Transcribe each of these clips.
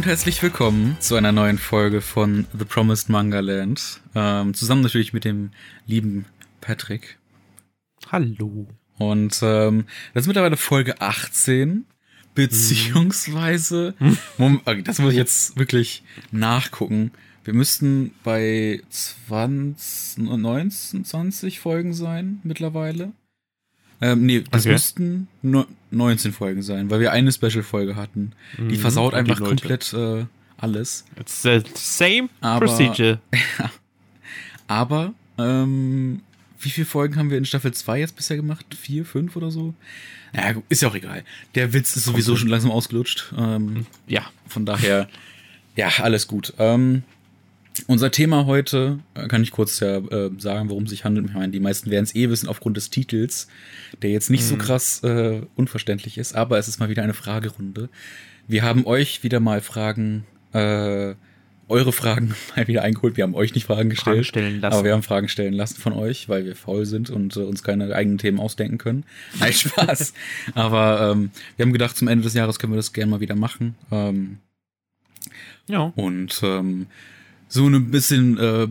Und herzlich willkommen zu einer neuen Folge von The Promised Manga Land. Ähm, zusammen natürlich mit dem lieben Patrick. Hallo. Und ähm, das ist mittlerweile Folge 18, beziehungsweise, Mom- okay, das muss ich jetzt wirklich nachgucken. Wir müssten bei 20, 19, 20 Folgen sein mittlerweile. Ähm, nee, das Okay. müssten 19 Folgen sein, weil wir eine Special-Folge hatten. Die Mhm. versaut die einfach Leute. komplett äh, alles. It's the same Aber- procedure. Aber, ähm, wie viele Folgen haben wir in Staffel 2 jetzt bisher gemacht? Vier, fünf oder so? Ja, ist ja auch egal. Der Witz ist sowieso schon langsam ausgelutscht. Ähm, Ja. von daher, ja, alles gut. Ähm, unser Thema heute, äh, kann ich kurz ja äh, sagen, worum es sich handelt. Ich meine, die meisten werden es eh wissen aufgrund des Titels, der jetzt nicht so krass äh, unverständlich ist, aber es ist mal wieder eine Fragerunde. Wir haben euch wieder mal Fragen, äh, eure Fragen mal wieder eingeholt. Wir haben euch nicht Fragen gestellt, Fragen stellen lassen. aber wir haben Fragen stellen lassen von euch, weil wir faul sind und äh, uns keine eigenen Themen ausdenken können. Nein, Spaß. aber ähm, wir haben gedacht, zum Ende des Jahres können wir das gerne mal wieder machen. Ähm, Ja. und ähm, so eine bisschen äh,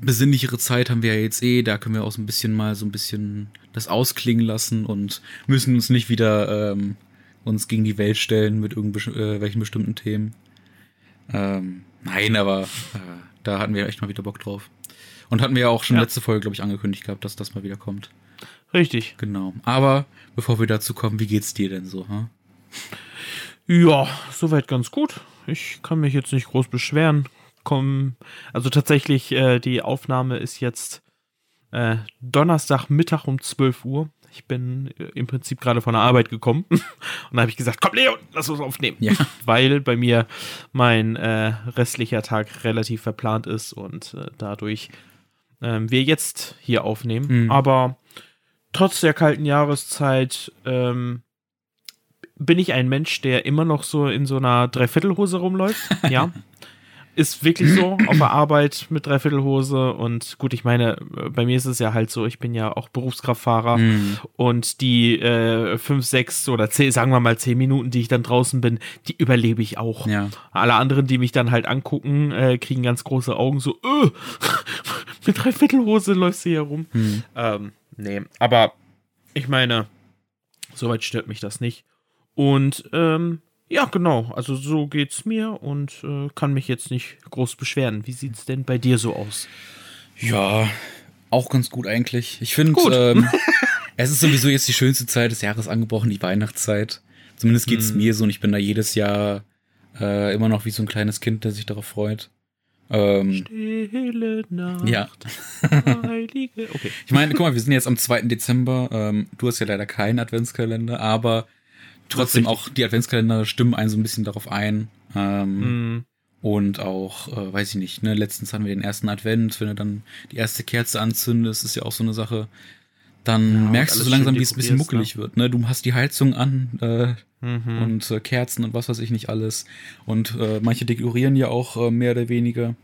besinnlichere Zeit haben wir ja jetzt eh. Da können wir auch so ein bisschen mal so ein bisschen das ausklingen lassen und müssen uns nicht wieder ähm, uns gegen die Welt stellen mit irgendwelchen äh, bestimmten Themen. Ähm, nein, aber äh, da hatten wir echt mal wieder Bock drauf. Und hatten wir ja auch schon Ja. letzte Folge, glaube ich, angekündigt gehabt, dass das mal wieder kommt. Richtig. Genau. Aber bevor wir dazu kommen, wie geht's dir denn so? Huh? Ja, soweit ganz gut. Ich kann mich jetzt nicht groß beschweren. Komm, also tatsächlich, äh, die Aufnahme ist jetzt äh, Donnerstagmittag um 12 Uhr. Ich bin äh, im Prinzip gerade von der Arbeit gekommen. Und da habe ich gesagt, komm Leon, lass uns aufnehmen. Ja. Weil bei mir mein äh, restlicher Tag relativ verplant ist und äh, dadurch ähm, wir jetzt hier aufnehmen. Mhm. Aber trotz der kalten Jahreszeit ähm, bin ich ein Mensch, der immer noch so in so einer Dreiviertelhose rumläuft. Ja. Ist wirklich so, auf der Arbeit mit Dreiviertelhose und gut, ich meine, bei mir ist es ja halt so, ich bin ja auch Berufskraftfahrer Hm. und die äh, fünf, sechs oder zehn, sagen wir mal zehn Minuten, die ich dann draußen bin, die überlebe ich auch. Ja. Alle anderen, die mich dann halt angucken, äh, kriegen ganz große Augen, so, äh, mit Dreiviertelhose läufst du hier rum. Hm. Ähm, nee, aber ich meine, soweit stört mich das nicht. Und ähm, ja, genau, also so geht's mir und äh, kann mich jetzt nicht groß beschweren. Wie sieht's denn bei dir so aus? Ja, auch ganz gut eigentlich. Ich finde, ähm, es ist sowieso jetzt die schönste Zeit des Jahres angebrochen, die Weihnachtszeit. Zumindest geht's Mhm. mir so und ich bin da jedes Jahr äh, immer noch wie so ein kleines Kind, der sich darauf freut. Ähm, Stille Nacht, ja, heilige. Okay. ich meine, guck mal, wir sind jetzt am 2. Dezember. Ähm, du hast ja leider keinen Adventskalender, aber trotzdem auch die Adventskalender stimmen einen so ein bisschen darauf ein. Ähm, Hm, Und auch, äh, weiß ich nicht, ne, letztens hatten wir den ersten Advent, wenn du dann die erste Kerze anzündest, ist ja auch so eine Sache. Dann Ja, merkst du so langsam, wie es ein bisschen dekorierst, muckelig wird. Ne? Du hast die Heizung an äh, mhm. und äh, Kerzen und was weiß ich nicht alles. Und äh, manche dekorieren ja auch äh, mehr oder weniger.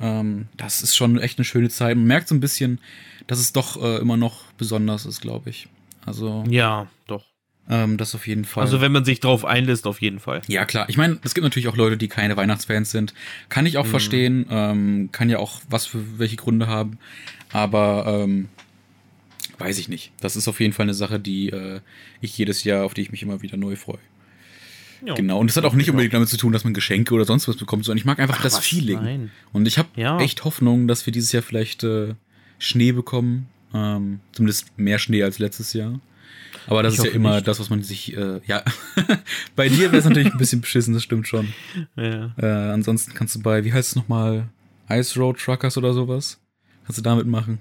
Ähm, das ist schon echt eine schöne Zeit. Man merkt so ein bisschen, dass es doch äh, immer noch besonders ist, glaube ich. Also, ja, doch. Ähm, das auf jeden Fall. Also wenn man sich drauf einlässt, auf jeden Fall. Ja, klar. Ich meine, es gibt natürlich auch Leute, die keine Weihnachtsfans sind. Kann ich auch Mhm. verstehen. Ähm, kann ja auch was für welche Gründe haben. Aber ähm, weiß ich nicht. Das ist auf jeden Fall eine Sache, die äh, ich jedes Jahr, auf die ich mich immer wieder neu freue. Ja. Genau. Und es hat auch nicht unbedingt damit zu tun, dass man Geschenke oder sonst was bekommt, sondern ich mag einfach Ach, das was? Feeling. Nein. Und ich habe Ja. echt Hoffnung, dass wir dieses Jahr vielleicht äh, Schnee bekommen. Ähm, zumindest mehr Schnee als letztes Jahr. Aber das Ich ist ja immer nicht. das, was man sich, äh, ja, bei dir wäre es natürlich ein bisschen beschissen, das stimmt schon. Ja. Äh, ansonsten kannst du bei, wie heißt es nochmal, Ice Road Truckers oder sowas? Kannst du damit machen.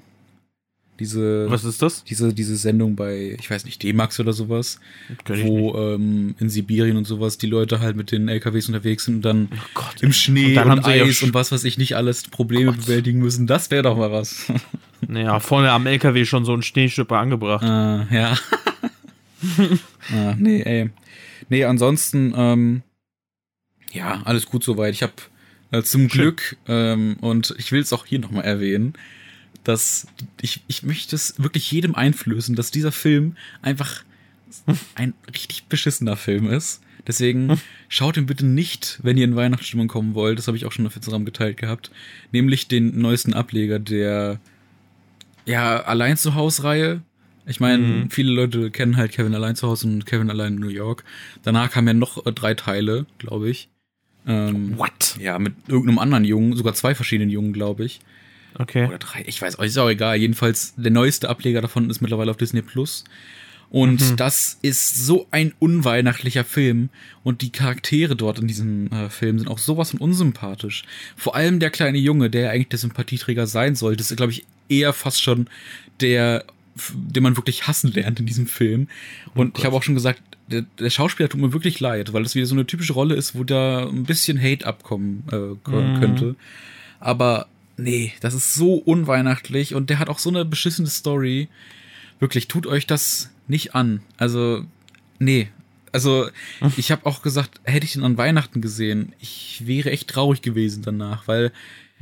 Diese, Was ist das? diese, diese Sendung bei, ich weiß nicht, D-Max oder sowas, wo ähm, in Sibirien und sowas die Leute halt mit den LKWs unterwegs sind und dann Oh Gott. im Schnee Und und, dann ja Eis und was weiß ich nicht alles Probleme Gott. bewältigen müssen. Das wäre doch mal was. Naja, vorne am LKW schon so ein Schneestüpper angebracht. äh, ja. ah, nee, ey. Nee, ansonsten, ähm, ja, alles gut soweit. Ich habe äh, zum Schön. Glück, ähm, und ich will es auch hier nochmal erwähnen, dass ich, ich möchte es wirklich jedem einflößen, dass dieser Film einfach ein richtig beschissener Film ist. Deswegen hm. schaut ihn bitte nicht, wenn ihr in Weihnachtsstimmung kommen wollt. Das habe ich auch schon auf Instagram geteilt gehabt. Nämlich den neuesten Ableger der ja, Allein zu Haus-Reihe. Ich meine, mhm. viele Leute kennen halt Kevin allein zu Hause und Kevin allein in New York. Danach kamen ja noch äh, drei Teile, glaube ich. Ähm, What? Ja, mit irgendeinem anderen Jungen, sogar zwei verschiedenen Jungen, glaube ich. Okay. Oder drei, ich weiß, ist auch egal. Jedenfalls, der neueste Ableger davon ist mittlerweile auf Disney Plus. Und mhm. das ist so ein unweihnachtlicher Film. Und die Charaktere dort in diesem äh, Film sind auch sowas von unsympathisch. Vor allem der kleine Junge, der eigentlich der Sympathieträger sein sollte, ist, glaube ich, eher fast schon der, den man wirklich hassen lernt in diesem Film. Und oh ich habe auch schon gesagt, der, der, Schauspieler tut mir wirklich leid, weil das wieder so eine typische Rolle ist, wo da ein bisschen Hate abkommen äh, mhm. könnte. Aber nee, das ist so unweihnachtlich und der hat auch so eine beschissene Story. Wirklich, tut euch das nicht an. Also, nee. Also, ich habe auch gesagt, hätte ich den an Weihnachten gesehen, ich wäre echt traurig gewesen danach, weil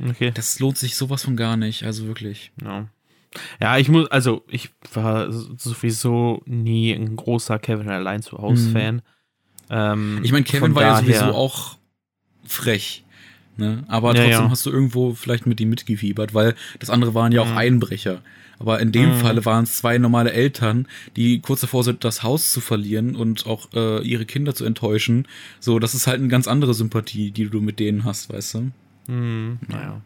okay. das lohnt sich sowas von gar nicht. Also wirklich. Ja. Ja, ich muss, also ich war sowieso nie ein großer Kevin allein zu Hause Fan. Mhm. Ähm, ich meine, Kevin war ja sowieso auch frech. Ne? Aber trotzdem ja, ja. hast du irgendwo vielleicht mit ihm mitgefiebert, weil das andere waren ja auch mhm. Einbrecher. Aber in dem mhm. Falle waren es zwei normale Eltern, die kurz davor sind, das Haus zu verlieren und auch äh, ihre Kinder zu enttäuschen. So, das ist halt eine ganz andere Sympathie, die du mit denen hast, weißt du? Mhm. Naja.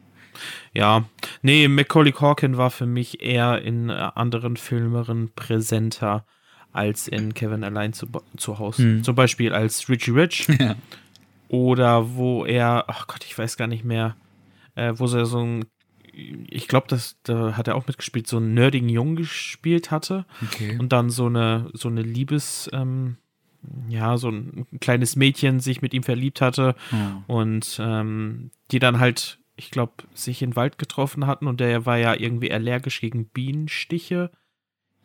Ja, nee, Macaulay Corkin war für mich eher in äh, anderen Filmeren präsenter als in Kevin allein zu, zu Hause. Mhm. Zum Beispiel als Richie Rich. Ja. Oder wo er, ach Gott, ich weiß gar nicht mehr, äh, wo er so ein, ich glaube, das da hat er auch mitgespielt, so einen nerdigen Jungen gespielt hatte. Okay. Und dann so eine, so eine Liebes, ähm, ja, so ein kleines Mädchen sich mit ihm verliebt hatte oh. und ähm, die dann halt, ich glaube, sich in den Wald getroffen hatten und der war ja irgendwie allergisch gegen Bienenstiche.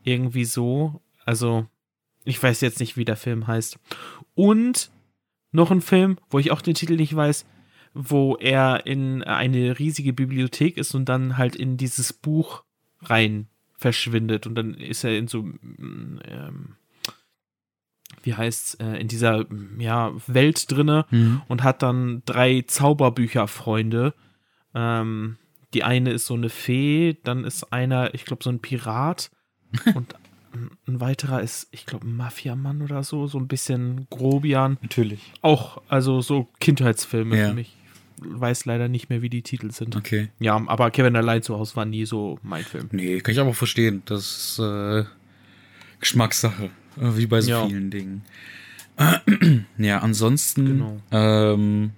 Irgendwie so. Also, ich weiß jetzt nicht, wie der Film heißt. Und noch ein Film, wo ich auch den Titel nicht weiß, wo er in eine riesige Bibliothek ist und dann halt in dieses Buch rein verschwindet und dann ist er in so ähm, wie heißt's, äh, in dieser ja, Welt drinne mhm. und hat dann drei Zauberbücherfreunde. Ähm, die eine ist so eine Fee, dann ist einer, ich glaube, so ein Pirat und ein weiterer ist, ich glaube, ein Mafiamann oder so, so ein bisschen Grobian. Natürlich. Auch, also so Kindheitsfilme ja. für mich. Weiß leider nicht mehr, wie die Titel sind. Okay. Ja, aber Kevin allein zu Hause war nie so mein Film. Nee, kann ich aber verstehen. Das ist äh, Geschmackssache. Äh, wie bei so ja. vielen Dingen. ja, ansonsten. Genau. Ähm,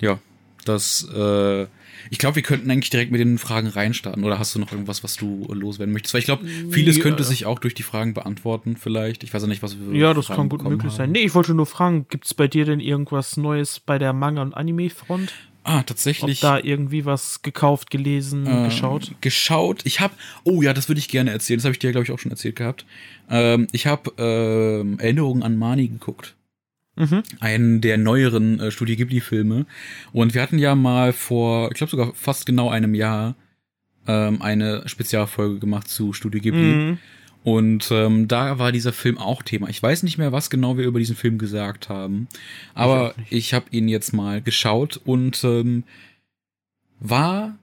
ja, das äh, ich glaube, wir könnten eigentlich direkt mit den Fragen reinstarten. Oder hast du noch irgendwas, was du loswerden möchtest? Weil ich glaube, vieles ja. könnte sich auch durch die Fragen beantworten, vielleicht. Ich weiß ja nicht, was wir. Ja, das Fragen kann gut möglich haben. sein. Nee, ich wollte nur fragen, gibt es bei dir denn irgendwas Neues bei der Manga- und Anime-Front? Ah, tatsächlich. Ob da irgendwie was gekauft, gelesen, ähm, geschaut? Geschaut. Ich habe, oh ja, das würde ich gerne erzählen. Das habe ich dir, glaube ich, auch schon erzählt gehabt. Ähm, ich habe ähm, Erinnerungen an Mani geguckt. Mhm. Einen der neueren äh, Studio Ghibli-Filme. Und wir hatten ja mal vor, ich glaube sogar fast genau einem Jahr, ähm, eine Spezialfolge gemacht zu Studio Ghibli. Mhm. Und ähm, da war dieser Film auch Thema. Ich weiß nicht mehr, was genau wir über diesen Film gesagt haben, aber ich, ich habe ihn jetzt mal geschaut und ähm, war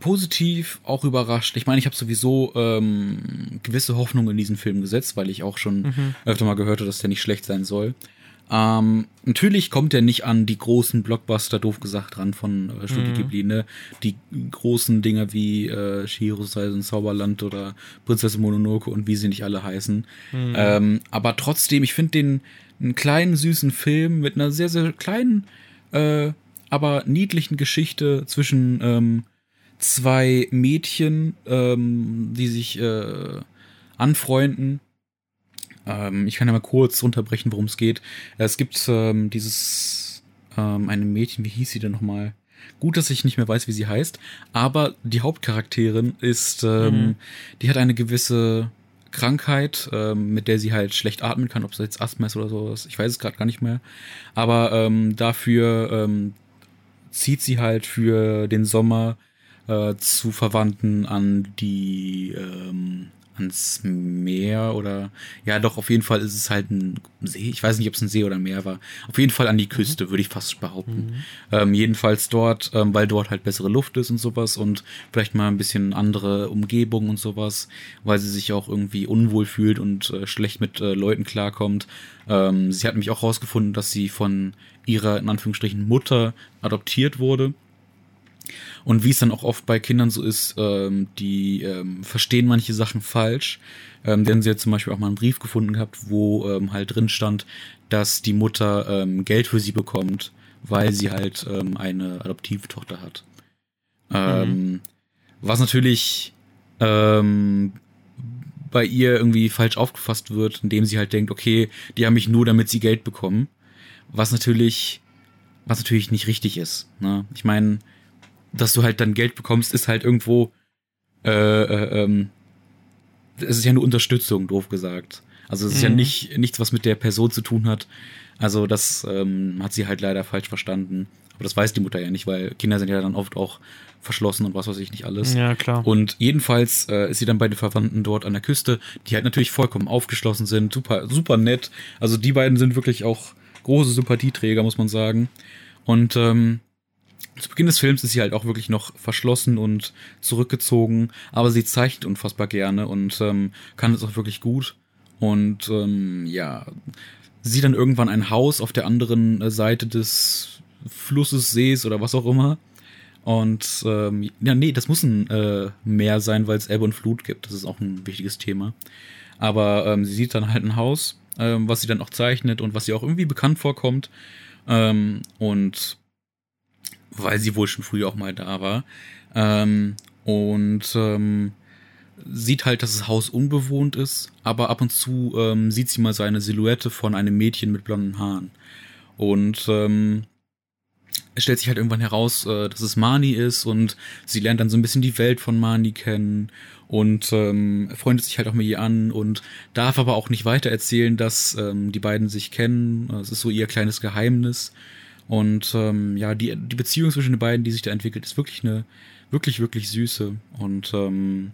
positiv auch überrascht. Ich meine, ich habe sowieso ähm, gewisse Hoffnungen in diesen Film gesetzt, weil ich auch schon mhm. öfter mal gehört habe, dass der nicht schlecht sein soll. Ähm, natürlich kommt er nicht an die großen Blockbuster, doof gesagt, ran von äh, Studio mhm. Ghibli, ne? Die großen Dinger wie äh, Shihiro Seisen Zauberland oder Prinzessin Mononoke und wie sie nicht alle heißen. Mhm. Ähm, aber trotzdem, ich finde den einen kleinen, süßen Film mit einer sehr, sehr kleinen, äh, aber niedlichen Geschichte zwischen ähm, zwei Mädchen, ähm, die sich äh, anfreunden ähm, ich kann ja mal kurz unterbrechen, worum es geht. Es gibt ähm, dieses ähm, eine Mädchen, wie hieß sie denn nochmal? Gut, dass ich nicht mehr weiß, wie sie heißt, aber die Hauptcharakterin ist, ähm, mhm. die hat eine gewisse Krankheit, ähm, mit der sie halt schlecht atmen kann, ob es jetzt Asthma ist oder sowas, ich weiß es gerade gar nicht mehr. Aber ähm, dafür ähm, zieht sie halt für den Sommer äh, zu Verwandten an die ähm, ans Meer oder ja doch, auf jeden Fall ist es halt ein See. Ich weiß nicht, ob es ein See oder ein Meer war. Auf jeden Fall an die mhm. Küste, mhm. würde ich fast behaupten. Mhm. Ähm, jedenfalls dort, ähm, weil dort halt bessere Luft ist und sowas und vielleicht mal ein bisschen andere Umgebung und sowas, weil sie sich auch irgendwie unwohl fühlt und äh, schlecht mit äh, Leuten klarkommt. Ähm, sie hat nämlich auch rausgefunden, dass sie von ihrer, in Anführungsstrichen, Mutter adoptiert wurde und wie es dann auch oft bei Kindern so ist, ähm, die ähm, verstehen manche Sachen falsch. Ähm, denn sie hat zum Beispiel auch mal einen Brief gefunden gehabt, wo ähm, halt drin stand, dass die Mutter ähm, Geld für sie bekommt, weil sie halt ähm, eine Adoptivtochter hat. Ähm, mhm. Was natürlich ähm, bei ihr irgendwie falsch aufgefasst wird, indem sie halt denkt, okay, die haben mich nur, damit sie Geld bekommen. Was natürlich, was natürlich nicht richtig ist. Ne? Ich meine, dass du halt dann Geld bekommst, ist halt irgendwo, äh, äh, ähm, es ist ja eine Unterstützung, doof gesagt. Also es ist mhm. ja nicht nichts, was mit der Person zu tun hat. Also das ähm, hat sie halt leider falsch verstanden. Aber das weiß die Mutter ja nicht, weil Kinder sind ja dann oft auch verschlossen und was weiß ich nicht alles. Ja, klar. Und jedenfalls äh, ist sie dann bei den Verwandten dort an der Küste, die halt natürlich vollkommen aufgeschlossen sind, super, super nett. Also die beiden sind wirklich auch große Sympathieträger, muss man sagen. Und ähm, zu Beginn des Films ist sie halt auch wirklich noch verschlossen und zurückgezogen, aber sie zeichnet unfassbar gerne und ähm, kann es auch wirklich gut. Und ähm, ja, sieht dann irgendwann ein Haus auf der anderen äh, Seite des Flusses, Sees oder was auch immer. Und ähm, ja, nee, das muss ein äh, Meer sein, weil es Ebbe und Flut gibt. Das ist auch ein wichtiges Thema. Aber ähm, sie sieht dann halt ein Haus, ähm, was sie dann auch zeichnet und was ihr auch irgendwie bekannt vorkommt. Ähm, und weil sie wohl schon früher auch mal da war. Ähm, und ähm, sieht halt, dass das Haus unbewohnt ist, aber ab und zu ähm, sieht sie mal so eine Silhouette von einem Mädchen mit blonden Haaren. Und ähm, es stellt sich halt irgendwann heraus, äh, dass es Mani ist und sie lernt dann so ein bisschen die Welt von Mani kennen und ähm, freundet sich halt auch mit ihr an und darf aber auch nicht weiter erzählen, dass ähm, die beiden sich kennen. Es ist so ihr kleines Geheimnis. Und ähm, ja, die, die Beziehung zwischen den beiden, die sich da entwickelt, ist wirklich eine, wirklich, wirklich süße. Und ähm,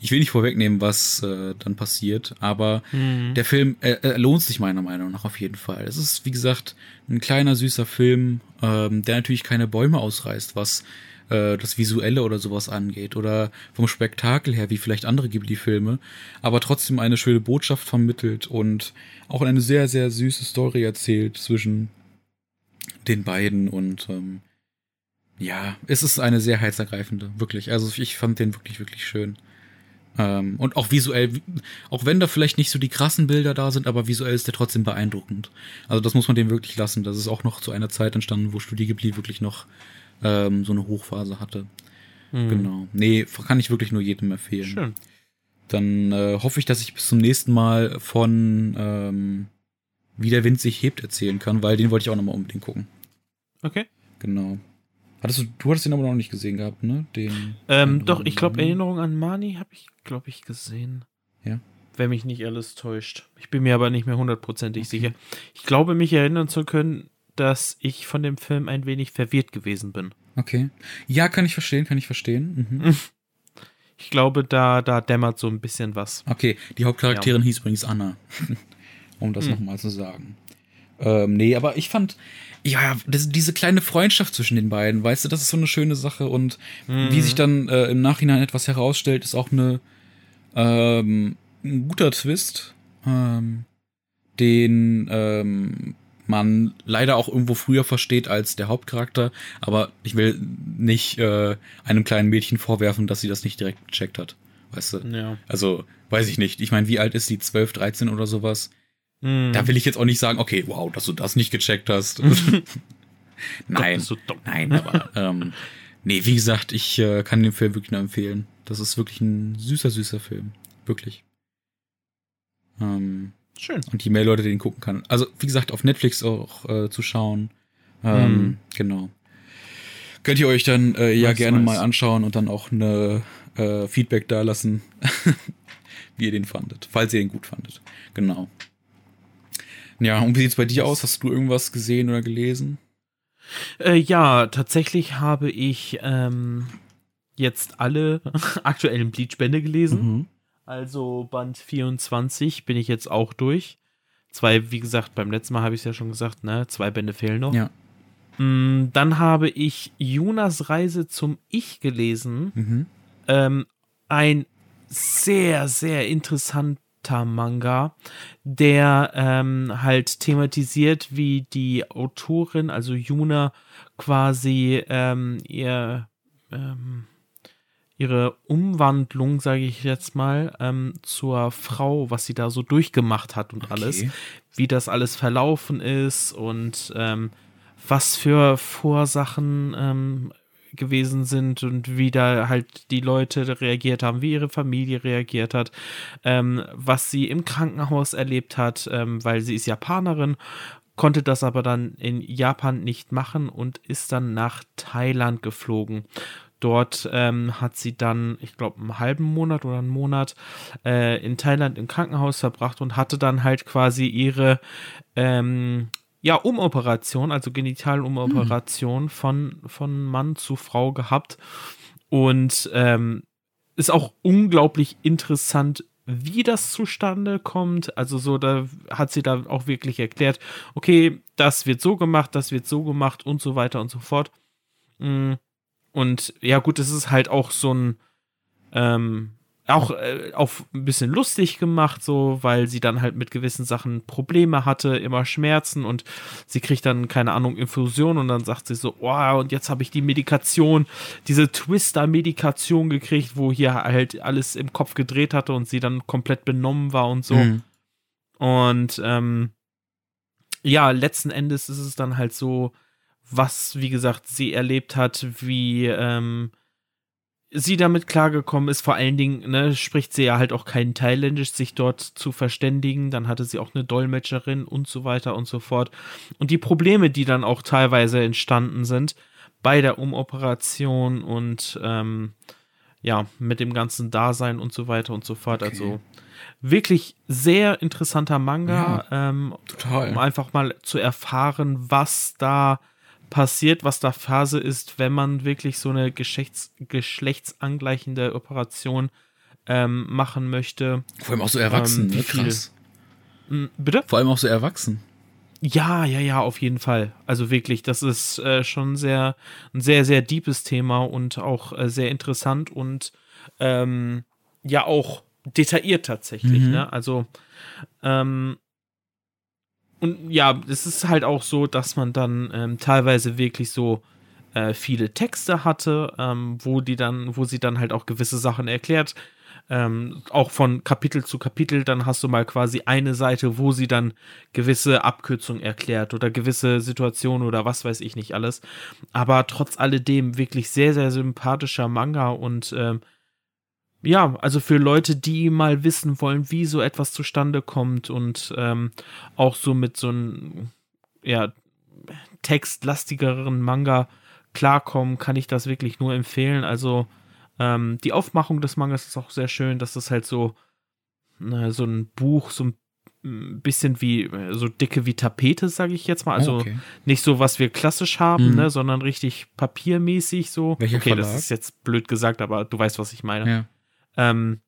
ich will nicht vorwegnehmen, was äh, dann passiert, aber mhm. der Film äh, äh, lohnt sich meiner Meinung nach auf jeden Fall. Es ist, wie gesagt, ein kleiner, süßer Film, ähm, der natürlich keine Bäume ausreißt, was äh, das Visuelle oder sowas angeht oder vom Spektakel her, wie vielleicht andere Ghibli-Filme, aber trotzdem eine schöne Botschaft vermittelt und auch eine sehr, sehr süße Story erzählt zwischen den beiden und ähm, ja, es ist eine sehr herzergreifende, wirklich. Also ich fand den wirklich, wirklich schön. Ähm, und auch visuell, auch wenn da vielleicht nicht so die krassen Bilder da sind, aber visuell ist der trotzdem beeindruckend. Also das muss man dem wirklich lassen. Das ist auch noch zu einer Zeit entstanden, wo Studio Ghibli wirklich noch ähm, so eine Hochphase hatte. Mhm. Genau. Nee, kann ich wirklich nur jedem empfehlen. Schön. Dann äh, hoffe ich, dass ich bis zum nächsten Mal von ähm, Wie der Wind sich hebt erzählen kann, weil den wollte ich auch nochmal unbedingt gucken. Okay. Genau. Hattest du, du hattest den aber noch nicht gesehen gehabt, ne? Den. Ähm, doch, ich glaube, Erinnerung an Mani habe ich, glaube ich, gesehen. Ja. Wenn mich nicht alles täuscht. Ich bin mir aber nicht mehr hundertprozentig okay. sicher. Ich glaube, mich erinnern zu können, dass ich von dem Film ein wenig verwirrt gewesen bin. Okay. Ja, kann ich verstehen, kann ich verstehen. Mhm. Ich glaube, da, da dämmert so ein bisschen was. Okay, die Hauptcharakterin ja. hieß übrigens Anna. um das hm. nochmal zu sagen. Ähm, nee, aber ich fand, ja, das, diese kleine Freundschaft zwischen den beiden, weißt du, das ist so eine schöne Sache und mhm. wie sich dann äh, im Nachhinein etwas herausstellt, ist auch eine ähm, ein guter Twist, ähm, den ähm, man leider auch irgendwo früher versteht als der Hauptcharakter, aber ich will nicht äh, einem kleinen Mädchen vorwerfen, dass sie das nicht direkt gecheckt hat. Weißt du? Ja. Also, weiß ich nicht. Ich meine, wie alt ist sie? 12, 13 oder sowas? Mm. Da will ich jetzt auch nicht sagen, okay, wow, dass du das nicht gecheckt hast. nein, so nein, aber ähm, nee, wie gesagt, ich äh, kann den Film wirklich nur empfehlen. Das ist wirklich ein süßer, süßer Film. Wirklich. Ähm, Schön. Und je mehr Leute den gucken kann. Also, wie gesagt, auf Netflix auch äh, zu schauen. Ähm, mm. Genau. Könnt ihr euch dann äh, ja gerne nice. mal anschauen und dann auch eine äh, Feedback da lassen, wie ihr den fandet, falls ihr ihn gut fandet. Genau. Ja, und wie sieht's bei dir aus? Hast du irgendwas gesehen oder gelesen? Äh, ja, tatsächlich habe ich ähm, jetzt alle aktuellen Bleach-Bände gelesen. Mhm. Also Band 24 bin ich jetzt auch durch. Zwei, wie gesagt, beim letzten Mal habe ich es ja schon gesagt, ne? Zwei Bände fehlen noch. Ja. Mm, Dann habe ich Jonas Reise zum Ich gelesen. Mhm. Ähm, ein sehr, sehr interessanter Manga, der ähm, halt thematisiert, wie die Autorin, also Yuna, quasi ähm, ihr ähm, ihre Umwandlung, sage ich jetzt mal, ähm, zur Frau, was sie da so durchgemacht hat und alles, Okay. wie das alles verlaufen ist und ähm, was für Vorsachen ähm, gewesen sind und wie da halt die Leute reagiert haben, wie ihre Familie reagiert hat, ähm, was sie im Krankenhaus erlebt hat, ähm, weil sie ist Japanerin, konnte das aber dann in Japan nicht machen und ist dann nach Thailand geflogen. Dort ähm, hat sie dann, ich glaube, einen halben Monat oder einen Monat äh, in Thailand im Krankenhaus verbracht und hatte dann halt quasi ihre ähm, ja, Umoperation, also Genitalumoperation von, von Mann zu Frau gehabt. Und ähm, ist auch unglaublich interessant, wie das zustande kommt. Also so, da hat sie da auch wirklich erklärt, okay, das wird so gemacht, das wird so gemacht und so weiter und so fort. Mm, Und ja, gut, es ist halt auch so ein, ähm, auch, äh, auch ein bisschen lustig gemacht, so, weil sie dann halt mit gewissen Sachen Probleme hatte, immer Schmerzen und sie kriegt dann, keine Ahnung, Infusion und dann sagt sie so, wow, und jetzt habe ich die Medikation, diese Twister-Medikation gekriegt, wo hier halt alles im Kopf gedreht hatte und sie dann komplett benommen war und so. Mhm. Und ähm, ja, letzten Endes ist es dann halt so, was, wie gesagt, sie erlebt hat, wie ähm, sie damit klargekommen ist. Vor allen Dingen ne, spricht sie ja halt auch kein Thailändisch, sich dort zu verständigen. Dann hatte sie auch eine Dolmetscherin und so weiter und so fort. Und die Probleme, die dann auch teilweise entstanden sind bei der Umoperation und ähm, ja, mit dem ganzen Dasein und so weiter und so fort. Okay. Also wirklich sehr interessanter Manga, ähm, Total. um einfach mal zu erfahren, was da passiert, was da Phase ist, wenn man wirklich so eine Geschlechts geschlechtsangleichende Operation ähm, machen möchte. Vor allem auch so erwachsen, Ähm, wie ne? viel? Krass. Hm, bitte? Vor allem auch so erwachsen. Ja, ja, ja, auf jeden Fall. Also wirklich, das ist äh, schon sehr, ein sehr, sehr deepes Thema und auch äh, sehr interessant und ähm, ja auch detailliert tatsächlich. Mhm. Ne? Also ähm, und ja, es ist halt auch so, dass man dann ähm, teilweise wirklich so äh, viele Texte hatte, ähm, wo die dann, wo sie dann halt auch gewisse Sachen erklärt. Ähm, auch von Kapitel zu Kapitel, dann hast du mal quasi eine Seite, wo sie dann gewisse Abkürzungen erklärt oder gewisse Situationen oder was weiß ich nicht alles. Aber trotz alledem wirklich sehr, sehr sympathischer Manga und ähm, ja, also für Leute, die mal wissen wollen, wie so etwas zustande kommt und ähm, auch so mit so einem ja, textlastigeren Manga klarkommen, kann ich das wirklich nur empfehlen. Also ähm, die Aufmachung des Mangas ist auch sehr schön, dass das halt so, na, so ein Buch, so ein bisschen wie, äh, so dicke wie Tapete, sage ich jetzt mal. Also okay. nicht so, was wir klassisch haben, Mhm. ne, sondern richtig papiermäßig so. Welcher okay, das Verlag? ist jetzt blöd gesagt, aber du weißt, was ich meine. Ja. Ähm,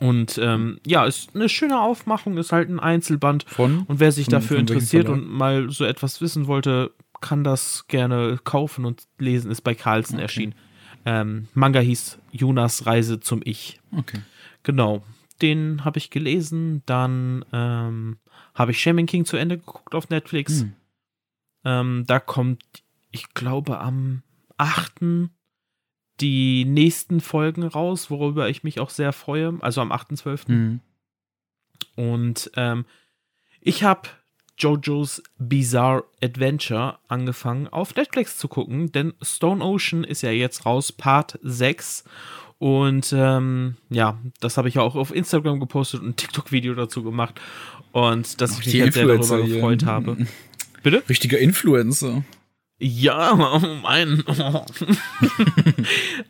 und ähm, ja, ist eine schöne Aufmachung, ist halt ein Einzelband. Von? Und wer sich Von- dafür von interessiert und mal so etwas wissen wollte, kann das gerne kaufen und lesen. Ist bei Carlsen Okay. erschienen. Ähm, Manga hieß Jonas Reise zum Ich. Okay. Genau. Den habe ich gelesen. Dann ähm, habe ich Shaman King zu Ende geguckt auf Netflix. Hm. Ähm, da kommt, ich glaube, am 8. die nächsten Folgen raus, worüber ich mich auch sehr freue. Also am 8.12. Hm. Und ähm, ich habe JoJo's Bizarre Adventure angefangen auf Netflix zu gucken, denn Stone Ocean ist ja jetzt raus, Part 6. Und ähm, ja, das habe ich ja auch auf Instagram gepostet und ein TikTok-Video dazu gemacht. Und dass Ach, ich mich halt sehr darüber gefreut habe. Bitte? Richtiger Influencer. Ja, oh mein.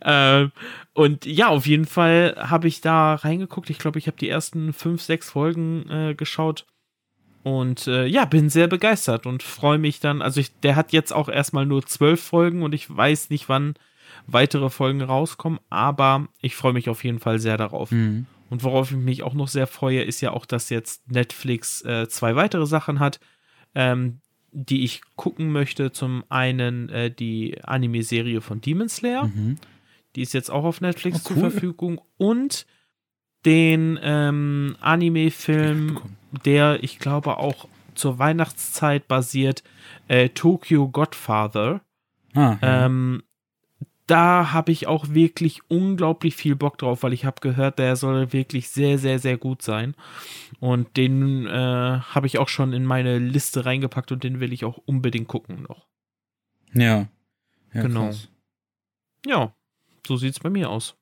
äh, und ja, auf jeden Fall habe ich da reingeguckt. Ich glaube, ich habe die ersten fünf, sechs Folgen äh, geschaut. Und äh, ja, bin sehr begeistert und freue mich dann. Also, ich, der hat jetzt auch erstmal nur zwölf Folgen und ich weiß nicht, wann weitere Folgen rauskommen, aber ich freue mich auf jeden Fall sehr darauf. Hm. Und worauf ich mich auch noch sehr freue, ist ja auch, dass jetzt Netflix äh, zwei weitere Sachen hat, ähm, die ich gucken möchte. Zum einen äh, die Anime-Serie von Demon Slayer. Mhm. Die ist jetzt auch auf Netflix Oh, zur cool. Verfügung. Und den ähm, Anime-Film, der ich glaube auch zur Weihnachtszeit basiert, äh, Tokyo Godfather. Ah, ja. Ähm, da habe ich auch wirklich unglaublich viel Bock drauf, weil ich habe gehört, der soll wirklich sehr, sehr, sehr gut sein. Und den äh, habe ich auch schon in meine Liste reingepackt und den will ich auch unbedingt gucken noch. ja. ja. genau. krass. Ja, so sieht es bei mir aus.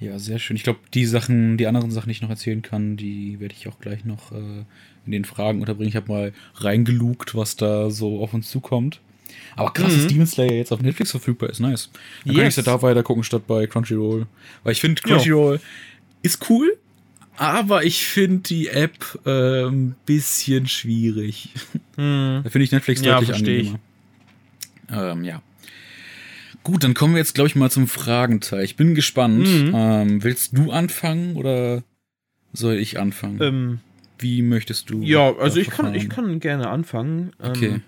Ja, sehr schön. Ich glaube, die Sachen, die anderen Sachen, die ich noch erzählen kann, die werde ich auch gleich noch äh, in den Fragen unterbringen. Ich habe mal reingelugt, was da so auf uns zukommt. Aber krass, Mhm. dass Demon Slayer jetzt auf Netflix verfügbar ist. Nice. Dann kann Yes. ich ja da weiter gucken statt bei Crunchyroll. Weil ich finde, Crunchyroll ist cool, aber ich finde die App äh, ein bisschen schwierig. Hm. Da finde ich Netflix Ja, deutlich versteh ich. angenehmer. Ähm, ja. Gut, dann kommen wir jetzt, glaube ich, mal zum Fragenteil. Ich bin gespannt. Mhm. Ähm, willst du anfangen oder soll ich anfangen? Ähm, Wie möchtest du? ja, also ich kann, ich kann gerne anfangen. Ähm, Okay.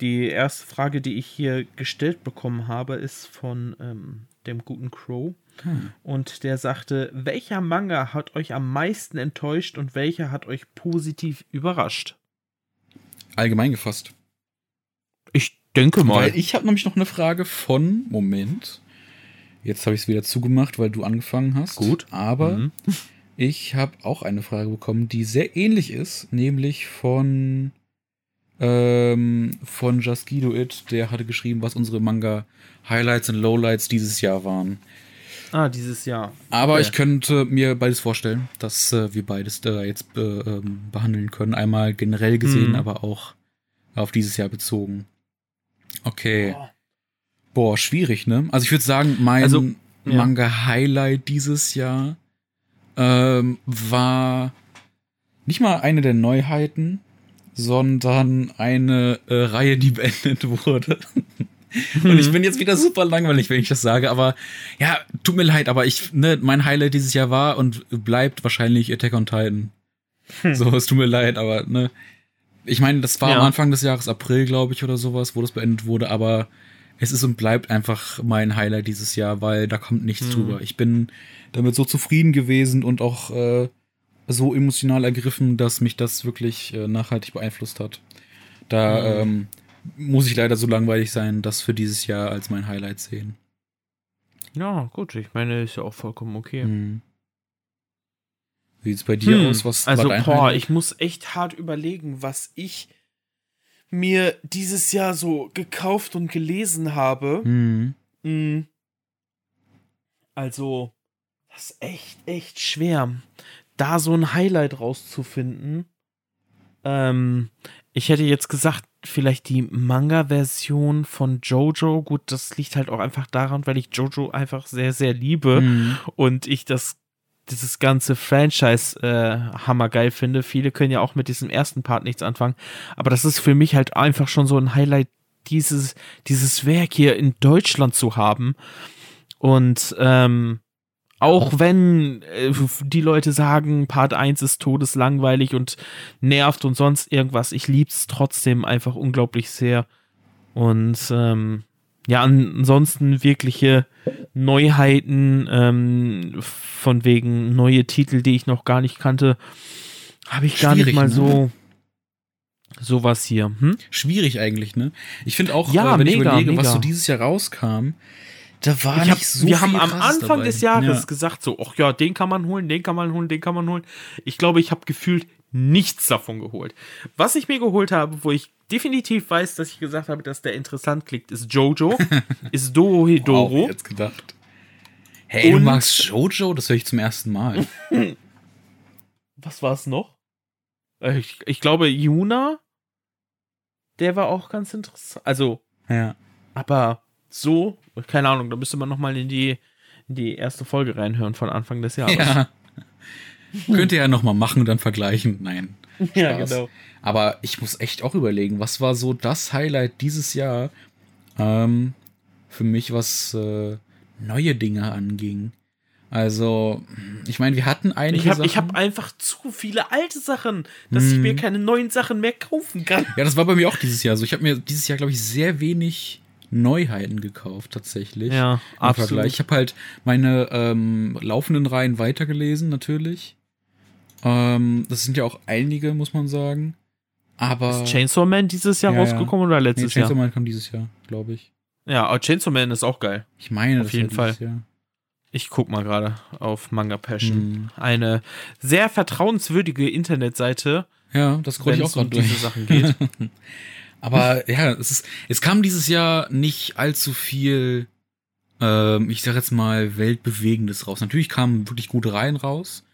Die erste Frage, die ich hier gestellt bekommen habe, ist von ähm, dem guten Crow. Hm. Und der sagte, welcher Manga hat euch am meisten enttäuscht und welcher hat euch positiv überrascht? Allgemein gefasst. Ich denke Weil ich habe nämlich noch eine Frage von, Moment. Jetzt habe ich es wieder zugemacht, weil du angefangen hast. Gut. Aber Mhm. ich habe auch eine Frage bekommen, die sehr ähnlich ist, nämlich von ähm, von Jaskido It, der hatte geschrieben, was unsere Manga Highlights und Lowlights dieses Jahr waren. Ah, dieses Jahr. Aber Okay. ich könnte mir beides vorstellen, dass äh, wir beides da jetzt äh, ähm, behandeln können. Einmal generell gesehen, Mhm. aber auch auf dieses Jahr bezogen. Okay. Boah. Boah, schwierig, ne? Also ich würde sagen, mein Also, ja. Manga-Highlight dieses Jahr ähm, war nicht mal eine der Neuheiten, sondern eine äh, Reihe, die beendet wurde. Und ich bin jetzt wieder super langweilig, wenn ich das sage, aber ja, tut mir leid, aber ich, ne, mein Highlight dieses Jahr war und bleibt wahrscheinlich Attack on Titan. Hm. So, es tut mir leid, aber ne, ich meine, das war Ja. am Anfang des Jahres, April, glaube ich, oder sowas, wo das beendet wurde, aber es ist und bleibt einfach mein Highlight dieses Jahr, weil da kommt nichts Hm. drüber. Ich bin damit so zufrieden gewesen und auch äh, so emotional ergriffen, dass mich das wirklich äh, nachhaltig beeinflusst hat. Da Hm. ähm, muss ich leider so langweilig sein, das für dieses Jahr als mein Highlight sehen. Ja, gut, ich meine, ist ja auch vollkommen okay. Hm. Wie sieht's bei dir Hm, aus? Was also, war boah, ich muss echt hart überlegen, was ich mir dieses Jahr so gekauft und gelesen habe. Hm. Mm. Also, das ist echt, echt schwer, da so ein Highlight rauszufinden. Ähm, ich hätte jetzt gesagt, vielleicht die Manga-Version von Jojo. Gut, das liegt halt auch einfach daran, weil ich Jojo einfach sehr, sehr liebe Hm. und ich das dieses ganze Franchise äh, hammergeil finde. Viele können ja auch mit diesem ersten Part nichts anfangen, aber das ist für mich halt einfach schon so ein Highlight, dieses dieses Werk hier in Deutschland zu haben und ähm, auch wenn äh, die Leute sagen, Part 1 ist todeslangweilig und nervt und sonst irgendwas, ich lieb's trotzdem einfach unglaublich sehr. Und ähm, ja, ansonsten wirkliche Neuheiten, ähm, von wegen neue Titel, die ich noch gar nicht kannte, habe ich gar nicht mal ne? so sowas hier. Hm? Schwierig eigentlich, ne? Ich finde auch, Ja, äh, wenn ich mega, überlege, was mega. so dieses Jahr rauskam, da war Ich hab, nicht so wir viel haben am Krasses Anfang dabei. des Jahres Ja. gesagt, so, ach ja, den kann man holen, den kann man holen, den kann man holen. Ich glaube, ich habe gefühlt nichts davon geholt. Was ich mir geholt habe, wo ich definitiv weiß, dass ich gesagt habe, dass der interessant klingt, ist Jojo, ist Dorohedoro. Wow, jetzt gedacht. Hey, du Und- magst Jojo? Das höre ich zum ersten Mal. Was war es noch? Äh, Ich, ich glaube, Yuna, der war auch ganz interessant. Also, ja. aber so, keine Ahnung, da müsste man nochmal in die, in die erste Folge reinhören von Anfang des Jahres. Ja. Könnt ihr ja noch mal machen und dann vergleichen. Nein. ja Spaß. genau. Aber ich muss echt auch überlegen, was war so das Highlight dieses Jahr ähm, für mich, was äh, neue Dinge anging. Also, ich meine, wir hatten einige Ich habe hab einfach zu viele alte Sachen, dass ich mir keine neuen Sachen mehr kaufen kann. ja, das war bei mir auch dieses Jahr so. Ich habe mir dieses Jahr, glaube ich, sehr wenig Neuheiten gekauft, tatsächlich. Ja, Im absolut. Vergleich. Ich habe halt meine ähm, laufenden Reihen weitergelesen, natürlich. Ähm, das sind ja auch einige, muss man sagen. Aber. Ist Chainsaw Man dieses Jahr Ja, rausgekommen oder nee, letztes Chainsaw Jahr? Man kam dieses Jahr, glaube ich. Ja, aber Chainsaw Man ist auch geil. Ich meine, Auf jeden Fall. Jahr. Ich guck mal gerade auf Manga Passion. Hm. Eine sehr vertrauenswürdige Internetseite, Ja, das scroll ich auch es um gerade diese durch. Sachen geht. Aber ja, es ist, es kam dieses Jahr nicht allzu viel, ähm, ich sag jetzt mal, Weltbewegendes raus. Natürlich kamen wirklich gute Reihen raus,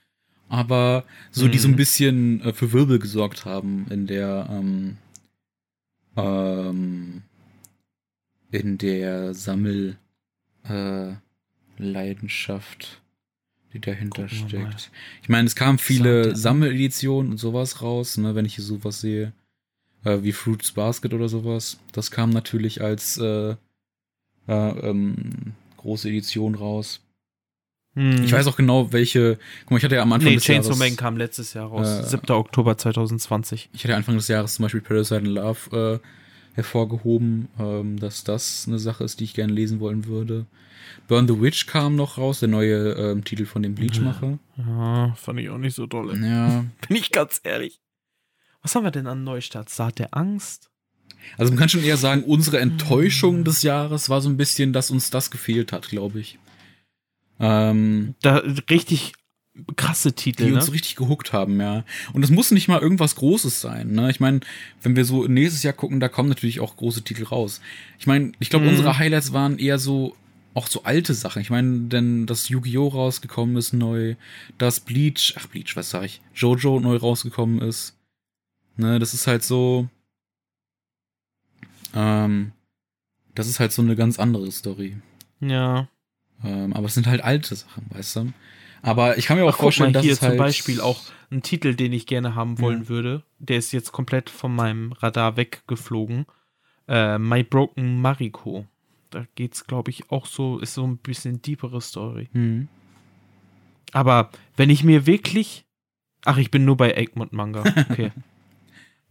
aber so, die so ein Mhm. bisschen äh, für Wirbel gesorgt haben in der, ähm, ähm, in der Sammel, äh, Leidenschaft, die dahinter steckt. Ich meine, es kamen viele Sammeleditionen und sowas raus, ne, wenn ich hier sowas sehe äh, wie Fruits Basket oder sowas. Das kam natürlich als äh, äh, ähm, große Edition raus. Hm. Ich weiß auch genau, welche. Guck mal, ich hatte ja am Anfang Nee, des Chainsaw Jahres. Man kam letztes Jahr raus. Äh, 7. Oktober 2020. Ich hatte Anfang des Jahres zum Beispiel Parasite in Love äh, hervorgehoben, ähm, dass das eine Sache ist, die ich gerne lesen wollen würde. Burn the Witch kam noch raus, der neue ähm, Titel von dem Bleachmacher. Ja, fand ich auch nicht so dolle. Ja, Bin ich ganz ehrlich. Was haben wir denn an Neustart? Saat der Angst? also man kann schon eher sagen, unsere Enttäuschung des Jahres war so ein bisschen, dass uns das gefehlt hat, glaube ich. Ähm, Da richtig krasse Titel, die ne? uns richtig gehuckt haben, ja. Und es muss nicht mal irgendwas Großes sein, ne? Ich meine, wenn wir so nächstes Jahr gucken, da kommen natürlich auch große Titel raus. Ich meine, ich glaube, Mhm. unsere Highlights waren eher so auch so alte Sachen. Ich meine, denn das Yu-Gi-Oh! rausgekommen ist neu, das Bleach, ach Bleach, was sag ich, Jojo neu rausgekommen ist. Ne, das ist halt so, ähm, das ist halt so eine ganz andere Story. ja. Ähm, aber es sind halt alte Sachen, weißt du? Aber ich kann mir auch Ach, vorstellen, mal, dass hier zum halt Beispiel auch ein Titel, den ich gerne haben wollen würde. Der ist jetzt komplett von meinem Radar weggeflogen. Äh, My Broken Mariko. Da geht's, glaube ich, auch so, ist so ein bisschen deepere Story. Hm. Aber wenn ich mir wirklich. Ach, ich bin nur bei Egmont Manga. Okay.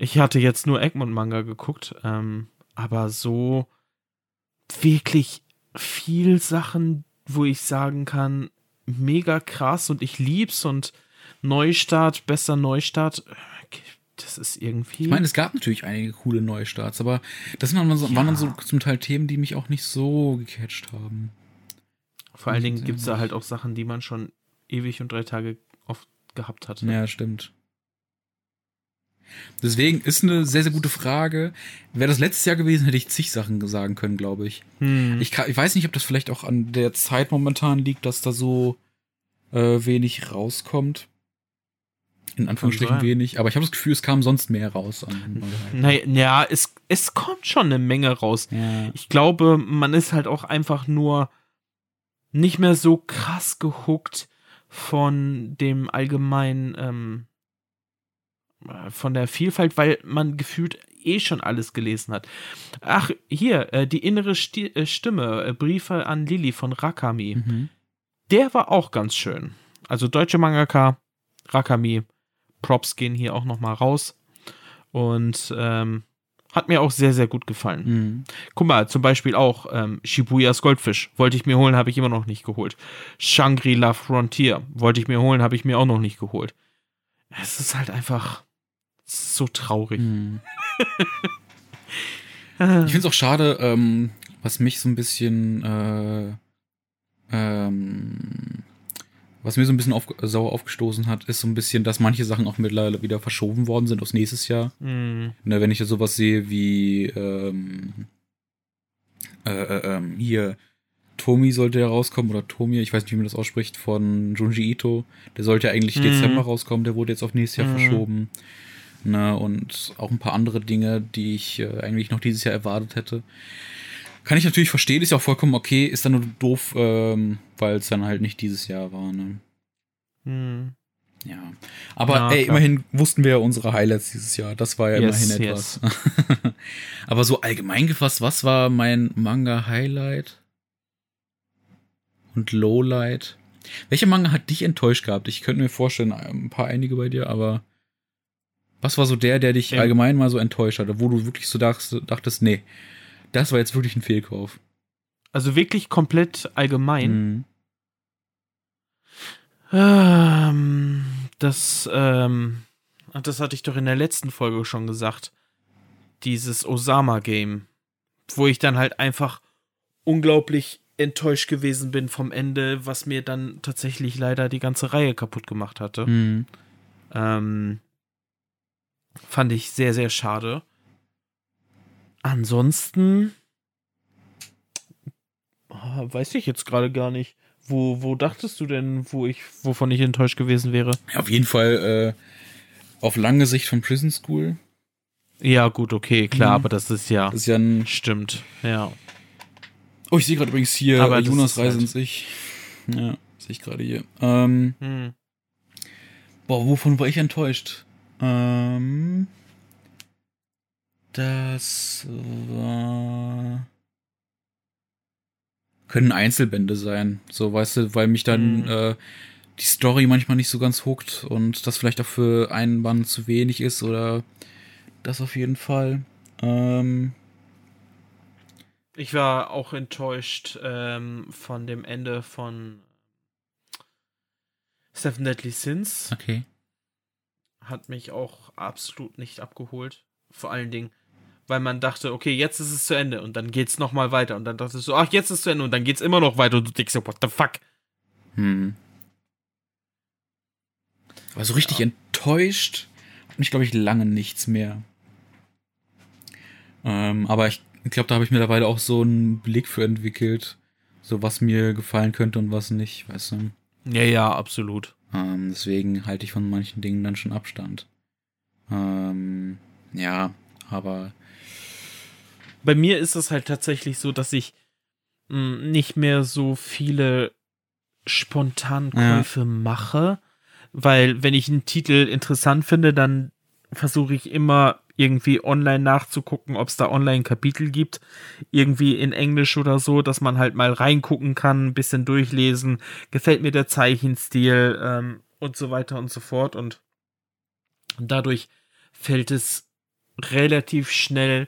Ich hatte jetzt nur Egmont Manga geguckt, ähm, aber so wirklich viel Sachen, wo ich sagen kann, mega krass und ich lieb's und Neustart, besser Neustart. äh, Das ist irgendwie. Ich meine, es gab natürlich einige coole Neustarts, aber das waren dann, so, waren dann so Ja. zum Teil Themen, die mich auch nicht so gecatcht haben. vor allen Dingen sehr gibt's da halt auch Sachen, die man schon ewig und drei Tage oft gehabt hat. Ja, stimmt. Deswegen ist eine sehr, sehr gute Frage. Wäre das letztes Jahr gewesen, hätte ich zig Sachen sagen können, glaube ich. Hm. Ich, kann, ich weiß nicht, ob das vielleicht auch an der Zeit momentan liegt, dass da so äh, wenig rauskommt. In Anführungsstrichen wenig. Aber ich habe das Gefühl, es kam sonst mehr raus. An. Naja, ja, es, es kommt schon eine Menge raus. ja. Ich glaube, man ist halt auch einfach nur nicht mehr so krass gehuckt von dem allgemeinen, ähm, äh, von der Vielfalt, weil man gefühlt eh schon alles gelesen hat. Ach, hier, äh, die innere Sti äh, Stimme, äh, Briefe an Lilly von Rakami. Mhm. Der war auch ganz schön. Also deutsche Mangaka, Rakami, Props gehen hier auch nochmal raus. Und ähm, hat mir auch sehr, sehr gut gefallen. Mhm. Guck mal, zum Beispiel auch ähm, Shibuyas Goldfisch. Wollte ich mir holen, habe ich immer noch nicht geholt. Shangri-La Frontier. Wollte ich mir holen, habe ich mir auch noch nicht geholt. Es ist halt einfach so traurig. Mhm. Ich finde es auch schade, ähm, was mich so ein bisschen, äh, ähm, was mir so ein bisschen auf, sauer aufgestoßen hat, ist so ein bisschen, dass manche Sachen auch mittlerweile wieder verschoben worden sind aus nächstes Jahr. Hm, Ne, wenn ich jetzt sowas sehe wie, ähm, äh, äh, ähm, hier, Tomi sollte ja rauskommen, oder Tomi, ich weiß nicht, wie man das ausspricht, von Junji Ito. Der sollte ja eigentlich Mhm. Dezember rauskommen, der wurde jetzt auf nächstes Jahr Mhm. verschoben. Ne, und auch ein paar andere Dinge, die ich äh, eigentlich noch dieses Jahr erwartet hätte. Kann ich natürlich verstehen, ist ja auch vollkommen okay, ist dann nur doof, ähm, weil es dann halt nicht dieses Jahr war, ne? hm. Ja. Aber Ja, ey, klar. immerhin wussten wir ja unsere Highlights dieses Jahr. Das war ja Yes, immerhin etwas. Aber so allgemein gefasst, was war mein Manga-Highlight? Und Lowlight? Welcher Manga hat dich enttäuscht gehabt? Ich könnte mir vorstellen, ein paar einige bei dir, aber was war so der, der dich Ähm. allgemein mal so enttäuscht hatte, wo du wirklich so dachtest, dachtest nee, das war jetzt wirklich ein Fehlkauf? Also wirklich komplett allgemein. Mhm. Ähm, das, ähm, das hatte ich doch in der letzten Folge schon gesagt. Dieses Osama-Game. Wo ich dann halt einfach unglaublich enttäuscht gewesen bin vom Ende, was mir dann tatsächlich leider die ganze Reihe kaputt gemacht hatte. Mhm. Ähm, fand ich sehr, sehr schade. Ansonsten ah, weiß ich jetzt gerade gar nicht. Wo, wo dachtest du denn, wo ich, wovon ich enttäuscht gewesen wäre? Ja, auf jeden Fall äh, auf lange Sicht von Prison School. Ja, gut, okay, klar, Mhm. aber das ist ja. Das ist ja ein. Stimmt, ja. Oh, ich sehe gerade übrigens hier Aber Jonas halt- Reise ins Ich. Ja, sehe ich gerade hier. Ähm, Hm. boah, wovon war ich enttäuscht? Ähm, das war. Können Einzelbände sein. So, weißt du, weil mich dann Mhm. äh, die Story manchmal nicht so ganz huckt und das vielleicht auch für einen Band zu wenig ist oder das auf jeden Fall. Ähm, Ich war auch enttäuscht ähm, von dem Ende von Seven Deadly Sins. okay. Hat mich auch absolut nicht abgeholt. Vor allen Dingen, weil man dachte, okay, jetzt ist es zu Ende und dann geht's noch mal weiter und dann dachtest du, ach, jetzt ist es zu Ende und dann geht's immer noch weiter und du denkst so, what the fuck? Hm. Aber so richtig Ja. enttäuscht hat mich, glaube ich, lange nichts mehr. Ähm, aber ich glaube, da habe ich mittlerweile auch so einen Blick für entwickelt, so was mir gefallen könnte und was nicht, weißt du. Ja, ja, absolut. Ähm, deswegen halte ich von manchen Dingen dann schon Abstand. Ähm, ja, aber Bei mir ist es halt tatsächlich so, dass ich mh, nicht mehr so viele Spontankäufe mache, weil wenn ich einen Titel interessant finde, dann versuche ich immer irgendwie online nachzugucken, ob es da online Kapitel gibt, irgendwie in Englisch oder so, dass man halt mal reingucken kann, ein bisschen durchlesen, gefällt mir der Zeichenstil ähm, und so weiter und so fort. Und dadurch fällt es relativ schnell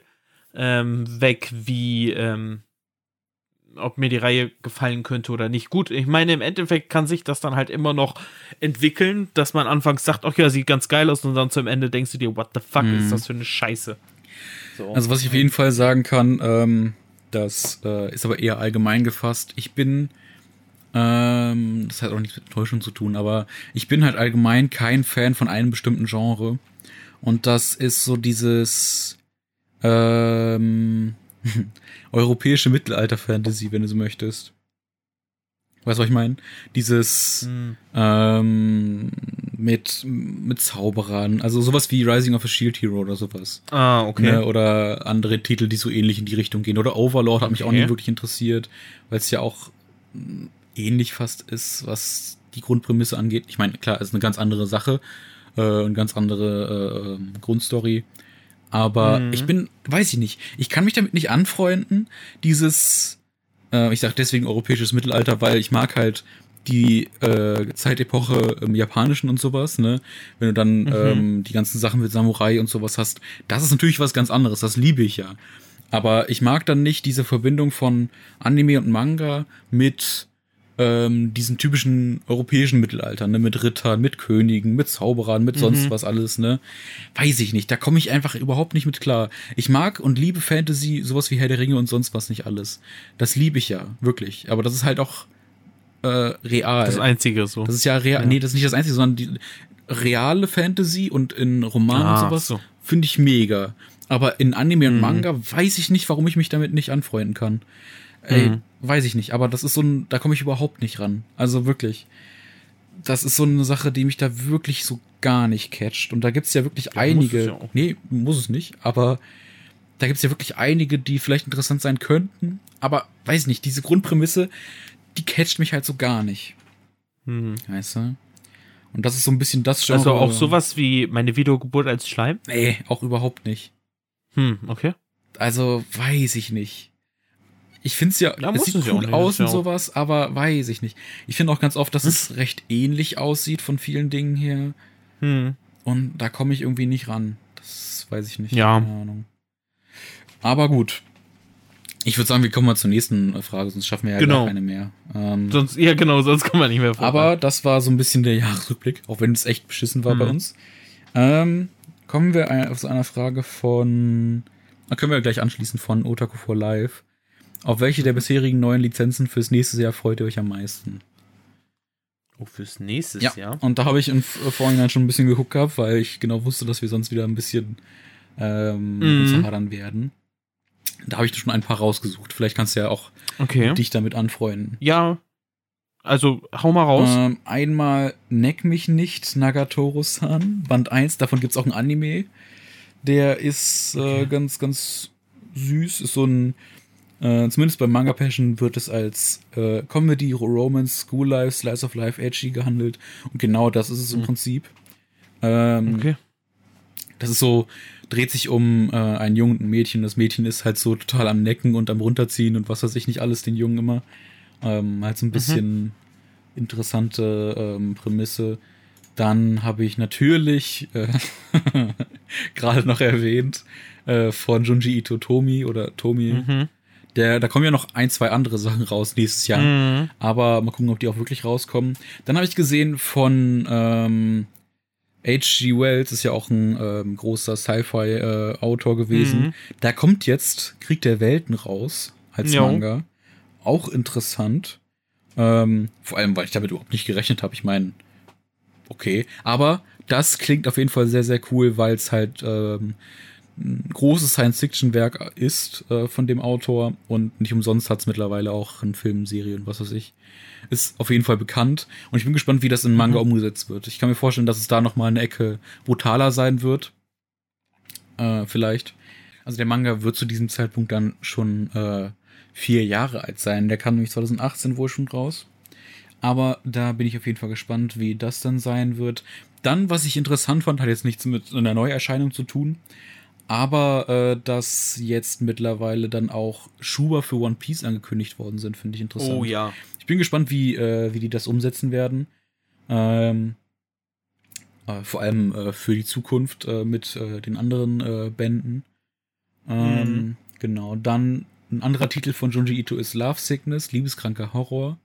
ähm, weg, wie ähm, ob mir die Reihe gefallen könnte oder nicht. Gut, ich meine, im Endeffekt kann sich das dann halt immer noch entwickeln, dass man anfangs sagt, ach ja, sieht ganz geil aus und dann zum Ende denkst du dir, what the fuck Mhm. ist das für eine Scheiße? So. Also was ich auf jeden Fall sagen kann, ähm, das äh, ist aber eher allgemein gefasst. Ich bin, ähm, das hat auch nichts mit Enttäuschung zu tun, aber ich bin halt allgemein kein Fan von einem bestimmten Genre. Und das ist so dieses ähm, europäische Mittelalter-Fantasy, wenn du so möchtest. Weißt du, was ich meine? Dieses Hm. ähm, mit, mit Zauberern, also sowas wie Rising of a Shield Hero oder sowas. Ah, okay. Ne, oder andere Titel, die so ähnlich in die Richtung gehen. Oder Overlord hat mich auch nie wirklich interessiert, weil es ja auch mh, ähnlich fast ist, was die Grundprämisse angeht. Ich meine, klar, ist eine ganz andere Sache, äh, eine ganz andere äh, Grundstory. Aber Mhm. ich bin, weiß ich nicht, ich kann mich damit nicht anfreunden, dieses, äh, ich sag deswegen europäisches Mittelalter, weil ich mag halt die äh, Zeitepoche im Japanischen und sowas, ne? Wenn du dann Mhm. ähm, die ganzen Sachen mit Samurai und sowas hast, das ist natürlich was ganz anderes, das liebe ich ja. Aber ich mag dann nicht diese Verbindung von Anime und Manga mit ähm, diesen typischen europäischen Mittelalter, ne, mit Rittern, mit Königen, mit Zauberern, mit sonst Mhm. was alles, ne? Weiß ich nicht, da komme ich einfach überhaupt nicht mit klar. Ich mag und liebe Fantasy, sowas wie Herr der Ringe und sonst was nicht alles. Das liebe ich ja, wirklich. Aber das ist halt auch äh, real. Das Einzige so. Das ist ja real. Ja. Nee, das ist nicht das Einzige, sondern die reale Fantasy und in Romanen Ah, und sowas so. finde ich mega. Aber in Anime und Mhm. Manga weiß ich nicht, warum ich mich damit nicht anfreunden kann. Ey, Mhm. weiß ich nicht. Aber das ist so ein, da komme ich überhaupt nicht ran. Also wirklich. Das ist so eine Sache, die mich da wirklich so gar nicht catcht. Und da gibt's ja wirklich Ja, muss einige. es ja auch. nee, muss es nicht. Aber da gibt's ja wirklich einige, die vielleicht interessant sein könnten. Aber weiß nicht, diese Grundprämisse, die catcht mich halt so gar nicht. Hm. Weißt du? Und das ist so ein bisschen das Genre. Also auch sowas wie meine Videogeburt als Schleim? Nee, auch überhaupt nicht. Hm, okay. Also, weiß ich nicht. Ich finde es ja, Ja, es sieht es ja cool nicht, aus ja und sowas, aber weiß ich nicht. Ich finde auch ganz oft, dass es recht ähnlich aussieht von vielen Dingen her. Hm. Und da komme ich irgendwie nicht ran. Das weiß ich nicht. Ja. Keine Ahnung. Aber gut. Ich würde sagen, wir kommen mal zur nächsten Frage, sonst schaffen wir ja Genau. gar keine mehr. Ähm, Sonst, ja, genau, sonst kann man nicht mehr vorbei. aber das war so ein bisschen der Jahresrückblick, auch wenn es echt beschissen war Mhm. bei uns. Ähm, kommen wir auf so einer Frage von, da können wir gleich anschließen von Otaku for Live. Auf welche der bisherigen neuen Lizenzen fürs nächste Jahr freut ihr euch am meisten? Oh, fürs nächste Ja, Jahr. und da habe ich im F- Vorhinein schon ein bisschen geguckt gehabt, weil ich genau wusste, dass wir sonst wieder ein bisschen ähm, Mhm. uns hadern werden. Da habe ich schon ein paar rausgesucht. Vielleicht kannst du ja auch Okay. dich damit anfreunden. Ja. Also, hau mal raus. Ähm, einmal Neck mich nicht, Nagatoro-san. Band 1, davon gibt's auch ein Anime. Der ist äh, Okay. ganz, ganz süß. Ist so ein, äh, zumindest bei Manga Passion wird es als äh, Comedy, Romance, School Life, Slice of Life, Edgy gehandelt. Und genau das ist es im Mhm. Prinzip. Ähm, okay. Das ist so, dreht sich um äh, einen Jungen und ein Mädchen. Das Mädchen ist halt so total am Necken und am Runterziehen und was weiß ich nicht alles, den Jungen immer. Ähm, halt so ein bisschen interessante ähm, Prämisse. Dann habe ich natürlich äh, gerade noch erwähnt äh, von Junji Ito Tomi oder Tomi. Mhm. Der, da kommen ja noch ein, zwei andere Sachen raus nächstes Jahr. Mhm. Aber mal gucken, ob die auch wirklich rauskommen. Dann habe ich gesehen von ähm, H.G. Wells, ist ja auch ein ähm, großer Sci-Fi-Autor gewesen. Mhm. Da kommt jetzt Krieg der Welten raus als Jo. Manga. Auch interessant. Ähm, vor allem, weil ich damit überhaupt nicht gerechnet habe. Ich meine, okay. Aber das klingt auf jeden Fall sehr, sehr cool, weil es halt ähm, ein großes Science-Fiction-Werk ist äh, von dem Autor und nicht umsonst hat es mittlerweile auch eine Filmserie und was weiß ich. Ist auf jeden Fall bekannt und ich bin gespannt, wie das in Manga Mhm. umgesetzt wird. Ich kann mir vorstellen, dass es da noch mal eine Ecke brutaler sein wird. Äh, vielleicht. Also der Manga wird zu diesem Zeitpunkt dann schon äh, vier Jahre alt sein. Der kam nämlich 2018 wohl schon raus. Aber da bin ich auf jeden Fall gespannt, wie das dann sein wird. Dann, was ich interessant fand, hat jetzt nichts mit einer Neuerscheinung zu tun. Aber äh, dass jetzt mittlerweile dann auch Schuber für One Piece angekündigt worden sind, finde ich interessant. Oh ja. Ich bin gespannt, wie, äh, wie die das umsetzen werden. Ähm, äh, vor allem äh, für die Zukunft äh, mit äh, den anderen äh, Bänden. Ähm, Mhm. Genau. Dann ein anderer Titel von Junji Ito ist Love Sickness, liebeskranker Horror.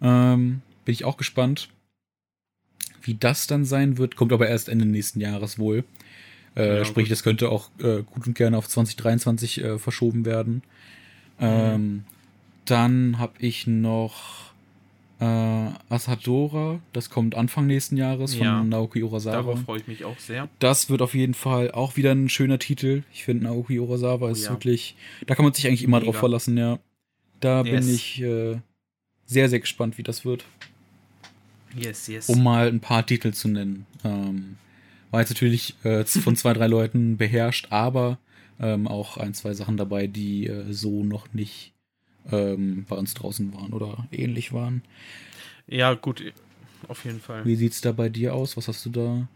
Ähm, bin ich auch gespannt, wie das dann sein wird. Kommt aber erst Ende nächsten Jahres wohl. Äh, Ja, sprich, gut. das könnte auch äh, gut und gerne auf 2023 äh, verschoben werden. Ähm, dann habe ich noch äh, Asadora. Das kommt Anfang nächsten Jahres von Ja. Naoki Urasawa. Darauf freue ich mich auch sehr. Das wird auf jeden Fall auch wieder ein schöner Titel. Ich finde, Naoki Urasawa ist ja. wirklich, da kann man sich eigentlich immer Mega. drauf verlassen, ja. Da bin Yes. ich äh, sehr, sehr gespannt, wie das wird. Yes, yes. Um mal ein paar Titel zu nennen. Ähm, war jetzt natürlich äh, von zwei, drei Leuten beherrscht, aber ähm, auch ein, zwei Sachen dabei, die äh, so noch nicht ähm, bei uns draußen waren oder ähnlich waren. ja, gut. Auf jeden Fall. Wie sieht's da bei dir aus? Was hast du da?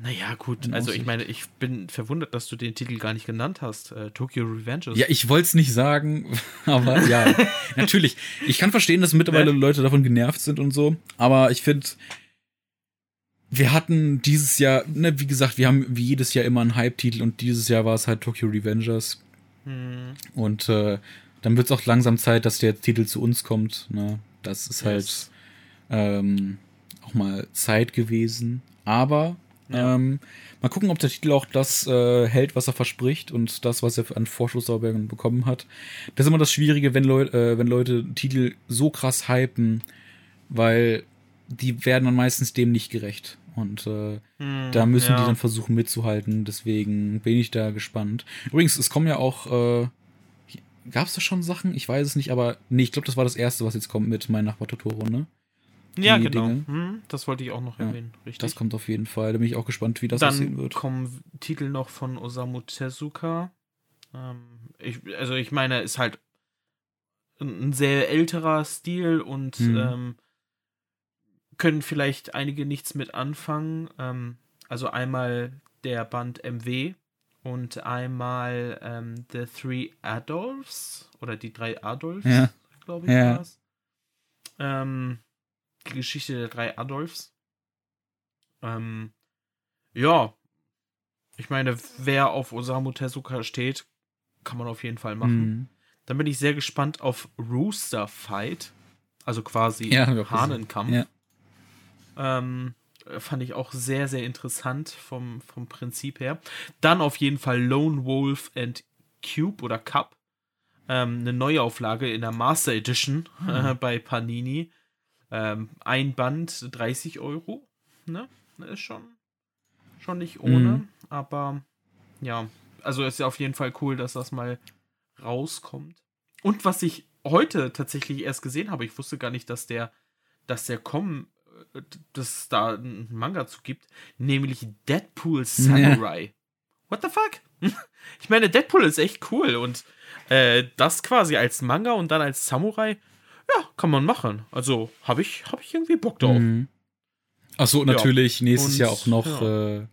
Naja, gut. Also, ich meine, ich bin verwundert, dass du den Titel gar nicht genannt hast. Äh, Tokyo Revengers. Ja, ich wollte es nicht sagen, aber ja, natürlich. Ich kann verstehen, dass mittlerweile Leute davon genervt sind und so, aber ich finde, wir hatten dieses Jahr, ne, wie gesagt, wir haben wie jedes Jahr immer einen Hype-Titel und dieses Jahr war es halt Tokyo Revengers Hm, und äh, dann wird es auch langsam Zeit, dass der Titel zu uns kommt. Ne? Das ist halt yes. ähm, auch mal Zeit gewesen, aber Ja. ähm, mal gucken, ob der Titel auch das äh, hält, was er verspricht und das, was er an Vorschusslorbeeren bekommen hat. Das ist immer das Schwierige, wenn, Leu äh, wenn Leute Titel so krass hypen, weil die werden dann meistens dem nicht gerecht. Und äh, Hm, da müssen ja. die dann versuchen mitzuhalten. Deswegen bin ich da gespannt. Übrigens, es kommen ja auch. Äh, Gab es da schon Sachen? Ich weiß es nicht, aber nee, ich glaube, das war das erste, was jetzt kommt mit Mein Nachbar Totoro, ne? Ja, genau. Hm, das wollte ich auch noch Ja, erwähnen. Richtig. Das kommt auf jeden Fall. Da bin ich auch gespannt, wie das aussehen Dann wird. kommen Titel noch von Osamu Tezuka. Ähm, ich, also ich meine, ist halt ein sehr älterer Stil und Mhm. ähm, können vielleicht einige nichts mit anfangen. Ähm, also einmal der Band MW und einmal ähm, The Three Adolfs oder die drei Adolfs, Ja. glaube ich, Ja. war's. Ähm, die Geschichte der drei Adolfs. Ähm, ja, ich meine, wer auf Osamu Tezuka steht, kann man auf jeden Fall machen. Mhm. Dann bin ich sehr gespannt auf Rooster Fight, also quasi Ja. Hahnenkampf. Ja. Ähm, fand ich auch sehr, sehr interessant vom, vom Prinzip her. Dann auf jeden Fall Lone Wolf and Cube oder Cup. Ähm, eine Neuauflage in der Master Edition äh, bei Panini. Ähm, ein Band 30 Euro. Ne? Ist schon, schon nicht ohne. Mhm. Aber ja, also ist ja auf jeden Fall cool, dass das mal rauskommt. Und was ich heute tatsächlich erst gesehen habe, ich wusste gar nicht, dass der, dass der kommen, dass es da einen Manga zu gibt, nämlich Deadpool Samurai. What the fuck? Ich meine, Deadpool ist echt cool und äh, das quasi als Manga und dann als Samurai, ja, kann man machen. Also habe ich, hab ich irgendwie Bock drauf. Mhm. Achso, natürlich nächstes Und, Jahr auch noch äh,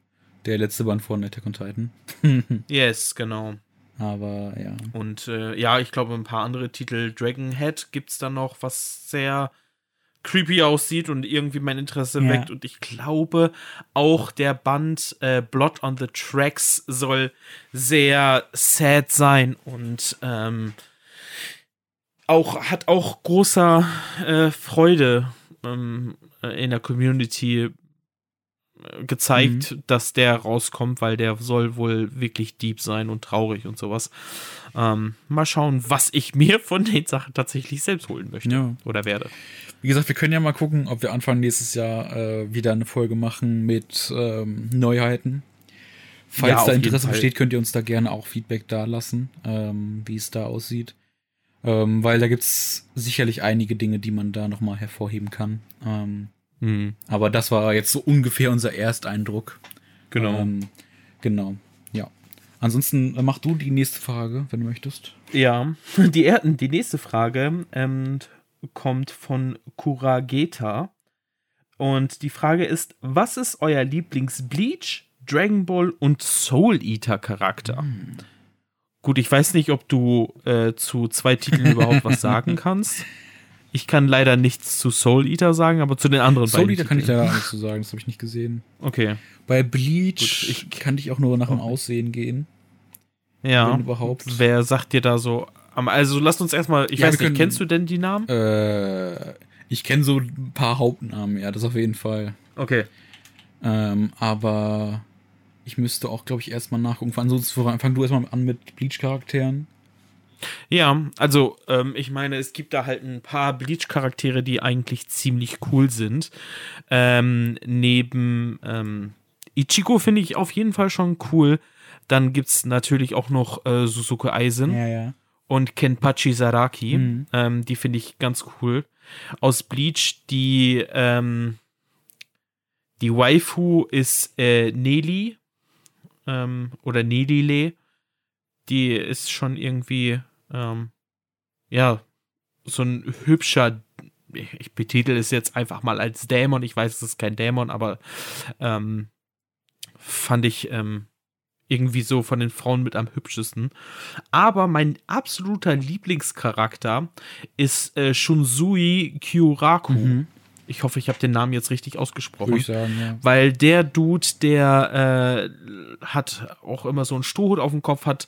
der letzte Band von Attack on Titan. Yes, genau. Aber ja. Und äh, ja, ich glaube, ein paar andere Titel. Dragonhead gibt es dann noch, was sehr creepy aussieht und irgendwie mein Interesse Ja. weckt. Und ich glaube, auch der Band äh, Blood on the Tracks soll sehr sad sein und ähm, auch hat auch großer äh, Freude ähm, äh, in der Community gezeigt, dass der rauskommt, weil der soll wohl wirklich deep sein und traurig und sowas. Ähm, mal schauen, was ich mir von den Sachen tatsächlich selbst holen möchte Ja. oder werde. Wie gesagt, wir können ja mal gucken, ob wir Anfang nächstes Jahr äh, wieder eine Folge machen mit ähm, Neuheiten. Falls Ja, da Interesse besteht, könnt ihr uns da gerne auch Feedback da lassen, ähm, wie es da aussieht. Ähm, weil da gibt's sicherlich einige Dinge, die man da nochmal hervorheben kann. Ähm, Hm, aber das war jetzt so ungefähr unser Ersteindruck. genau. Ähm, genau. Ja. Ansonsten äh, mach du die nächste Frage, wenn du möchtest. Ja, die, die nächste Frage ähm, kommt von Kurageta. Und die Frage ist: Was ist euer Lieblings-Bleach, Dragon Ball und Soul Eater Charakter? Gut, ich weiß nicht, ob du äh, zu zwei Titeln überhaupt was sagen kannst. Ich kann leider nichts zu Soul Eater sagen, aber zu den anderen Soul beiden Eater kann ich leider auch nicht so sagen, das habe ich nicht gesehen. Okay, Bei Bleach Gut, ich- kann ich auch nur nach dem Aussehen gehen, ja. wenn überhaupt. Wer sagt dir da so? am- Also lasst uns erstmal, ich Ja, weiß nicht, können- kennst du denn die Namen? Äh, ich kenne so ein paar Hauptnamen, ja, das auf jeden Fall. Okay. Ähm, aber ich müsste auch, glaube ich, erstmal nachgucken. Ansonsten fang du erstmal an mit Bleach-Charakteren. Ja, also ähm, ich meine, es gibt da halt ein paar Bleach-Charaktere, die eigentlich ziemlich cool sind. Ähm, neben ähm, Ichigo finde ich auf jeden Fall schon cool. Dann gibt es natürlich auch noch äh, Suzuki Aizen Ja, ja. und Kenpachi Saraki. Mhm. Ähm, die finde ich ganz cool. Aus Bleach, die, ähm, die Waifu ist äh, Nelly ähm, oder Nelile. Die ist schon irgendwie, ähm, ja, so ein hübscher, ich betitel es jetzt einfach mal als Dämon. Ich weiß, es ist kein Dämon, aber ähm, fand ich ähm, irgendwie so von den Frauen mit am hübschesten. Aber mein absoluter Lieblingscharakter ist äh, Shunsui Kyuraku. Mhm. Ich hoffe, ich habe den Namen jetzt richtig ausgesprochen. ich sagen, ja. Weil der Dude, der äh, hat auch immer so einen Strohhut auf dem Kopf, hat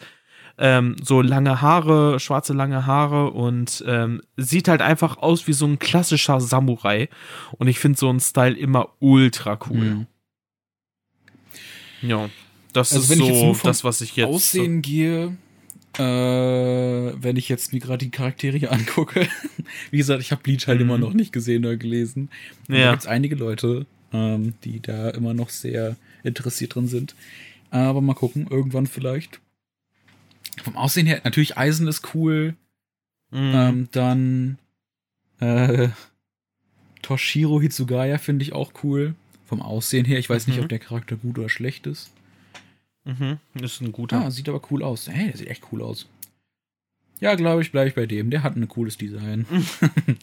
ähm, so lange Haare, schwarze lange Haare und ähm, sieht halt einfach aus wie so ein klassischer Samurai. Und ich finde so einen Style immer ultra cool. Mhm. Ja, das Also ist wenn ich jetzt so das, was ich jetzt. Aussehen gehe, äh, wenn ich jetzt mir gerade die Charaktere hier angucke, wie gesagt, ich habe Bleach halt Mhm. immer noch nicht gesehen oder gelesen. Und Da Ja. gibt es einige Leute, ähm, die da immer noch sehr interessiert drin sind. Aber mal gucken, irgendwann vielleicht. Vom Aussehen her, natürlich Eisen ist cool. Mhm. Ähm, dann äh, Toshiro Hitsugaya finde ich auch cool. Vom Aussehen her, ich weiß nicht, Mhm. ob der Charakter gut oder schlecht ist. Mhm. Ist ein guter. Ah, sieht aber cool aus. Hey, der sieht echt cool aus. Ja, glaube ich, bleibe ich bei dem. Der hat ein cooles Design.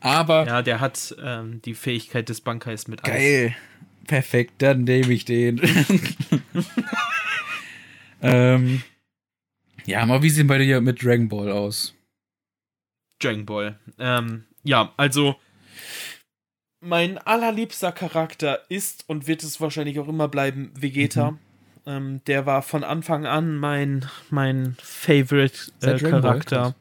aber Ja, der hat ähm, die Fähigkeit des Bankers mit Eis. geil. Perfekt, dann nehme ich den. ähm, ja, aber wie sehen bei dir mit Dragon Ball aus? Dragon Ball. Ähm, ja, also mein allerliebster Charakter ist und wird es wahrscheinlich auch immer bleiben Vegeta. Mhm. Ähm, der war von Anfang an mein, mein Favorite äh, Charakter.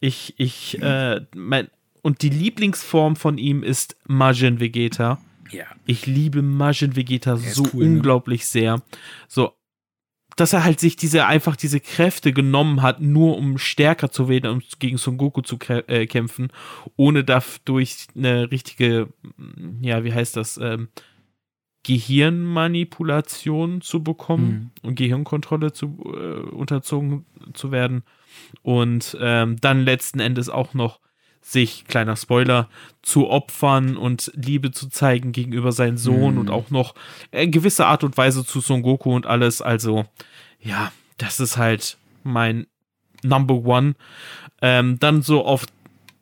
Ich, ich, äh, mein, und die Lieblingsform von ihm ist Majin Vegeta. Ja. Ich liebe Majin Vegeta so cool, ne? unglaublich ne? sehr. So, dass er halt sich diese einfach diese Kräfte genommen hat, nur um stärker zu werden und gegen Son Goku zu äh, kämpfen, ohne dadurch eine richtige, ja, wie heißt das, ähm, Gehirnmanipulation zu bekommen mhm. und Gehirnkontrolle zu äh, unterzogen zu werden und ähm, dann letzten Endes auch noch sich, kleiner Spoiler, zu opfern und Liebe zu zeigen gegenüber seinem Sohn mhm. und auch noch in gewisser Art und Weise zu Son Goku und alles. Also, ja, das ist halt mein Number One. Ähm, dann so auf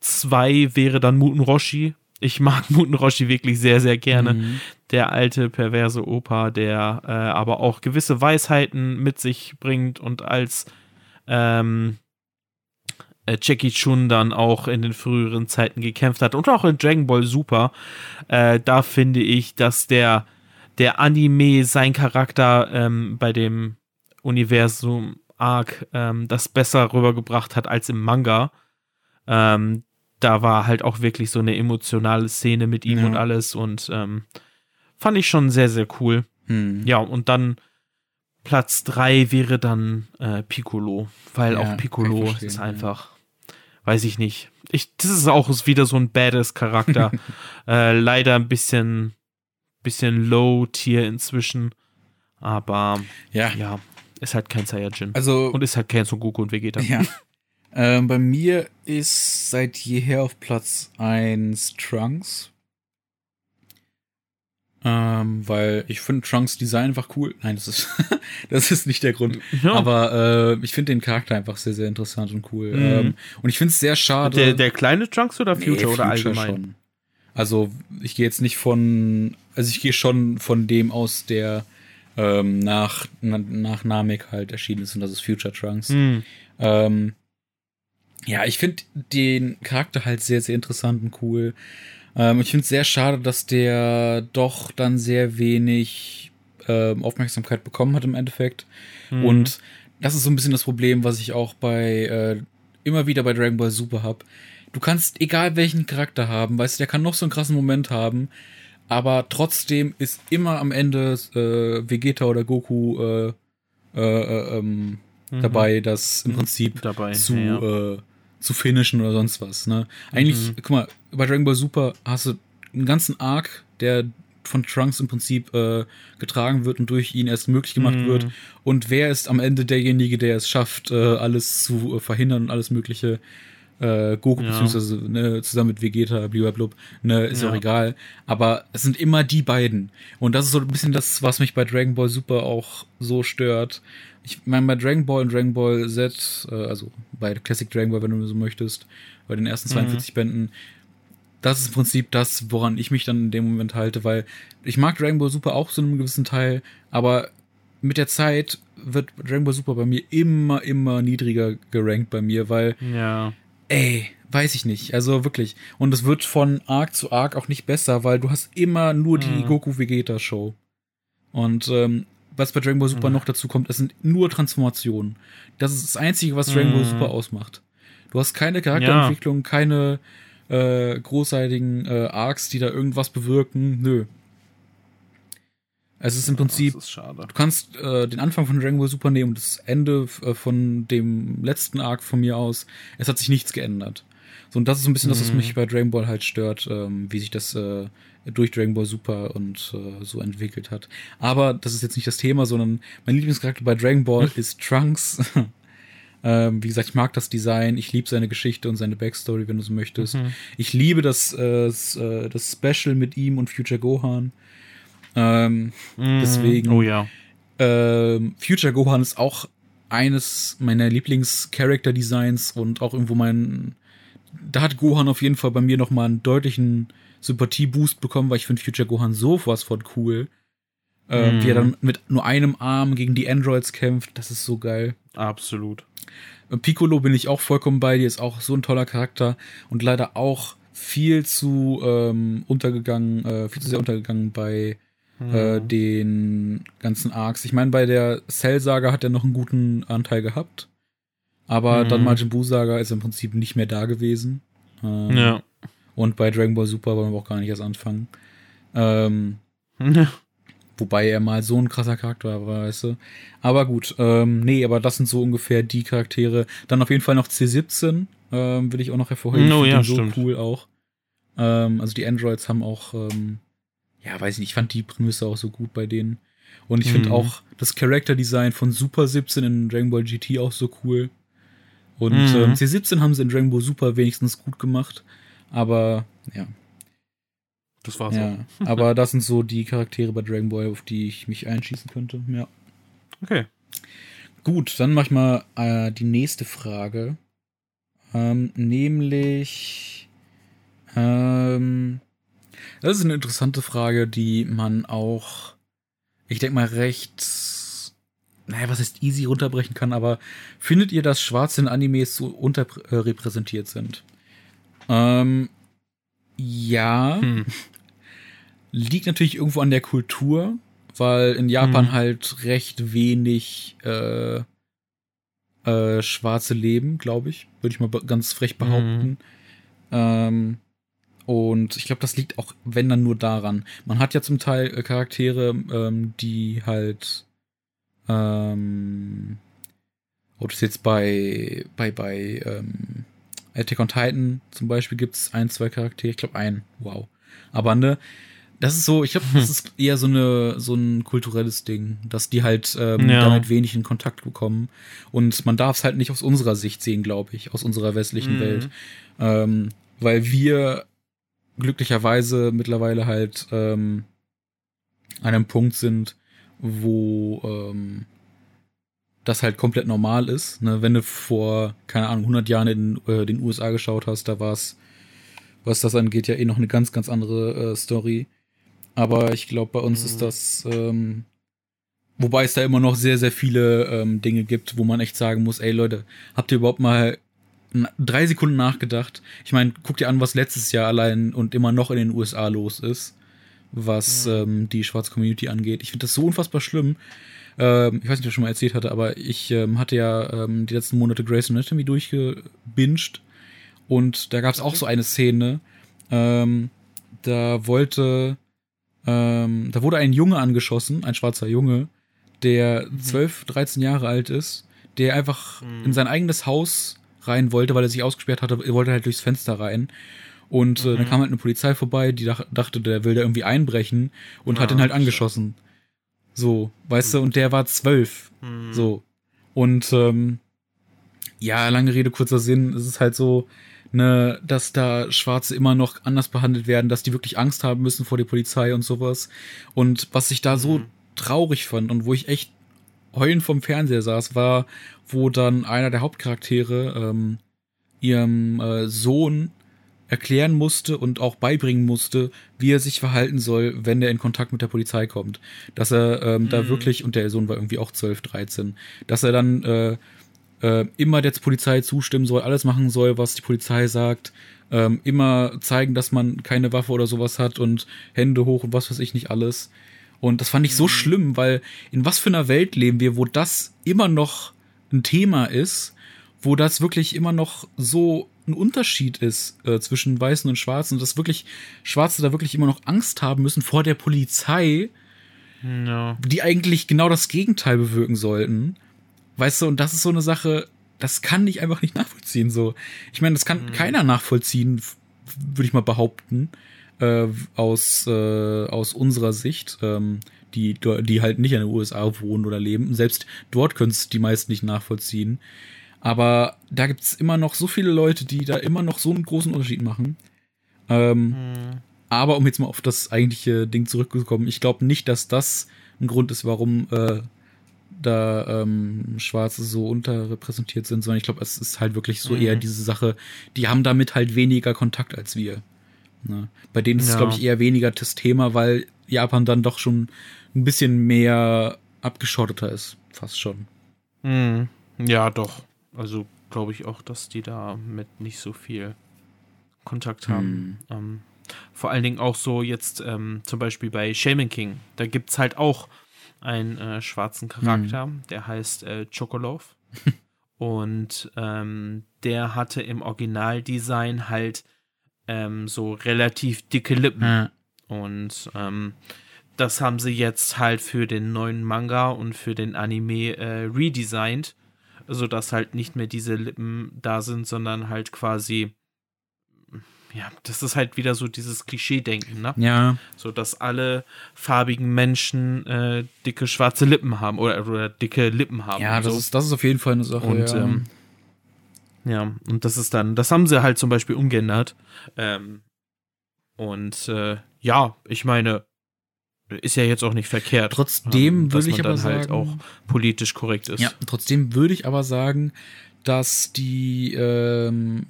zwei wäre dann Muten Roshi. Ich mag Muten Roshi wirklich sehr, sehr gerne. Mhm. Der alte, perverse Opa, der äh, aber auch gewisse Weisheiten mit sich bringt und als ähm, äh, Jackie Chun dann auch in den früheren Zeiten gekämpft hat und auch in Dragon Ball Super, äh, da finde ich, dass der, der Anime sein Charakter ähm, bei dem Universum Arc ähm, das besser rübergebracht hat als im Manga. Ähm, da war halt auch wirklich so eine emotionale Szene mit ihm ja. und alles und ähm, fand ich schon sehr, sehr cool. Hm. Ja, und dann Platz 3 wäre dann äh, Piccolo, weil ja, auch Piccolo ist einfach weiß ich nicht. Ich, das ist auch wieder so ein badass Charakter. äh, leider ein bisschen, bisschen Low-Tier inzwischen. Aber ja. ja, ist halt kein Saiyajin. Also, und ist halt kein Son Goku und Vegeta. Ja. Ähm, bei mir ist seit jeher auf Platz 1 Trunks. Ähm, weil ich finde Trunks Design einfach cool. Nein, das ist, das ist nicht der Grund. Ja. Aber äh, ich finde den Charakter einfach sehr, sehr interessant und cool. Mhm. Ähm, und ich finde es sehr schade. Der, der kleine Trunks oder Future, nee, oder allgemein? Schon. Also ich gehe jetzt nicht von, also ich gehe schon von dem aus, der ähm, nach, nach Namek halt erschienen ist und das ist Future Trunks. Mhm. Ähm, ja, ich finde den Charakter halt sehr, sehr interessant und cool. Ähm, ich finde es sehr schade, dass der doch dann sehr wenig ähm, Aufmerksamkeit bekommen hat im Endeffekt. Mhm. Und das ist so ein bisschen das Problem, was ich auch bei äh, immer wieder bei Dragon Ball Super habe. Du kannst egal welchen Charakter haben, weißt du, der kann noch so einen krassen Moment haben, aber trotzdem ist immer am Ende äh, Vegeta oder Goku äh, äh, äh ähm, mhm. dabei, das im Prinzip dabei, zu ja. äh, zu finishen oder sonst was. Ne? Eigentlich, mhm. guck mal, bei Dragon Ball Super hast du einen ganzen Arc, der von Trunks im Prinzip äh, getragen wird und durch ihn erst möglich gemacht mhm. wird. Und wer ist am Ende derjenige, der es schafft, äh, alles zu äh, verhindern und alles Mögliche? Äh, Goku ja. beziehungsweise ne, zusammen mit Vegeta, blub, ne, ist ja. auch egal. Aber es sind immer die beiden. Und das ist so ein bisschen das, was mich bei Dragon Ball Super auch so stört ich meine, bei Dragon Ball und Dragon Ball Z, äh, also bei Classic Dragon Ball, wenn du so möchtest, bei den ersten 42 mhm. Bänden, das ist im Prinzip das, woran ich mich dann in dem Moment halte, weil ich mag Dragon Ball Super auch zu einem gewissen Teil, aber mit der Zeit wird Dragon Ball Super bei mir immer, immer niedriger gerankt bei mir, weil, ja. ey, weiß ich nicht, also wirklich. Und es wird von Arc zu Arc auch nicht besser, weil du hast immer nur die mhm. Goku Vegeta Show. Und ähm, was bei Dragon Ball Super mhm. noch dazu kommt, es sind nur Transformationen. Das ist das Einzige, was Dragon Ball mhm. Super ausmacht. Du hast keine Charakterentwicklung, ja. keine äh, großartigen äh, Arcs, die da irgendwas bewirken. Nö. Es ist im Prinzip, ist du kannst äh, den Anfang von Dragon Ball Super nehmen und das Ende äh, von dem letzten Arc von mir aus. Es hat sich nichts geändert. So, und das ist so ein bisschen mhm. das, was mich mhm. bei Dragon Ball halt stört, ähm, wie sich das äh, durch Dragon Ball Super und äh, so entwickelt hat. Aber das ist jetzt nicht das Thema, sondern mein Lieblingscharakter bei Dragon Ball ist Trunks. ähm, wie gesagt, ich mag das Design, ich liebe seine Geschichte und seine Backstory, wenn du so möchtest. Mhm. Ich liebe das, äh, äh das Special mit ihm und Future Gohan. Ähm, mhm. Deswegen. Oh ja. Ähm, Future Gohan ist auch eines meiner Lieblings-Character-Designs und auch irgendwo mein. Da hat Gohan auf jeden Fall bei mir nochmal einen deutlichen Sympathie-Boost bekommen, weil ich finde Future Gohan so was von cool. Äh, Mhm. Wie er dann mit nur einem Arm gegen die Androids kämpft, das ist so geil. Absolut. Äh, Piccolo bin ich auch vollkommen bei dir, ist auch so ein toller Charakter und leider auch viel zu ähm, untergegangen, äh, viel zu sehr untergegangen bei äh, Mhm. den ganzen Arcs. Ich meine, bei der Cell-Saga hat er noch einen guten Anteil gehabt, aber Mhm. dann Majin Buu-Saga ist im Prinzip nicht mehr da gewesen. Ähm, Ja. Und bei Dragon Ball Super wollen wir auch gar nicht erst anfangen. Ähm, wobei er mal so ein krasser Charakter war, weißt du. Aber gut, ähm, nee, aber das sind so ungefähr die Charaktere. Dann auf jeden Fall noch C17, ähm, will ich auch noch hervorheben. Oh find ja, so stimmt. cool auch. Ähm, also die Androids haben auch, ähm, ja, weiß ich nicht, ich fand die Prämisse auch so gut bei denen. Und ich finde Mhm. auch das Character Design von Super 17 in Dragon Ball GT auch so cool. Und Mhm. ähm, C17 haben sie in Dragon Ball Super wenigstens gut gemacht. Aber ja, Das war's ja. aber das sind so die Charaktere bei Dragon Ball, auf die ich mich einschießen könnte. Ja. auch. Okay. Gut, dann mach ich mal äh, die nächste Frage. Ähm, nämlich. Ähm, das ist eine interessante Frage, die man auch, ich denke mal, recht. Naja, was heißt easy runterbrechen kann, aber findet ihr, dass Schwarze in Animes so unterrepräsentiert sind? Ähm, ja. Hm. Liegt natürlich irgendwo an der Kultur, weil in Japan Mhm. halt recht wenig äh, äh, Schwarze leben, glaube ich. Würde ich mal ganz frech behaupten. Ähm, und ich glaube, das liegt auch, wenn dann nur daran. Man hat ja zum Teil äh, Charaktere, ähm, die halt ähm, ob das jetzt bei bei bei ähm, Attack on Titan zum Beispiel gibt es ein, zwei Charaktere, ich glaube ein, wow. Aber ne, das ist so, ich glaube, das ist eher so eine so ein kulturelles Ding, dass die halt ähm, Ja. damit wenig in Kontakt bekommen und man darf es halt nicht aus unserer Sicht sehen, glaube ich, aus unserer westlichen Mhm. Welt, ähm, weil wir glücklicherweise mittlerweile halt ähm, an einem Punkt sind, wo ähm, das halt komplett normal ist. Ne? Wenn du vor, keine Ahnung, 100 Jahren in äh, den USA geschaut hast, da war es, was das angeht, ja eh noch eine ganz, ganz andere äh, Story. Aber ich glaube, bei uns Mhm. ist das, ähm, wobei es da immer noch sehr, sehr viele ähm, Dinge gibt, wo man echt sagen muss, ey Leute, habt ihr überhaupt mal drei Sekunden nachgedacht? Ich meine, guck dir an, was letztes Jahr allein und immer noch in den USA los ist, was Mhm. ähm, die schwarze Community angeht. Ich finde das so unfassbar schlimm. Ähm, ich weiß nicht, ob ich schon mal erzählt hatte, aber ich ähm, hatte ja ähm, die letzten Monate Grey's Anatomy durchgebinged und da gab es auch so eine Szene, ähm, da wollte, ähm, da wurde ein Junge angeschossen, ein schwarzer Junge, der 12, 13 Jahre alt ist, der einfach Mhm. in sein eigenes Haus rein wollte, weil er sich ausgesperrt hatte, er wollte halt durchs Fenster rein. Und äh, dann Mhm. kam halt eine Polizei vorbei, die dach, dachte, der will da irgendwie einbrechen und hat Ah, ihn halt angeschossen. So, weißt du, und der war zwölf. Hm. So. Und ähm, ja, lange Rede, kurzer Sinn, es ist halt so, ne, dass da Schwarze immer noch anders behandelt werden, dass die wirklich Angst haben müssen vor der Polizei und sowas. Und was ich da so Mhm. traurig fand und wo ich echt heulend vom Fernseher saß, war, wo dann einer der Hauptcharaktere ähm, ihrem äh, Sohn erklären musste und auch beibringen musste, wie er sich verhalten soll, wenn er in Kontakt mit der Polizei kommt. Dass er ähm, da Mhm. wirklich, und der Sohn war irgendwie auch 12, 13, dass er dann äh, äh, immer der Polizei zustimmen soll, alles machen soll, was die Polizei sagt, ähm, immer zeigen, dass man keine Waffe oder sowas hat und Hände hoch und was weiß ich nicht alles. Und das fand ich so Mhm. schlimm, weil in was für einer Welt leben wir, wo das immer noch ein Thema ist, wo das wirklich immer noch so ein Unterschied ist äh, zwischen Weißen und Schwarzen und dass wirklich Schwarze da wirklich immer noch Angst haben müssen vor der Polizei, Ja. die eigentlich genau das Gegenteil bewirken sollten. Weißt du, und das ist so eine Sache, das kann ich einfach nicht nachvollziehen. So, ich meine, das kann Mhm. keiner nachvollziehen, würde ich mal behaupten, äh, aus äh, aus unserer Sicht, ähm, die die halt nicht in den USA wohnen oder leben. Selbst dort können es die meisten nicht nachvollziehen. Aber da gibt's immer noch so viele Leute, die da immer noch so einen großen Unterschied machen. Ähm, Hm. aber um jetzt mal auf das eigentliche Ding zurückzukommen, ich glaube nicht, dass das ein Grund ist, warum äh, da ähm, Schwarze so unterrepräsentiert sind, sondern ich glaube, es ist halt wirklich so Mhm. eher diese Sache, die haben damit halt weniger Kontakt als wir. Ne? Bei denen ist es, Ja. glaube ich, eher weniger das Thema, weil Japan dann doch schon ein bisschen mehr abgeschotteter ist. Fast schon. Mhm. Ja, doch. Also glaube ich auch, dass die da mit nicht so viel Kontakt haben. Ähm, vor allen Dingen auch so jetzt ähm, zum Beispiel bei Shaman King. Da gibt es halt auch einen äh, schwarzen Charakter, der heißt äh, Chocolove. Und ähm, der hatte im Originaldesign halt ähm, so relativ dicke Lippen. Ja. Und ähm, das haben sie jetzt halt für den neuen Manga und für den Anime äh, redesigned, sodass halt nicht mehr diese Lippen da sind, sondern halt quasi, ja, das ist halt wieder so dieses Klischee-Denken, ne? ja, So dass alle farbigen Menschen äh, dicke schwarze Lippen haben oder, oder dicke Lippen haben. ja das, so. ist, das ist auf jeden Fall eine Sache. Und ja. ähm, ja, und das ist dann, das haben sie halt zum Beispiel umgeändert. Ähm, und äh, ja, ich meine, ist ja jetzt auch nicht verkehrt. Trotzdem ähm, würde ich aber dann halt sagen, auch politisch korrekt ist. Ja, trotzdem würde ich aber sagen, dass die, ähm,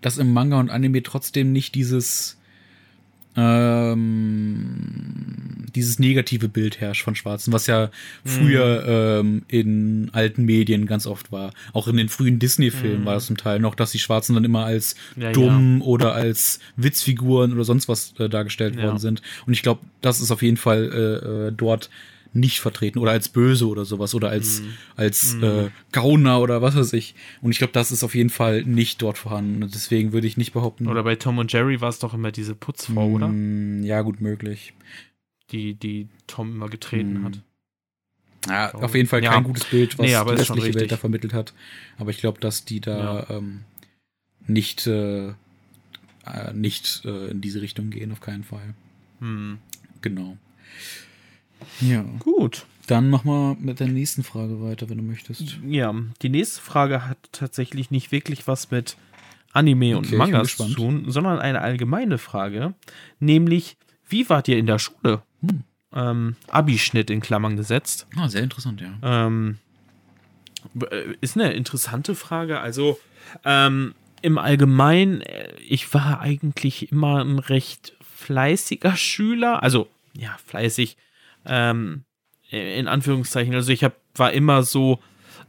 dass im Manga und Anime trotzdem nicht dieses, ähm, dieses negative Bild herrscht von Schwarzen, was ja früher ähm, in alten Medien ganz oft war. Auch in den frühen Disney-Filmen war das zum Teil noch, dass die Schwarzen dann immer als Ja, dumm oder als Witzfiguren oder sonst was äh, dargestellt Ja. worden sind. Und ich glaube, das ist auf jeden Fall äh, äh, dort nicht vertreten oder als böse oder sowas oder als Mhm. als äh, Gauner oder was weiß ich. Und ich glaube, das ist auf jeden Fall nicht dort vorhanden. Und deswegen würde ich nicht behaupten. Oder bei Tom und Jerry war es doch immer diese Putzfrau, oder? Mm, Ja, gut möglich. Die, die Tom immer getreten Mm. hat. Ja, auf jeden Fall kein Ja. gutes Bild, was Nee, die restliche Welt da vermittelt hat. Aber ich glaube, dass die da ähm, nicht äh, äh, nicht äh, in diese Richtung gehen, auf keinen Fall. Hm. Genau. Ja. Gut. Dann mach mal mit der nächsten Frage weiter, wenn du möchtest. Ja, die nächste Frage hat tatsächlich nicht wirklich was mit Anime und Okay, bin Mangas zu tun, sondern eine allgemeine Frage, nämlich, wie wart ihr in der Schule? Hm. Ähm, Abischnitt in Klammern gesetzt. Ah, sehr interessant, ja. Ähm, äh, ist eine interessante Frage. Also, ähm, im Allgemeinen, äh, ich war eigentlich immer ein recht fleißiger Schüler. Also, ja, fleißig, ähm, in Anführungszeichen. Also, ich hab, war immer so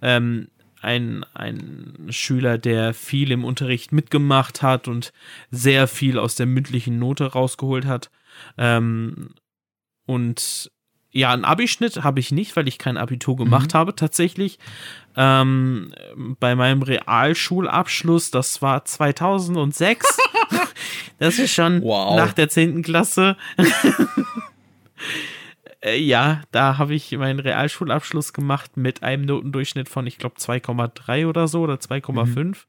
ähm, ein, ein Schüler, der viel im Unterricht mitgemacht hat und sehr viel aus der mündlichen Note rausgeholt hat. Ähm, und ja, einen Abischnitt habe ich nicht, weil ich kein Abitur gemacht habe tatsächlich. Ähm, bei meinem Realschulabschluss, das war 2006. das ist schon Wow. nach der 10. Klasse. Äh, ja, da habe ich meinen Realschulabschluss gemacht mit einem Notendurchschnitt von, ich glaube, 2,3 oder so oder 2,5.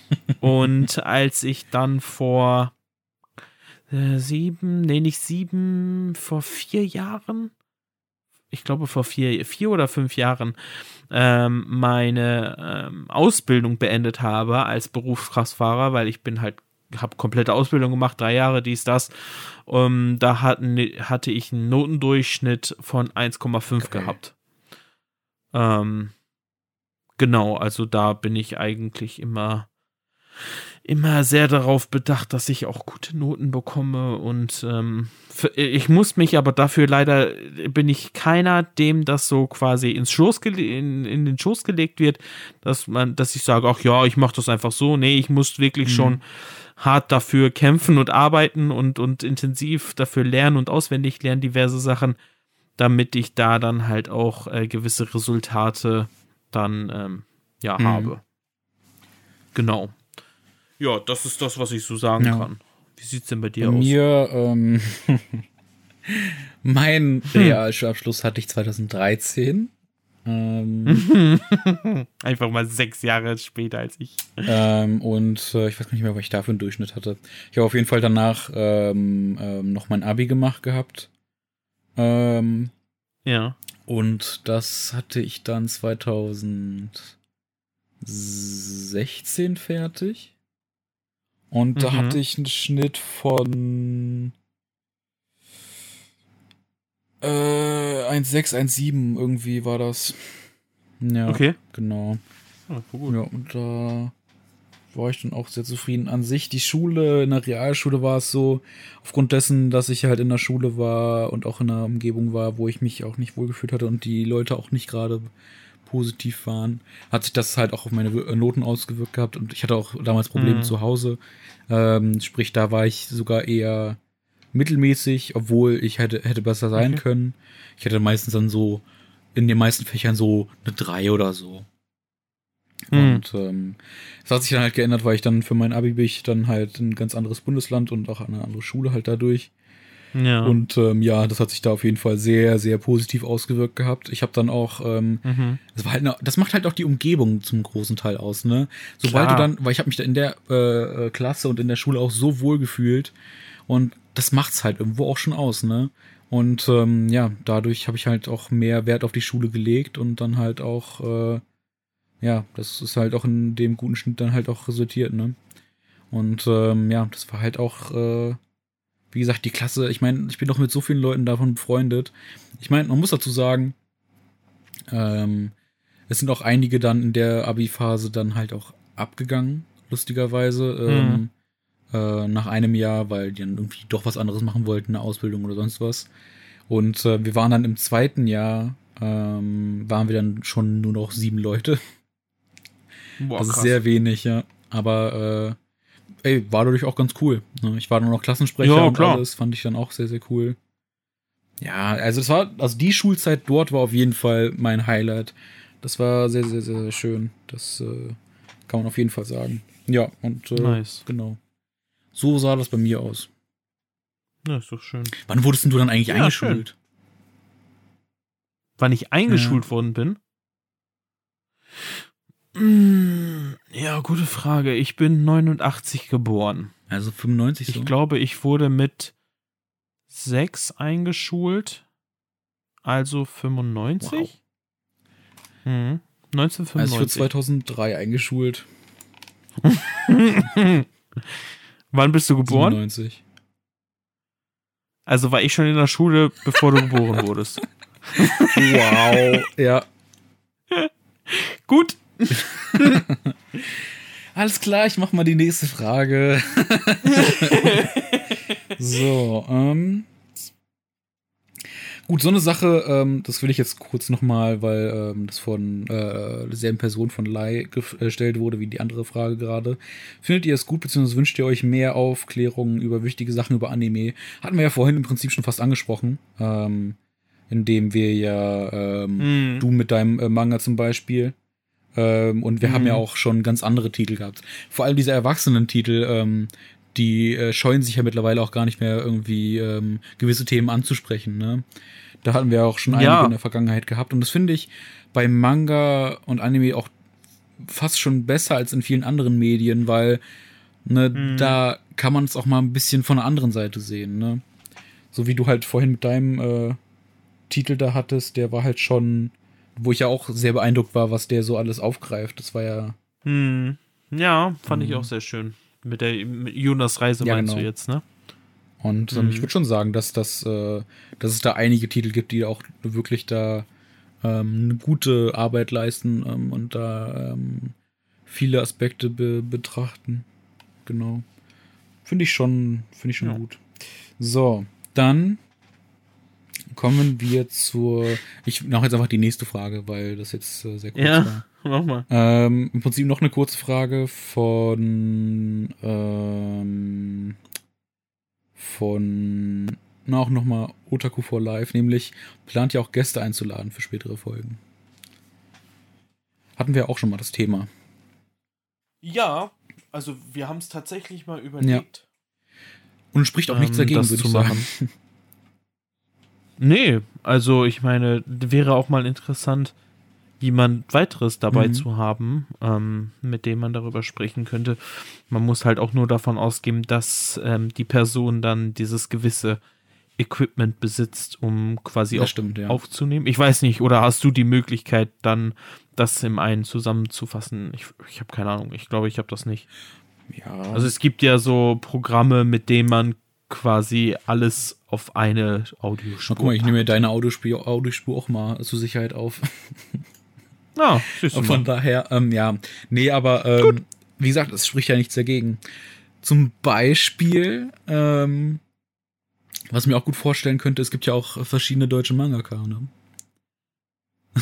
Und als ich dann vor äh, sieben, nee, nicht sieben, vor vier Jahren, ich glaube vor vier, vier oder fünf Jahren, ähm, meine ähm, Ausbildung beendet habe als Berufskraftfahrer, weil ich bin halt, habe komplette Ausbildung gemacht, drei Jahre, dies, das. Um, da hatten, hatte ich einen Notendurchschnitt von 1,5 Okay. gehabt. Ähm, genau, also da bin ich eigentlich immer immer sehr darauf bedacht, dass ich auch gute Noten bekomme und ähm, ich muss mich aber dafür leider bin ich keiner, dem das so quasi ins Schoß in, in den Schoß gelegt wird, dass man, dass ich sage, ach ja, ich mache das einfach so. Nee, ich muss wirklich Mhm. schon hart dafür kämpfen und arbeiten und, und intensiv dafür lernen und auswendig lernen diverse Sachen, damit ich da dann halt auch äh, gewisse Resultate dann ähm, ja Mhm. habe. Genau. Ja, das ist das, was ich so sagen Ja. kann. Wie sieht's denn bei dir Bei aus? mir, ähm, mein Realschulabschluss hatte ich 2013. Ähm, Einfach mal sechs Jahre später als ich. ähm, und äh, ich weiß gar nicht mehr, was ich da für einen Durchschnitt hatte. Ich habe auf jeden Fall danach ähm, ähm, noch mein Abi gemacht gehabt. Ähm, Ja. und das hatte ich dann 2016 fertig. Und da Mhm. hatte ich einen Schnitt von äh, 1,6, 1,7 irgendwie war das. Ja, Okay. genau. Ja, voll gut. Ja, und da war ich dann auch sehr zufrieden. An sich, die Schule, in der Realschule war es so, aufgrund dessen, dass ich halt in der Schule war und auch in einer Umgebung war, wo ich mich auch nicht wohlgefühlt hatte und die Leute auch nicht gerade positiv waren, hat sich das halt auch auf meine Noten ausgewirkt gehabt und ich hatte auch damals Probleme mhm. zu Hause. Ähm, sprich, da war ich sogar eher mittelmäßig, obwohl ich hätte, hätte besser sein okay. können. Ich hatte meistens dann so in den meisten Fächern so eine 3 oder so. Mhm. Und ähm, das hat sich dann halt geändert, weil ich dann für mein Abi bin ich dann halt in ein ganz anderes Bundesland und auch eine andere Schule halt dadurch. Ja. Und ähm, ja, das hat sich da auf jeden Fall sehr, sehr positiv ausgewirkt gehabt. Ich habe dann auch, ähm, mhm. das war halt, eine, das macht halt auch die Umgebung zum großen Teil aus, ne? Sobald Klar. du dann, weil ich habe mich da in der äh, äh, Klasse und in der Schule auch so wohl gefühlt und das macht's halt irgendwo auch schon aus, ne? Und ähm, ja, dadurch habe ich halt auch mehr Wert auf die Schule gelegt und dann halt auch, äh, ja, das ist halt auch in dem guten Schnitt dann halt auch resultiert, ne? Und ähm, ja, das war halt auch, äh, wie gesagt, die Klasse. Ich meine, ich bin doch mit so vielen Leuten davon befreundet. Ich meine, man muss dazu sagen, ähm, es sind auch einige dann in der Abi-Phase dann halt auch abgegangen, lustigerweise. Ähm, mhm. Äh, nach einem Jahr, weil die dann irgendwie doch was anderes machen wollten, eine Ausbildung oder sonst was. Und äh, wir waren dann im zweiten Jahr, ähm, waren wir dann schon nur noch sieben Leute. Boah, das ist sehr wenig, ja. Aber äh, ey, war dadurch auch ganz cool. Ne? Ich war dann noch Klassensprecher ja, und klar. alles, fand ich dann auch sehr, sehr cool. Ja, also es war, also die Schulzeit dort war auf jeden Fall mein Highlight. Das war sehr, sehr, sehr, sehr schön. Das äh, kann man auf jeden Fall sagen. Ja, und äh, nice. genau. So sah das bei mir aus. Ja, ist doch schön. Wann wurdest denn du dann eigentlich ja, eingeschult? Schön. Wann ich eingeschult ja. worden bin? Hm, ja, gute Frage. Ich bin 89 geboren. Also 95 so? Ich glaube, ich wurde mit 6 eingeschult. Also 95? Wow. Hm. 1995. Also ich wurde 2003 eingeschult. Wann bist du geboren? 97. Also war ich schon in der Schule, bevor du geboren wurdest. wow. Ja. Gut, Alles klar, ich mach mal die nächste Frage. so, ähm. Gut, so eine Sache, ähm, das will ich jetzt kurz nochmal, weil ähm, das von äh, derselben Person von Lai gestellt wurde wie die andere Frage gerade. Findet ihr es gut, beziehungsweise wünscht ihr euch mehr Aufklärungen über wichtige Sachen über Anime? Hatten wir ja vorhin im Prinzip schon fast angesprochen, ähm, indem wir ja ähm, mm. du mit deinem äh, Manga zum Beispiel ähm, und wir mhm. haben ja mhm. auch schon ganz andere Titel gehabt. Vor allem diese Erwachsenen-Titel, ähm, die äh, scheuen sich ja mittlerweile auch gar nicht mehr irgendwie ähm, gewisse Themen anzusprechen. Ne? Da hatten wir auch schon einige ja. in der Vergangenheit gehabt. Und das finde ich bei Manga und Anime auch fast schon besser als in vielen anderen Medien, weil ne, mhm. da kann man es auch mal ein bisschen von der anderen Seite sehen. Ne? So wie du halt vorhin mit deinem äh, Titel da hattest, der war halt schon wo ich ja auch sehr beeindruckt war, was der so alles aufgreift. Das war ja. Hm. Ja, fand hm. ich auch sehr schön. Mit der Jonas Reise ja, meinst genau. du jetzt, ne? Und ähm, mhm. ich würde schon sagen, dass, das, äh, dass es da einige Titel gibt, die auch wirklich da ähm, eine gute Arbeit leisten ähm, und da ähm, viele Aspekte be betrachten. Genau. Finde ich schon, finde ich schon ja. gut. So, dann kommen wir zur. Ich mache jetzt einfach die nächste Frage, weil das jetzt äh, sehr kurz ja, war. Mach mal. Ähm, Im Prinzip noch eine kurze Frage von ähm, von na, auch nochmal Otaku for Life, nämlich plant ihr auch Gäste einzuladen für spätere Folgen. Hatten wir auch schon mal das Thema. Ja, also wir haben es tatsächlich mal überlegt. Ja. Und spricht auch ähm, nichts dagegen, würde ich sagen. Nee, also ich meine, wäre auch mal interessant, jemand weiteres dabei mhm. zu haben, ähm, mit dem man darüber sprechen könnte. Man muss halt auch nur davon ausgehen, dass ähm, die Person dann dieses gewisse Equipment besitzt, um quasi auch stimmt, ja. aufzunehmen. Ich weiß nicht, oder hast du die Möglichkeit, dann das im einen zusammenzufassen? Ich, ich habe keine Ahnung. Ich glaube, ich habe das nicht. Ja. Also es gibt ja so Programme, mit denen man quasi alles auf eine Audiospur. guck mal, ich nehme mir deine Audiospur, Audiospur auch mal zur Sicherheit auf. Ah, Von daher, ähm, ja. Nee, aber ähm, wie gesagt, es spricht ja nichts dagegen. Zum Beispiel, ähm, was mir auch gut vorstellen könnte, es gibt ja auch verschiedene deutsche Mangaka, ne?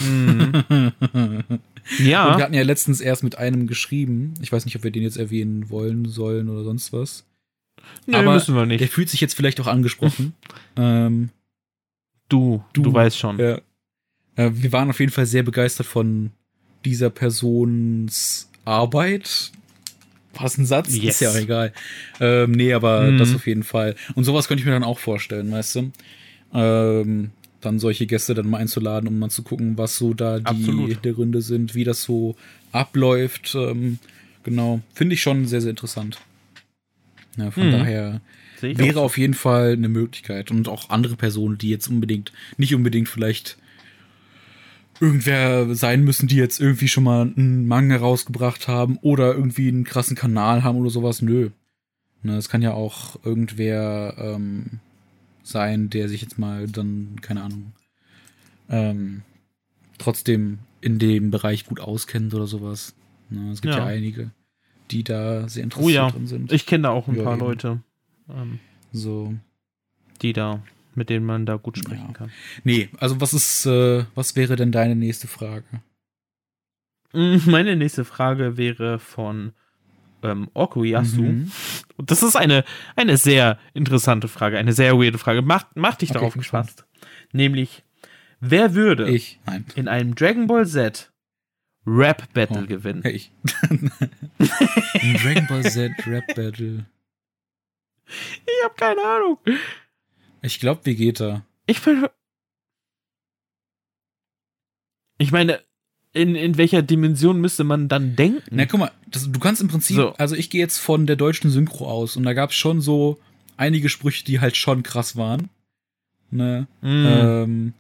Mhm. ja. Und wir hatten ja letztens erst mit einem geschrieben. Ich weiß nicht, ob wir den jetzt erwähnen wollen, sollen oder sonst was. Nee, Aber müssen wir nicht. Der fühlt sich jetzt vielleicht auch angesprochen. ähm, Du, du, Du, weißt schon. ja. Äh, wir waren auf jeden Fall sehr begeistert von dieser Persons Arbeit. War das ein Satz? Yes. Ist ja auch egal. Ähm, nee, aber Mhm. das auf jeden Fall. Und sowas könnte ich mir dann auch vorstellen, weißt du? Ähm, dann solche Gäste dann mal einzuladen, um mal zu gucken, was so da die Absolut. Hintergründe sind, wie das so abläuft. Ähm, genau. Finde ich schon sehr, sehr interessant. Ja, von Mhm. daher wäre auf jeden Fall eine Möglichkeit. Und auch andere Personen, die jetzt unbedingt, nicht unbedingt vielleicht irgendwer sein müssen, die jetzt irgendwie schon mal einen Manga rausgebracht haben oder irgendwie einen krassen Kanal haben oder sowas. Nö. Ne, es kann ja auch irgendwer ähm, sein, der sich jetzt mal dann, keine Ahnung, ähm, trotzdem in dem Bereich gut auskennt oder sowas. Ne, es gibt ja. Ja. einige, die da sehr Oh interessiert ja, drin sind. ich kenne da auch ein Ja, paar eben. Leute, ähm, so. die da, mit denen man da gut sprechen Ja. kann. Nee, also was ist, äh, was wäre denn deine nächste Frage? Mm, Meine nächste Frage wäre von ähm, Okuyasu. Mhm. Und das ist eine, eine sehr interessante Frage, eine sehr weirde Frage. Mach, mach dich Okay, darauf gefasst. Nämlich, wer würde Ich. In einem Dragon Ball Z Rap Battle Oh. gewinnen? Ich. Ein Dragon Ball Z Rap Battle. Ich habe keine Ahnung. Ich glaube Vegeta. Ich bin. Ich meine, in, in welcher Dimension müsste man dann denken? Na, guck mal, das, du kannst im Prinzip, So. also ich gehe jetzt von der deutschen Synchro aus und da gab es schon so einige Sprüche, die halt schon krass waren. Ne? Mm, Ähm,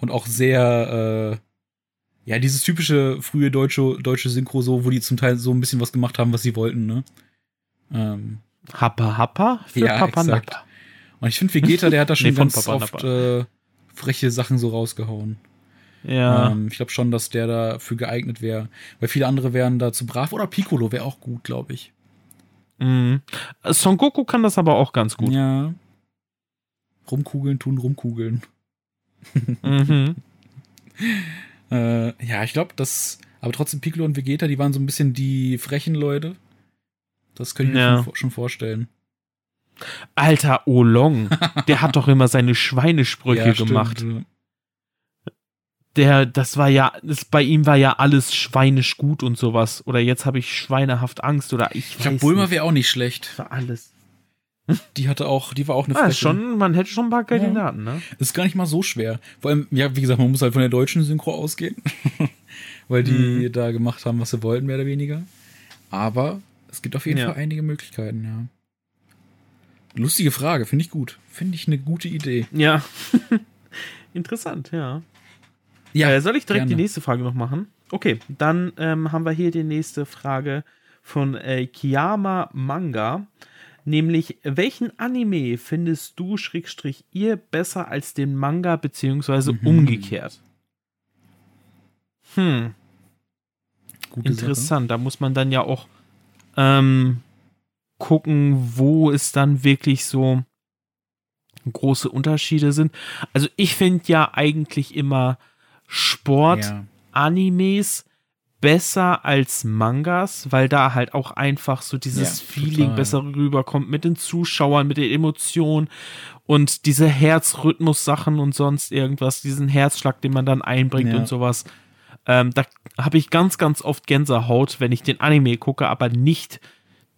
und auch sehr, äh, ja, dieses typische frühe deutsche, deutsche Synchro, so, wo die zum Teil so ein bisschen was gemacht haben, was sie wollten, ne? Ähm, Happa Happa für Ja, Papa exakt. Nappa. Und ich finde, Vegeta, der hat da schon Nee, ganz oft äh, freche Sachen so rausgehauen. Ja. Ähm, ich glaube schon, dass der dafür geeignet wäre. Weil viele andere wären da zu brav. Oder Piccolo wäre auch gut, glaube ich. Mm. Son Goku kann das aber auch ganz gut. Ja. Rumkugeln tun rumkugeln. Mhm. Äh, ja, ich glaube, das. Aber trotzdem, Piccolo und Vegeta, die waren so ein bisschen die frechen Leute. Das könnte ich mir Ja. schon, schon vorstellen. Alter Olong, der hat doch immer seine Schweinesprüche Ja, stimmt. gemacht. Der, das war ja, das, bei ihm war ja alles schweinisch gut und sowas. Oder jetzt habe ich schweinehaft Angst oder ich Ich glaube, Bulma wäre auch nicht schlecht. war alles. Die hatte auch, die war auch eine Ah, schon, man hätte schon ein paar Kandidaten, ne? Ist gar nicht mal so schwer. Vor allem, ja, wie gesagt, man muss halt von der deutschen Synchro ausgehen. Weil die Mhm. da gemacht haben, was sie wollten, mehr oder weniger. Aber es gibt auf jeden Ja. Fall einige Möglichkeiten, ja. Lustige Frage, finde ich gut. Finde ich eine gute Idee. Ja. Interessant, ja. Ja, äh, soll ich direkt gerne. die nächste Frage noch machen? Okay, dann ähm, haben wir hier die nächste Frage von äh, Kiyama Manga. Nämlich, welchen Anime findest du, Schrägstrich, ihr besser als den Manga, beziehungsweise Mhm. umgekehrt? Hm, Gute interessant. Da muss man dann ja auch ähm, gucken, wo es dann wirklich so große Unterschiede sind. Also ich finde ja eigentlich immer Sport Sache. Ja. Animes besser als Mangas, weil da halt auch einfach so dieses Ja, Feeling total. besser rüberkommt mit den Zuschauern, mit den Emotionen und diese Herzrhythmus-Sachen und sonst irgendwas, diesen Herzschlag, den man dann einbringt Ja. und sowas. Ähm, da habe ich ganz, ganz oft Gänsehaut, wenn ich den Anime gucke, aber nicht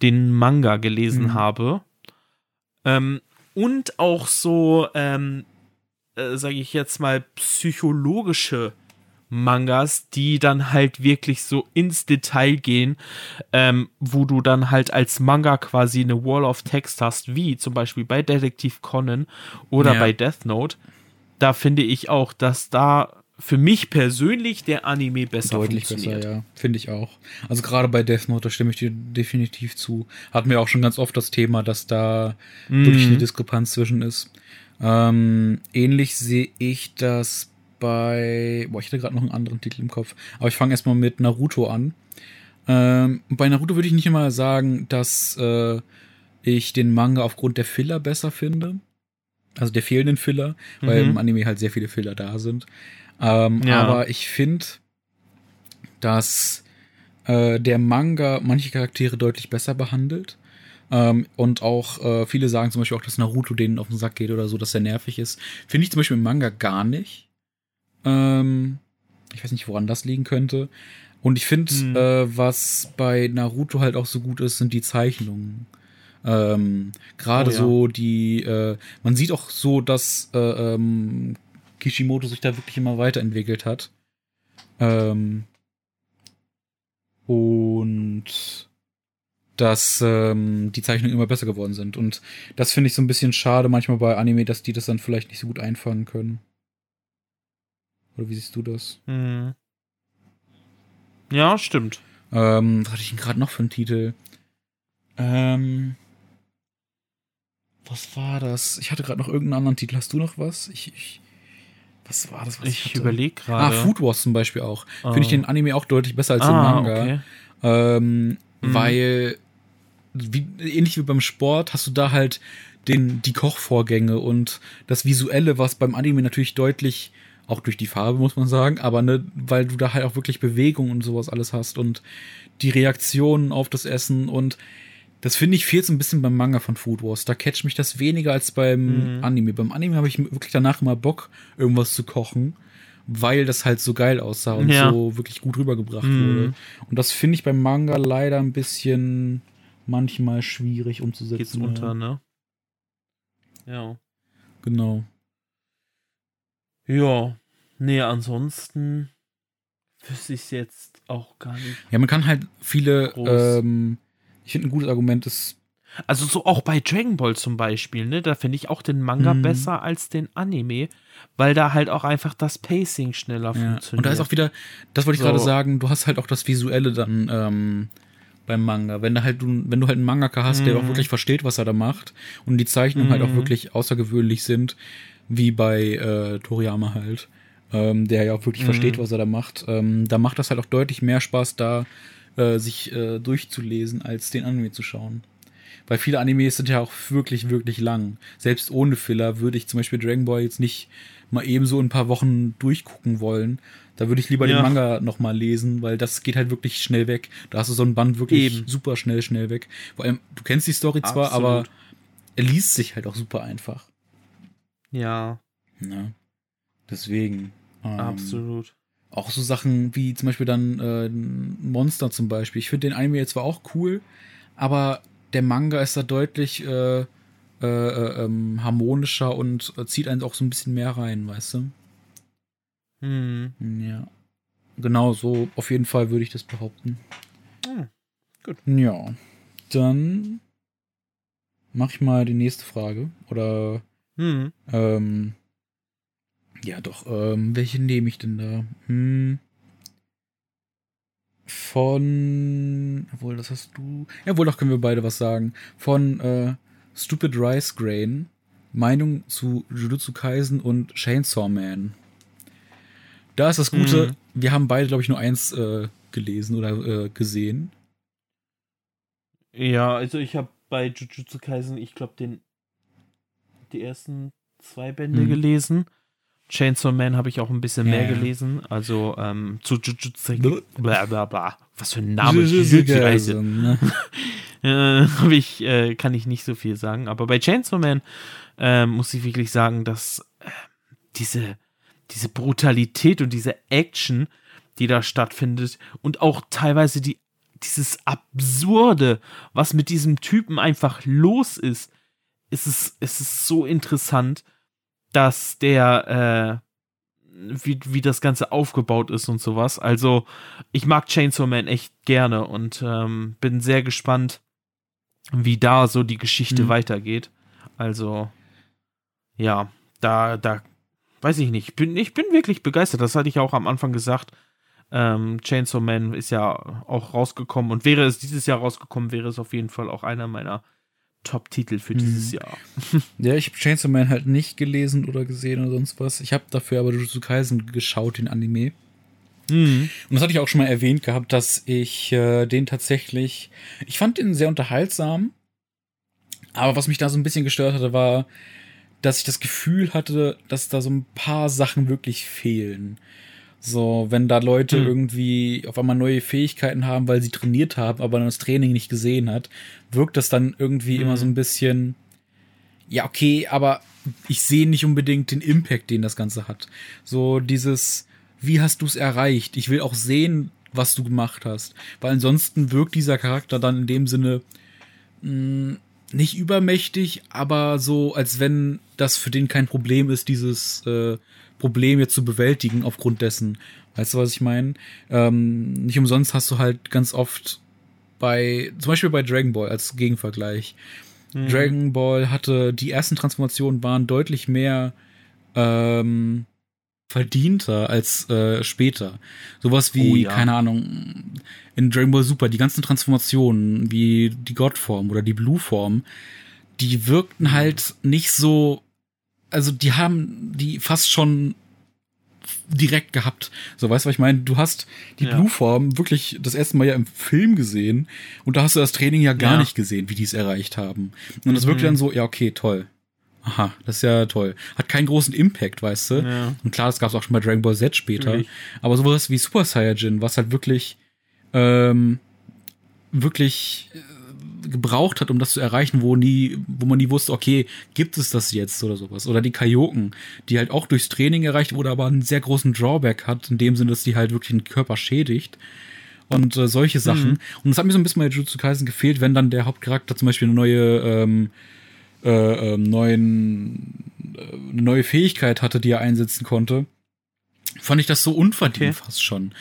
den Manga gelesen Mhm. habe. Ähm, und auch so, ähm, äh, sage ich jetzt mal, psychologische Mangas, die dann halt wirklich so ins Detail gehen, ähm, wo du dann halt als Manga quasi eine Wall of Text hast, wie zum Beispiel bei Detektiv Conan oder Ja. bei Death Note. Da finde ich auch, dass da für mich persönlich der Anime besser Deutlich besser, ja. Finde ich auch. Also gerade bei Death Note, da stimme ich dir definitiv zu. Hatten wir auch schon ganz oft das Thema, dass da wirklich eine. Diskrepanz zwischen ist. Ähm, ähnlich sehe ich das bei. Boah, ich hatte gerade noch einen anderen Titel im Kopf. Aber ich fange erstmal mit Naruto an. Ähm, bei Naruto würde ich nicht immer sagen, dass äh, ich den Manga aufgrund der Filler besser finde. Also der fehlenden Filler, weil Mhm. im Anime halt sehr viele Filler da sind. Ähm, Ja. Aber ich finde, dass äh, der Manga manche Charaktere deutlich besser behandelt. Ähm, und auch äh, viele sagen zum Beispiel auch, dass Naruto denen auf den Sack geht oder so, dass er nervig ist. Finde ich zum Beispiel im Manga gar nicht. Ähm, ich weiß nicht, woran das liegen könnte. Und ich finde, Hm. äh, was bei Naruto halt auch so gut ist, sind die Zeichnungen. Ähm, Gerade Oh ja. so die, äh, man sieht auch so, dass äh, ähm, Kishimoto sich da wirklich immer weiterentwickelt hat. Ähm, und dass ähm, die Zeichnungen immer besser geworden sind. Und das finde ich so ein bisschen schade manchmal bei Anime, dass die das dann vielleicht nicht so gut einfangen können. Oder wie siehst du das? Mhm. Ja, stimmt. Ähm, was hatte ich denn gerade noch für einen Titel? Ähm, was war das? Ich hatte gerade noch irgendeinen anderen Titel. Hast du noch was? Ich, ich was war das? Was Ich hatte? überlege Ah, gerade. Food Wars zum Beispiel auch. Finde ich Ah. den Anime auch deutlich besser als den ah, Manga. okay. Ähm, Mhm. Weil, wie, ähnlich wie beim Sport, hast du da halt den, die Kochvorgänge und das Visuelle, was beim Anime natürlich deutlich, auch durch die Farbe, muss man sagen, aber ne, weil du da halt auch wirklich Bewegung und sowas alles hast und die Reaktionen auf das Essen und das finde ich fehlt so ein bisschen beim Manga von Food Wars. Da catcht mich das weniger als beim Mhm. Anime. Beim Anime habe ich wirklich danach immer Bock, irgendwas zu kochen, weil das halt so geil aussah und Ja. so wirklich gut rübergebracht Mhm. wurde. Und das finde ich beim Manga leider ein bisschen manchmal schwierig umzusetzen. Geht's unter, ne? Ja. Genau. Ja. Nee, ansonsten wüsste ich jetzt auch gar nicht. Ja, man kann halt viele, ähm, ich finde ein gutes Argument ist, Also so auch bei Dragon Ball zum Beispiel, ne? Da finde ich auch den Manga Mhm. besser als den Anime, weil da halt auch einfach das Pacing schneller ja. funktioniert. und da ist auch wieder, das wollte ich So. gerade sagen, du hast halt auch das Visuelle dann ähm, beim Manga. Wenn du halt, du, wenn du halt einen Mangaka hast, der Mhm. auch wirklich versteht, was er da macht und die Zeichnungen halt auch Mhm. wirklich außergewöhnlich sind, wie bei äh, Toriyama halt, ähm, der ja auch wirklich Mhm. versteht, was er da macht, ähm, da macht das halt auch deutlich mehr Spaß, da äh, sich äh, durchzulesen, als den Anime zu schauen. Weil viele Animes sind ja auch wirklich, wirklich lang. Selbst ohne Filler würde ich zum Beispiel Dragon Ball jetzt nicht mal eben so in ein paar Wochen durchgucken wollen. Da würde ich lieber Ja. den Manga noch mal lesen, weil das geht halt wirklich schnell weg. Da hast du so ein Band wirklich Eben. super schnell, schnell weg. Vor allem, du kennst die Story zwar, aber Absolut. er liest sich halt auch super einfach. Ja, Ja. Deswegen. ähm, absolut. Auch so Sachen wie zum Beispiel dann äh, Monster zum Beispiel. Ich finde den Anime jetzt zwar auch cool, aber der Manga ist da deutlich äh, äh, äh, ähm, harmonischer und äh, zieht einen auch so ein bisschen mehr rein, weißt du? Hm. Ja. Genau, so auf jeden Fall würde ich das behaupten. Hm, gut. Ja. Dann mach ich mal die nächste Frage. Oder Hm. ähm, ja doch, ähm, welche nehme ich denn da? Hm. Von, obwohl, das hast du. Ja, wohl, doch können wir beide was sagen. Von äh, Stupid Rice Grain. Meinung zu Jujutsu Kaisen und Chainsaw Man. Da ist das Gute, Mhm. wir haben beide, glaube ich, nur eins äh, gelesen oder äh, gesehen. Ja, also ich habe bei Jujutsu Kaisen, ich glaube, den die ersten zwei Bände Mhm. gelesen. Chainsaw Man habe ich auch ein bisschen mehr gelesen. Also ähm, zu Jujutsu Bl- bla bla bla. Was für ein Name. Jujutsu ne? äh, ich, äh, kann ich nicht so viel sagen. Aber bei Chainsaw Man ähm, muss ich wirklich sagen, dass äh, diese, diese Brutalität und diese Action, die da stattfindet und auch teilweise die, dieses Absurde, was mit diesem Typen einfach los ist, ist es, es ist so interessant, dass der, äh, wie, wie das Ganze aufgebaut ist und sowas. Also, ich mag Chainsaw Man echt gerne und ähm, bin sehr gespannt, wie da so die Geschichte Mhm. weitergeht. Also, ja, da, da, weiß ich nicht. Bin, ich bin wirklich begeistert. Das hatte ich auch am Anfang gesagt. Ähm, Chainsaw Man ist ja auch rausgekommen und wäre es dieses Jahr rausgekommen, wäre es auf jeden Fall auch einer meiner Top-Titel für Mhm. dieses Jahr. Ja, ich habe Chainsaw Man halt nicht gelesen oder gesehen oder sonst was. Ich habe dafür aber Jujutsu Kaisen geschaut, den Anime. Mhm. Und das hatte ich auch schon mal erwähnt gehabt, dass ich äh, den tatsächlich, ich fand den sehr unterhaltsam, aber was mich da so ein bisschen gestört hatte, war, dass ich das Gefühl hatte, dass da so ein paar Sachen wirklich fehlen. So, wenn da Leute mhm. irgendwie auf einmal neue Fähigkeiten haben, weil sie trainiert haben, aber das Training nicht gesehen hat, wirkt das dann irgendwie mhm. immer so ein bisschen, ja, okay, aber ich sehe nicht unbedingt den Impact, den das Ganze hat. So dieses, wie hast du es erreicht? Ich will auch sehen, was du gemacht hast. Weil ansonsten wirkt dieser Charakter dann in dem Sinne mh, hm, nicht übermächtig, aber so, als wenn das für den kein Problem ist, dieses äh, Problem jetzt zu bewältigen aufgrund dessen. Weißt du, was ich meine? Ähm, nicht umsonst hast du halt ganz oft bei, zum Beispiel bei Dragon Ball als Gegenvergleich. Mhm. Dragon Ball hatte, die ersten Transformationen waren deutlich mehr ähm, verdienter als äh, später. Sowas wie, oh, ja. keine Ahnung, in Dragon Ball Super, die ganzen Transformationen, wie die Godform oder die Blue-Form, die wirkten halt nicht so, also die haben die fast schon direkt gehabt. So, weißt du, was ich meine? Du hast die ja. Blue-Form wirklich das erste Mal ja im Film gesehen und da hast du das Training ja gar ja. nicht gesehen, wie die es erreicht haben. Und das mhm. wirkte dann so, ja, okay, toll. Aha, das ist ja toll. Hat keinen großen Impact, weißt du? Ja. Und klar, das gab es auch schon bei Dragon Ball Z später. Really? Aber sowas wie Super Saiyajin, was halt wirklich, ähm, wirklich gebraucht hat, um das zu erreichen, wo nie, wo man nie wusste, okay, gibt es das jetzt oder sowas. Oder die Kaioken, die halt auch durchs Training erreicht wurde, aber einen sehr großen Drawback hat, in dem Sinne, dass die halt wirklich den Körper schädigt. Und äh, solche Sachen. Mhm. Und das hat mir so ein bisschen bei Jujutsu Kaisen gefehlt, wenn dann der Hauptcharakter zum Beispiel eine neue ähm, äh, ähm, neuen, äh, eine neue Fähigkeit hatte, die er einsetzen konnte, fand ich das so unverdient okay. fast schon.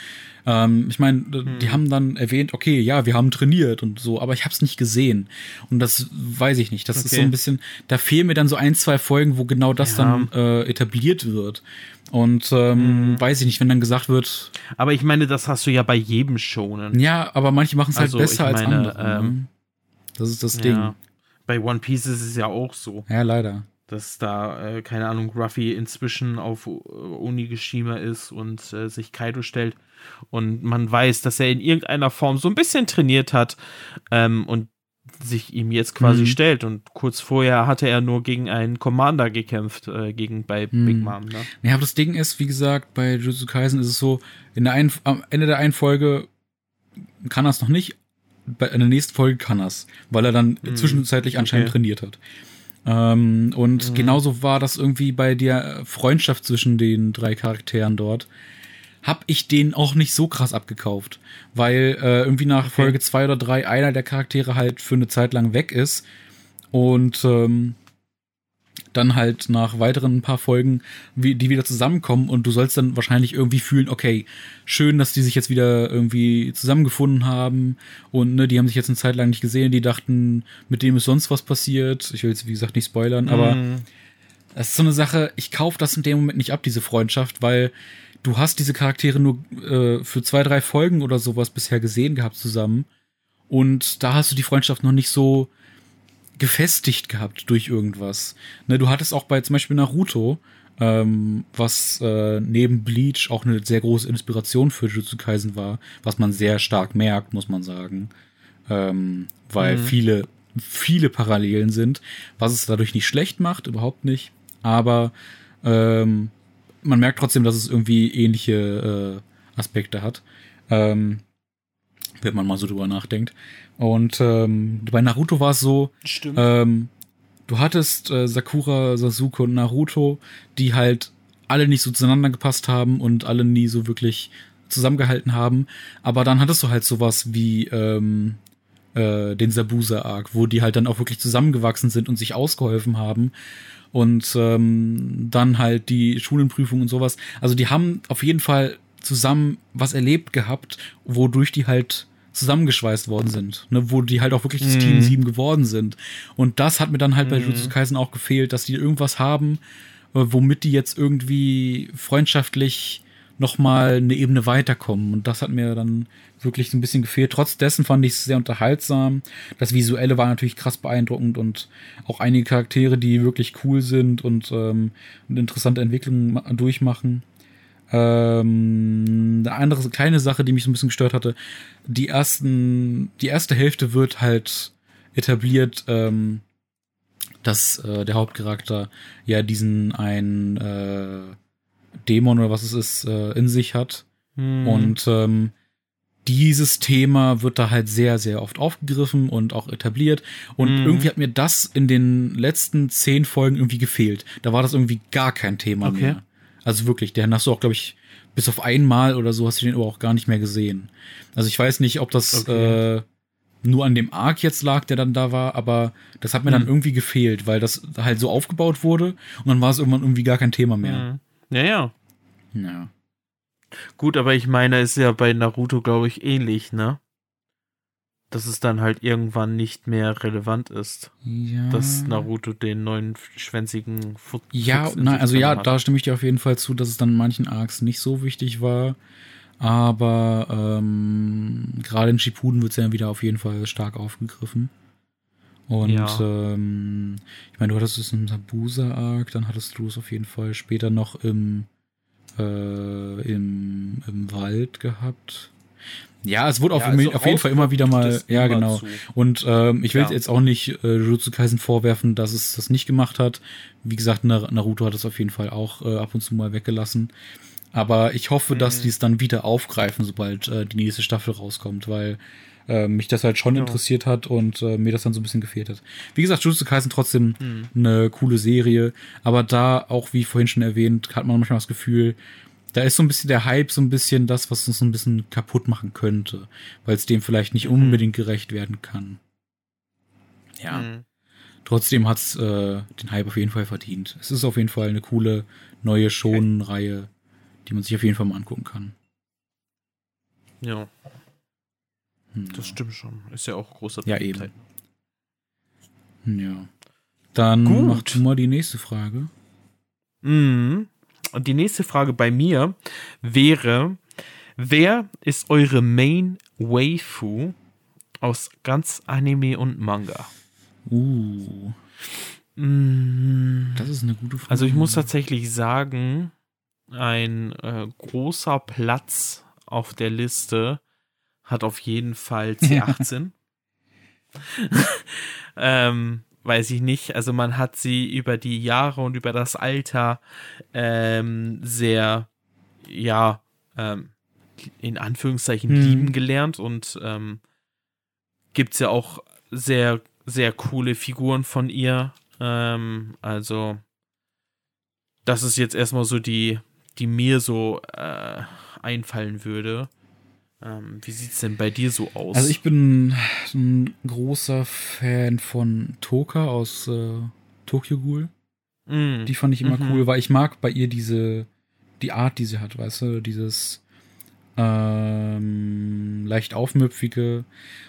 Ähm, ich meine, hm. die haben dann erwähnt, okay, ja, wir haben trainiert und so, aber ich habe es nicht gesehen. Und das weiß ich nicht. Das okay. ist so ein bisschen, da fehlen mir dann so ein, zwei Folgen, wo genau das ja. dann äh, etabliert wird. Und ähm, mhm. weiß ich nicht, wenn dann gesagt wird. Aber ich meine, das hast du ja bei jedem Schonen. Ja, aber manche machen es halt also, besser meine, als andere. Ne? Ähm, das ist das Ding. Ja bei One Piece ist es ja auch so. Ja, leider. Dass da, äh, keine Ahnung, Ruffy inzwischen auf Onigashima ist und äh, sich Kaido stellt. Und man weiß, dass er in irgendeiner Form so ein bisschen trainiert hat ähm, und sich ihm jetzt quasi mhm. stellt. Und kurz vorher hatte er nur gegen einen Commander gekämpft, äh, gegen bei mhm. Big Mom. Ne? Ja, aber das Ding ist, wie gesagt, bei Jujutsu Kaisen ist es so, in der einen, am Ende der einen Folge kann er es noch nicht, bei der nächsten Folge kann er's, weil er dann mhm. zwischenzeitlich anscheinend okay. trainiert hat. Ähm, und mhm. genauso war das irgendwie bei der Freundschaft zwischen den drei Charakteren dort. Hab ich den auch nicht so krass abgekauft, weil äh, irgendwie nach okay. Folge zwei oder drei einer der Charaktere halt für eine Zeit lang weg ist und ähm, dann halt nach weiteren paar Folgen, wie, die wieder zusammenkommen und du sollst dann wahrscheinlich irgendwie fühlen, okay, schön, dass die sich jetzt wieder irgendwie zusammengefunden haben und ne, die haben sich jetzt eine Zeit lang nicht gesehen, die dachten, mit dem ist sonst was passiert. Ich will jetzt, wie gesagt, nicht spoilern, aber mhm. das ist so eine Sache, ich kaufe das in dem Moment nicht ab, diese Freundschaft, weil du hast diese Charaktere nur äh, für zwei, drei Folgen oder sowas bisher gesehen gehabt zusammen und da hast du die Freundschaft noch nicht so gefestigt gehabt durch irgendwas. Ne, du hattest auch bei zum Beispiel Naruto, ähm, was äh, neben Bleach auch eine sehr große Inspiration für Jujutsu Kaisen war, was man sehr stark merkt, muss man sagen. Ähm, weil mhm. viele, viele Parallelen sind, was es dadurch nicht schlecht macht, überhaupt nicht. Aber ähm, man merkt trotzdem, dass es irgendwie ähnliche äh, Aspekte hat. Ähm, wenn man mal so drüber nachdenkt. Und ähm, bei Naruto war es so, Stimmt. Ähm, du hattest äh, Sakura, Sasuke und Naruto, die halt alle nicht so zueinander gepasst haben und alle nie so wirklich zusammengehalten haben. Aber dann hattest du halt sowas wie ähm, äh, den Sabusa-Arc, wo die halt dann auch wirklich zusammengewachsen sind und sich ausgeholfen haben. Und ähm, dann halt die Schulenprüfung und sowas. Also die haben auf jeden Fall zusammen was erlebt gehabt, wodurch die halt zusammengeschweißt worden sind, ne, wo die halt auch wirklich das mhm. Team 7 geworden sind. Und das hat mir dann halt mhm. bei Jujutsu Kaisen auch gefehlt, dass die irgendwas haben, äh, womit die jetzt irgendwie freundschaftlich nochmal eine Ebene weiterkommen. Und das hat mir dann wirklich so ein bisschen gefehlt. Trotz dessen fand ich es sehr unterhaltsam. Das Visuelle war natürlich krass beeindruckend und auch einige Charaktere, die wirklich cool sind und ähm, eine interessante Entwicklung durchmachen. Ähm, eine andere kleine Sache, die mich so ein bisschen gestört hatte, die ersten, die erste Hälfte wird halt etabliert, ähm, dass äh, der Hauptcharakter ja diesen ein äh, Dämon oder was es ist äh, in sich hat Hm. und ähm, dieses Thema wird da halt sehr, sehr oft aufgegriffen und auch etabliert. Und Mhm. irgendwie hat mir das in den letzten zehn Folgen irgendwie gefehlt. Da war das irgendwie gar kein Thema Okay. mehr. Also wirklich, den hast du auch, glaube ich, bis auf einmal oder so hast du den aber auch gar nicht mehr gesehen. Also ich weiß nicht, ob das Okay. äh, nur an dem Arc jetzt lag, der dann da war, aber das hat mir dann Mhm. irgendwie gefehlt, weil das halt so aufgebaut wurde und dann war es irgendwann irgendwie gar kein Thema mehr. Hm. Ja, ja. Ja. Gut, aber ich meine, ist ja bei Naruto, glaube ich, ähnlich, ne? Dass es dann halt irgendwann nicht mehr relevant ist, ja. dass Naruto den neuen schwänzigen Fu Ja, Fuchs in nein, also ja, hat. da stimme ich dir auf jeden Fall zu, dass es dann in manchen Arcs nicht so wichtig war. Aber ähm, gerade in Shippuden wird es ja wieder auf jeden Fall stark aufgegriffen. Und Ja. ähm, ich meine, du hattest es im Sabusa-Arc, dann hattest du es auf jeden Fall später noch im, äh, im, im Wald gehabt. Ja, es wurde auf, Ja, also auf jeden Fall immer wieder mal, ja genau. zu. Und ähm, ich will Ja. jetzt auch nicht äh, Jujutsu Kaisen vorwerfen, dass es das nicht gemacht hat. Wie gesagt, Nar- Naruto hat es auf jeden Fall auch äh, ab und zu mal weggelassen. Aber ich hoffe, dass Mhm. die es dann wieder aufgreifen, sobald äh, die nächste Staffel rauskommt, weil äh, mich das halt schon Ja. interessiert hat und äh, mir das dann so ein bisschen gefehlt hat. Wie gesagt, Jujutsu Kaisen trotzdem Hm. eine coole Serie, aber da auch, wie vorhin schon erwähnt, hat man manchmal das Gefühl, da ist so ein bisschen der Hype so ein bisschen das, was uns so ein bisschen kaputt machen könnte, weil es dem vielleicht nicht Mhm. unbedingt gerecht werden kann. Ja, Hm. trotzdem hat's äh, den Hype auf jeden Fall verdient. Es ist auf jeden Fall eine coole neue Shonen-Reihe, die man sich auf jeden Fall mal angucken kann. Ja. Das stimmt schon. Ist ja auch großer Ja, Beliebtheit. Ja. Dann Gut. mach du mal die nächste Frage. Mhm. Und die nächste Frage bei mir wäre: Wer ist eure Main Waifu aus ganz Anime und Manga? Uh, Mhm. das ist eine gute Frage. Also ich muss tatsächlich sagen, ein äh, großer Platz auf der Liste hat auf jeden Fall C18. ähm, weiß ich nicht. Also man hat sie über die Jahre und über das Alter ähm, sehr, ja, ähm, in Anführungszeichen Hm. lieben gelernt und ähm, gibt's ja auch sehr, sehr coole Figuren von ihr. Ähm, also das ist jetzt erstmal so die, die mir so äh, einfallen würde. Ähm, wie sieht's denn bei dir so aus? Also ich bin ein großer Fan von Toka aus äh, Tokyo Ghoul. Mm, Die fand ich immer Mhm. cool, weil ich mag bei ihr diese, die Art, die sie hat, weißt du, dieses ähm, leicht aufmüpfige.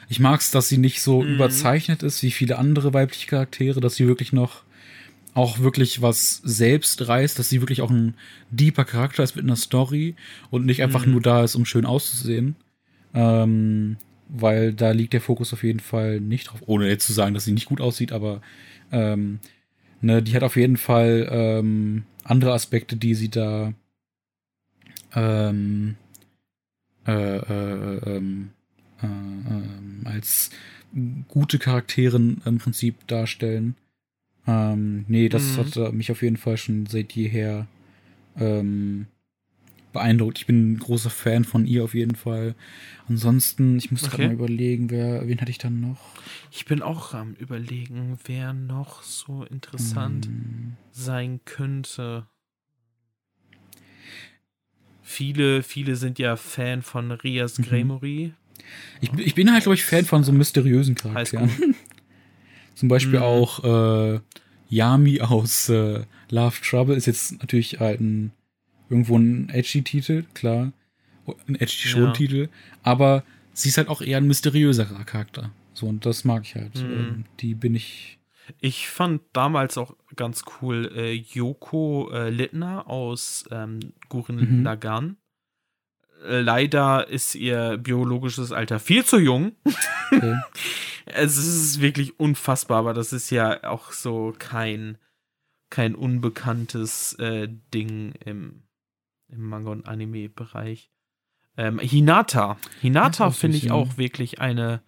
Ich mag's, dass sie nicht so Mhm. überzeichnet ist wie viele andere weibliche Charaktere, dass sie wirklich noch auch wirklich was selbst reißt, dass sie wirklich auch ein deeper Charakter ist mit einer Story und nicht einfach Mhm. nur da ist, um schön auszusehen. Ähm, weil da liegt der Fokus auf jeden Fall nicht drauf, ohne jetzt zu sagen, dass sie nicht gut aussieht, aber ähm, ne, die hat auf jeden Fall ähm, andere Aspekte, die sie da ähm, äh, äh, ähm, äh, ähm, als gute Charakteren im Prinzip darstellen. Ähm, nee, das Mhm. hat mich auf jeden Fall schon seit jeher ähm, beeindruckt. Ich bin ein großer Fan von ihr auf jeden Fall. Ansonsten, ich muss gerade Okay. mal überlegen, wer, wen hatte ich dann noch? ich bin auch am überlegen, wer noch so interessant Hm, sein könnte. Viele, viele sind ja Fan von Rias Mhm. Gremory. Ich, bin- ich bin halt, glaube ich, Fan von so mysteriösen Charakteren. Zum Beispiel Mhm. auch äh, Yami aus äh, Love Trouble ist jetzt natürlich halt ein, irgendwo ein edgy-Titel, klar. Ein edgy schon Ja. Titel. Aber sie ist halt auch eher ein mysteriöserer Charakter. So, und das mag ich halt. Mhm. Ähm, die bin ich. Ich fand damals auch ganz cool äh, Yoko äh, Littner aus ähm, Gurren Mhm. Lagann. Äh, Leider ist ihr biologisches Alter viel zu jung. Okay. Es ist wirklich unfassbar, aber das ist ja auch so kein, kein unbekanntes äh, Ding im, im Manga- und Anime-Bereich. Ähm, Hinata. Hinata finde ich auch wirklich eine,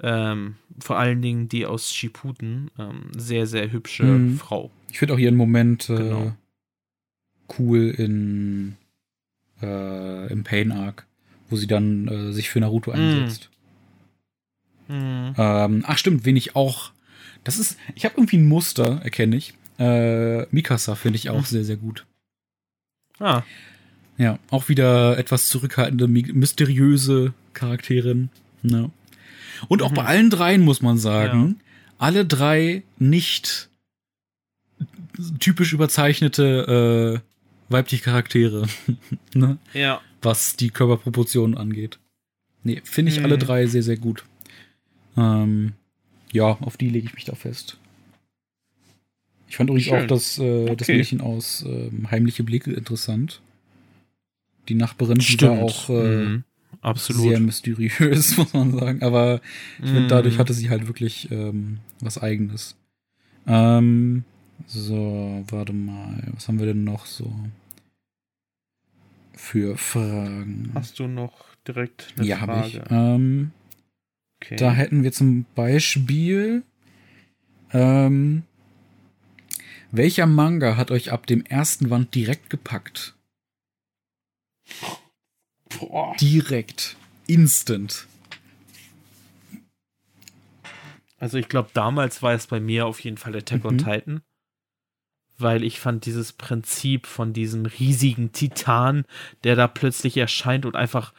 ähm, vor allen Dingen die aus Shippuden, ähm, sehr, sehr hübsche mhm. Frau. Ich finde auch ihren Moment äh, genau. cool in äh, im Pain Arc, wo sie dann äh, sich für Naruto mhm. einsetzt. Mhm. Ähm, ach stimmt, wen ich auch. Das ist, ich habe irgendwie ein Muster, erkenne ich. Äh, Mikasa finde ich auch mhm. sehr, sehr gut. Ah. Ja, auch wieder etwas zurückhaltende, mysteriöse Charakterin. Ne? Und auch mhm. bei allen dreien muss man sagen, ja. alle drei nicht typisch überzeichnete äh, weibliche Charaktere. ne? Ja. Was die Körperproportionen angeht. Nee, finde ich mhm. alle drei sehr, sehr gut. Ähm, ja, auf die lege ich mich da fest. Ich fand übrigens Schön. auch das, äh, okay. das Mädchen aus äh, Heimliche Blicke interessant. Die Nachbarin die war auch äh, mhm. Absolut. sehr mysteriös, muss man sagen. Aber ich finde, dadurch mhm. hatte sie halt wirklich ähm, was Eigenes. Ähm, so, warte mal. Was haben wir denn noch so für Fragen? Hast du noch direkt eine ja, Frage? Ja, habe ich. Ähm, okay. Da hätten wir zum Beispiel ähm, welcher Manga hat euch ab dem ersten Wand direkt gepackt? Boah. Direkt. Instant. Also ich glaube, damals war es bei mir auf jeden Fall Attack mhm. on Titan. Weil ich fand dieses Prinzip von diesem riesigen Titan, der da plötzlich erscheint und einfach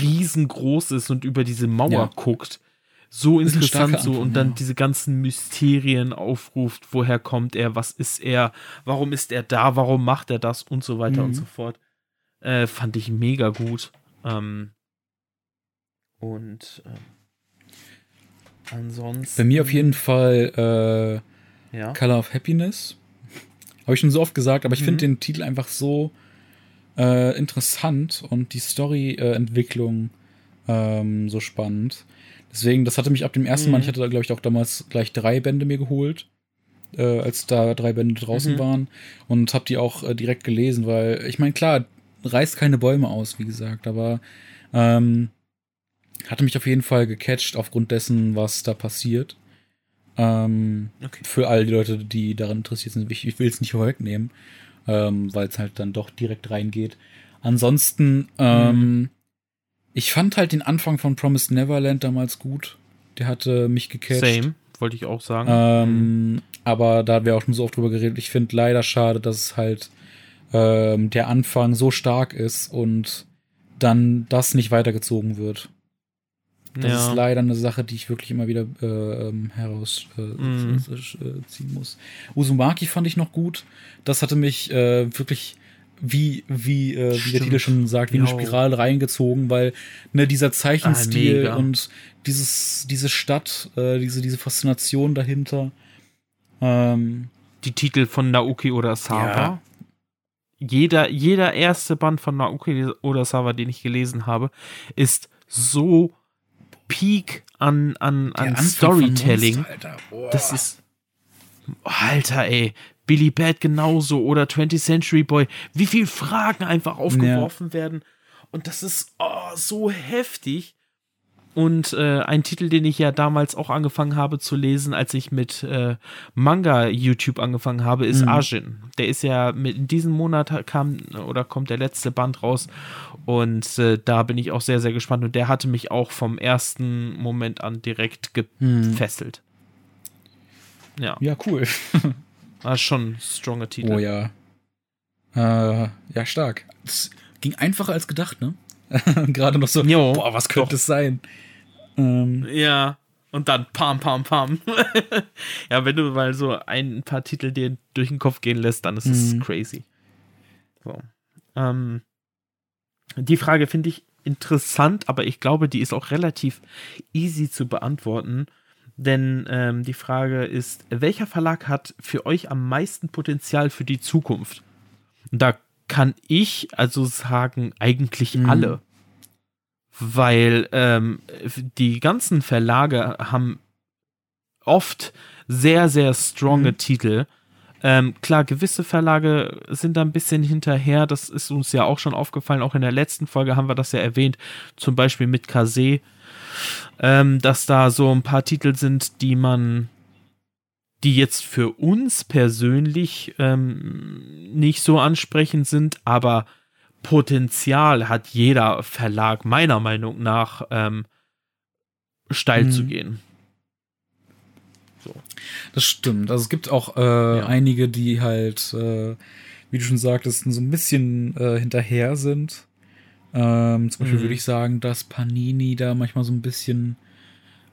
riesengroß ist und über diese Mauer ja. guckt, so interessant so und dann ja. diese ganzen Mysterien aufruft, woher kommt er, was ist er, warum ist er da, warum macht er das und so weiter mhm. und so fort. Äh, fand ich mega gut. Ähm, und ähm, ansonsten. Bei mir auf jeden Fall äh, ja? Color of Happiness. Habe ich schon so oft gesagt, aber ich mhm. finde den Titel einfach so äh, interessant und die Story-Entwicklung ähm, so spannend. Deswegen, das hatte mich ab dem ersten mhm. Mal, ich hatte da, glaube ich, auch damals gleich drei Bände mir geholt, äh, als da drei Bände draußen mhm. waren und habe die auch äh, direkt gelesen, weil ich meine, klar, reißt keine Bäume aus, wie gesagt, aber ähm, hatte mich auf jeden Fall gecatcht aufgrund dessen, was da passiert. Ähm, okay. Für all die Leute, die daran interessiert sind, ich, ich will es nicht vorwegnehmen, ähm, weil es halt dann doch direkt reingeht. Ansonsten, ähm, mhm. Ich fand halt den Anfang von Promised Neverland damals gut. Der hatte mich gecatcht. Same, wollte ich auch sagen. Ähm, mhm. Aber da haben wir auch schon so oft drüber geredet. Ich finde leider schade, dass es halt ähm, der Anfang so stark ist und dann das nicht weitergezogen wird. Das ja. ist leider eine Sache, die ich wirklich immer wieder äh, ähm, herausziehen äh, mm. muss. Uzumaki fand ich noch gut. Das hatte mich äh, wirklich wie, wie, äh, wie der Titel schon sagt, wie jo. eine Spirale reingezogen, weil ne, dieser Zeichenstil ah, und dieses, diese Stadt, äh, diese, diese Faszination dahinter. Ähm, die Titel von Naoki oder Saba. Ja, jeder, jeder erste Band von Naoki Urasawa, den ich gelesen habe, ist so peak an, an, an Storytelling. Monster, das ist. Alter, ey. Billy Bad genauso oder 20th Century Boy. Wie viele Fragen einfach aufgeworfen ja. werden. Und das ist oh, so heftig. Und äh, ein Titel, den ich ja damals auch angefangen habe zu lesen, als ich mit äh, Manga YouTube angefangen habe, ist mhm. Arjin. Der ist ja mit in diesem Monat kam oder kommt der letzte Band raus und äh, da bin ich auch sehr sehr gespannt und der hatte mich auch vom ersten Moment an direkt mhm. gefesselt. Mhm. Ja. Ja, cool. War schon ein stronger Titel. Oh ja. Äh, ja, stark. Es ging einfacher als gedacht, ne? Gerade noch so, jo, boah, was könnte doch. es sein? Ähm. Ja, und dann pam, pam, pam. ja, wenn du mal so ein paar Titel dir durch den Kopf gehen lässt, dann ist es mhm. crazy. So. Ähm, die Frage finde ich interessant, aber ich glaube, die ist auch relativ easy zu beantworten. Denn ähm, die Frage ist, welcher Verlag hat für euch am meisten Potenzial für die Zukunft? Da kann ich also sagen, eigentlich mhm. alle. Weil ähm, die ganzen Verlage haben oft sehr, sehr stronge mhm. Titel. Ähm, klar, gewisse Verlage sind da ein bisschen hinterher. Das ist uns ja auch schon aufgefallen. Auch in der letzten Folge haben wir das ja erwähnt. Zum Beispiel mit Kase, ähm, dass da so ein paar Titel sind, die man, die jetzt für uns persönlich ähm, nicht so ansprechend sind, aber Potenzial hat jeder Verlag meiner Meinung nach ähm, steil mhm. zu gehen. So. Das stimmt. Also es gibt auch äh, ja. einige, die halt, äh, wie du schon sagtest, so ein bisschen äh, hinterher sind. Ähm, zum Beispiel mhm. würde ich sagen, dass Panini da manchmal so ein bisschen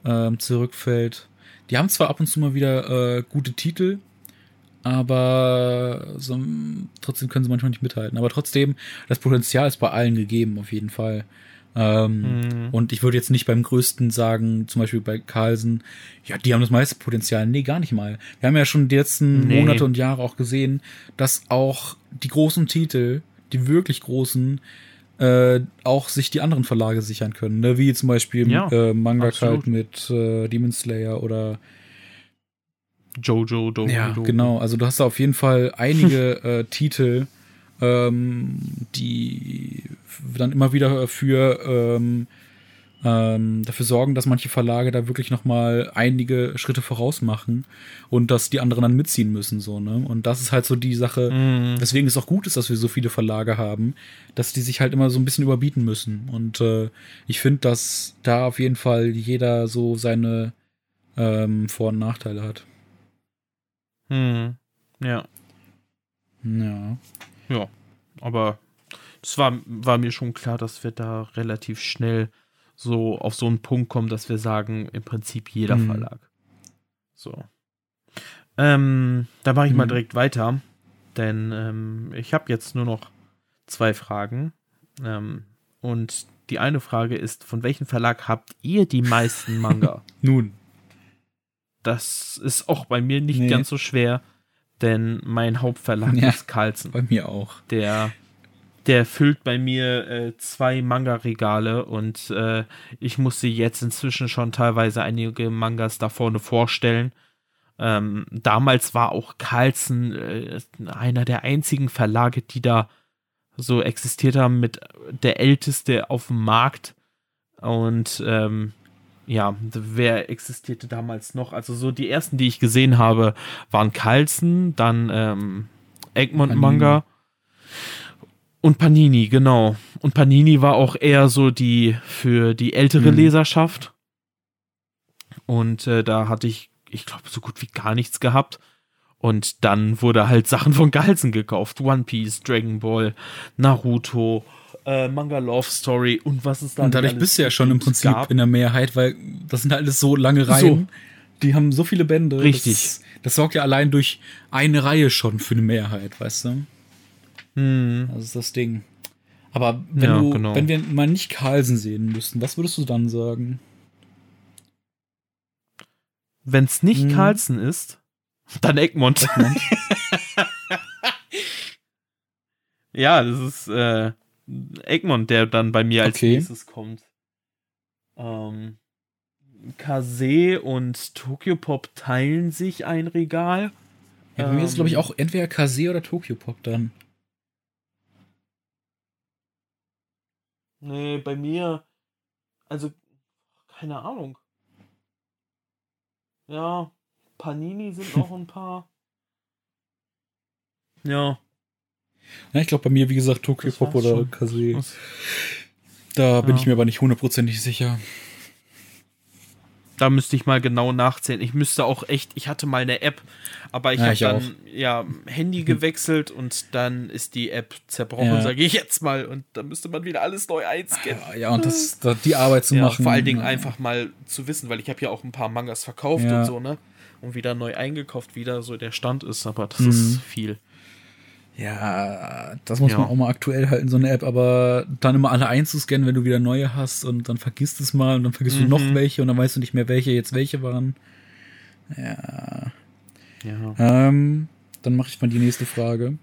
ähm, zurückfällt. Die haben zwar ab und zu mal wieder äh, gute Titel, aber so, trotzdem können sie manchmal nicht mithalten. Aber trotzdem, das Potenzial ist bei allen gegeben, auf jeden Fall. Ähm, mhm. Und ich würde jetzt nicht beim größten sagen, zum Beispiel bei Carlsen, ja, die haben das meiste Potenzial. Nee, gar nicht mal. Wir haben ja schon die letzten nee. Monate und Jahre auch gesehen, dass auch die großen Titel, die wirklich großen, äh, auch sich die anderen Verlage sichern können. Ne? Wie zum Beispiel ja, äh, Manga Cult mit äh, Demon Slayer oder Jojo, Dojo. Ja, genau. Also du hast da auf jeden Fall einige äh, Titel, ähm, die dann immer wieder für ähm, ähm, dafür sorgen, dass manche Verlage da wirklich noch mal einige Schritte voraus machen und dass die anderen dann mitziehen müssen so ne? Und das ist halt so die Sache. Mm. weswegen es auch gut ist dass wir so viele Verlage haben dass die sich halt immer so ein bisschen überbieten müssen. Und äh, ich finde dass da auf jeden Fall jeder so seine ähm, Vor- und Nachteile hat. Hm. ja. Ja. Ja, aber es war, war mir schon klar, dass wir da relativ schnell so auf so einen Punkt kommen, dass wir sagen, im Prinzip jeder mhm. Verlag. So. Ähm, da mache ich mhm. mal direkt weiter, denn ähm, ich habe jetzt nur noch zwei Fragen. Ähm, und die eine Frage ist, von welchem Verlag habt ihr die meisten Manga? Nun. Das ist auch bei mir nicht nee. ganz so schwer denn mein Hauptverlag ja, ist Carlsen. Bei mir auch. Der, der füllt bei mir äh, zwei Manga-Regale und äh, ich musste jetzt inzwischen schon teilweise einige Mangas da vorne vorstellen. Ähm, damals war auch Carlsen äh, einer der einzigen Verlage, die da so existiert haben, mit der älteste auf dem Markt. Und ähm, ja, wer existierte damals noch? Also so die ersten, die ich gesehen habe, waren Carlsen, dann ähm, Egmont. Manga und Panini, genau. Und Panini war auch eher so die für die ältere mhm. Leserschaft. Und äh, da hatte ich, ich glaube, so gut wie gar nichts gehabt. Und dann wurde halt Sachen von Galsen gekauft. One Piece, Dragon Ball, Naruto, äh, Manga Love Story und was es da Und dadurch bist du ja schon im Prinzip gab. in der Mehrheit, weil das sind halt alles so lange Reihen. So. Die haben so viele Bände. Richtig. Das, das, sorgt ja allein durch eine Reihe schon für eine Mehrheit, weißt du? Hm. Das ist das Ding. Aber wenn ja, du, genau. wenn wir mal nicht Carlsen sehen müssten, was würdest du dann sagen? Wenn es nicht hm. Carlsen ist, dann Egmont. Egmont. ja, das ist äh, Egmont, der dann bei mir als okay. nächstes kommt. Ähm, Kase und Tokyo Pop teilen sich ein Regal. Ja, bei ähm, mir ist, glaube ich, auch entweder Kase oder Tokyo Pop dann. Nee, bei mir. Also, keine Ahnung. Ja, Panini sind noch ein paar. Ja. Ja, ich glaube bei mir, wie gesagt, Tokyo Pop oder Kase. Da bin ja. ich mir aber nicht hundertprozentig sicher. Da müsste ich mal genau nachzählen. Ich müsste auch echt, ich hatte mal eine App, aber ich ja, habe dann auch. ja Handy gewechselt und dann ist die App zerbrochen, ja. sage ich jetzt mal. Und dann müsste man wieder alles neu einscannen. Ja, und das, das die Arbeit zu ja, machen. Vor allen Dingen einfach mal zu wissen, weil ich habe ja auch ein paar Mangas verkauft und so, ne? Und wieder neu eingekauft, wieder so der Stand ist, aber das mhm. ist viel. Ja, das muss ja. man auch mal aktuell halten, so eine App, aber dann immer alle einzuscannen, wenn du wieder neue hast und dann vergisst es mal und dann vergisst mhm. du noch mhm. welche und dann weißt du nicht mehr, welche jetzt welche waren. Ja. Ja. Ähm, dann mache ich mal die nächste Frage.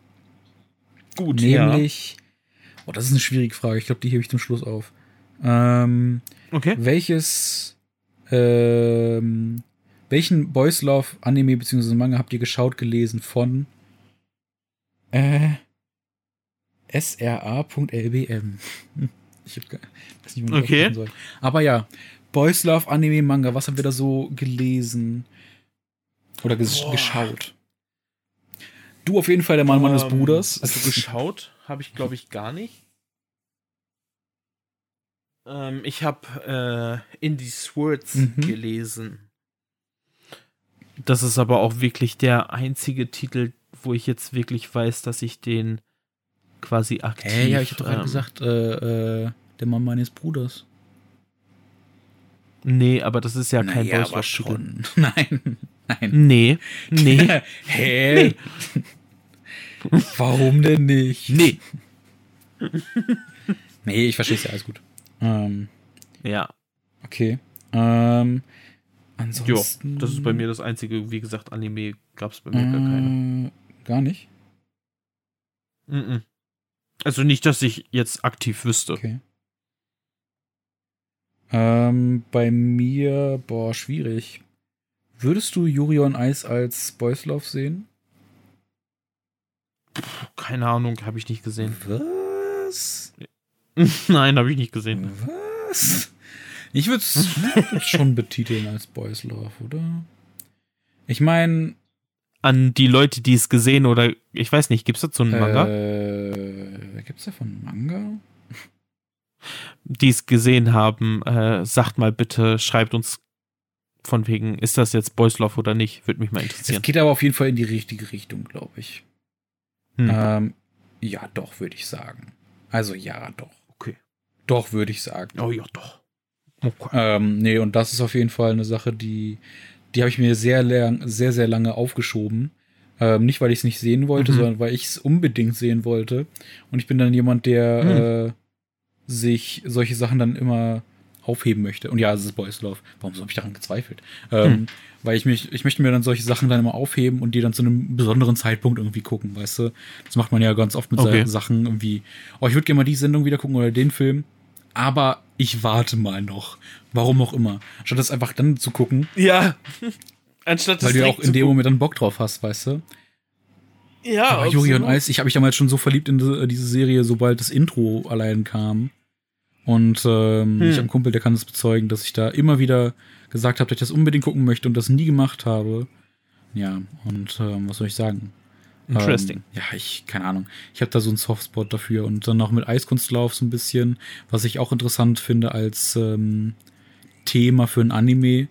Gut, Nämlich, ja. oh, das ist eine schwierige Frage. Ich glaube, die hebe ich zum Schluss auf. Ähm, okay. Welches, ähm, welchen Boys Love Anime bzw. Manga habt ihr geschaut, gelesen von Äh, sra.lbm. Ich hab gar, weiß nicht, man das Okay. soll. Aber ja, Boys Love Anime Manga, was haben wir da so gelesen? Oder ges Boah. geschaut? Du auf jeden Fall der Mann meines Ähm, Bruders. Also geschaut habe ich, glaube ich, gar nicht. Ähm, ich habe äh, Indie Swords Mhm. gelesen. Das ist aber auch wirklich der einzige Titel, wo ich jetzt wirklich weiß, dass ich den quasi aktiv. Hä, ja, ich hab doch gerade ähm, gesagt, äh, äh, der Mann meines Bruders. Nee, aber das ist ja kein Naja, Boys aber schon. Nein, nein. Nee, nee, Hä? Warum denn nicht? nee. Nee, ich verstehe es ja, alles gut. Ähm, Ja, okay. Ähm, jo, ansonsten. das ist bei mir das einzige, wie gesagt, Anime gab es bei mir gar keine. Gar nicht? Mhm. Also nicht, dass ich jetzt aktiv wüsste. Okay. Ähm, bei mir, boah, schwierig. Würdest du Yuri on Ice als Boys Love sehen? Keine Ahnung, habe ich nicht gesehen. Was? Nein, habe ich nicht gesehen. Was? Ich würde es schon betiteln als Boys Love, oder? Ich meine, An die Leute, die es gesehen oder ich weiß nicht, gibt es dazu einen Manga? äh, gibt's davon einen Manga? Die es gesehen haben, äh, sagt mal bitte, schreibt uns von wegen, ist das jetzt Boys Love oder nicht? Würde mich mal Es interessieren. geht aber auf jeden Fall in die richtige Richtung, glaube ich. Hm. Ähm, ja, doch, würde ich sagen. Also ja, doch. Okay. Doch, würde ich sagen. Oh ja, doch. Okay. Ähm, nee, und das ist auf jeden Fall eine Sache, die, die habe ich mir sehr, lang, sehr, sehr lange aufgeschoben. Ähm, nicht, weil ich es nicht sehen wollte, Mhm. sondern weil ich es unbedingt sehen wollte. Und ich bin dann jemand, der Mhm. äh, sich solche Sachen dann immer aufheben möchte. Und ja, es ist Boys Love. Warum habe ich daran gezweifelt? Ähm, Hm. Weil ich mich, ich möchte mir dann solche Sachen dann immer aufheben und die dann zu einem besonderen Zeitpunkt irgendwie gucken, weißt du? Das macht man ja ganz oft mit Okay. Sachen irgendwie, oh, ich würde gerne mal die Sendung wieder gucken oder den Film, aber ich warte mal noch. Warum auch immer. Statt das einfach dann zu gucken, Ja. Anstatt weil du ja auch in dem Moment dann Bock drauf hast, weißt du? Ja, Aber on absolut. Ice, ich habe mich damals schon so verliebt in diese, diese Serie, sobald das Intro allein kam. Und ähm, Hm. ich habe einen Kumpel, der kann das bezeugen, dass ich da immer wieder gesagt habe, dass ich das unbedingt gucken möchte und das nie gemacht habe. Ja, und ähm, was soll ich sagen? Interesting. Ähm, ja, ich, keine Ahnung. Ich habe da so einen Softspot dafür und dann noch mit Eiskunstlauf so ein bisschen, was ich auch interessant finde als ähm, Thema für ein Anime,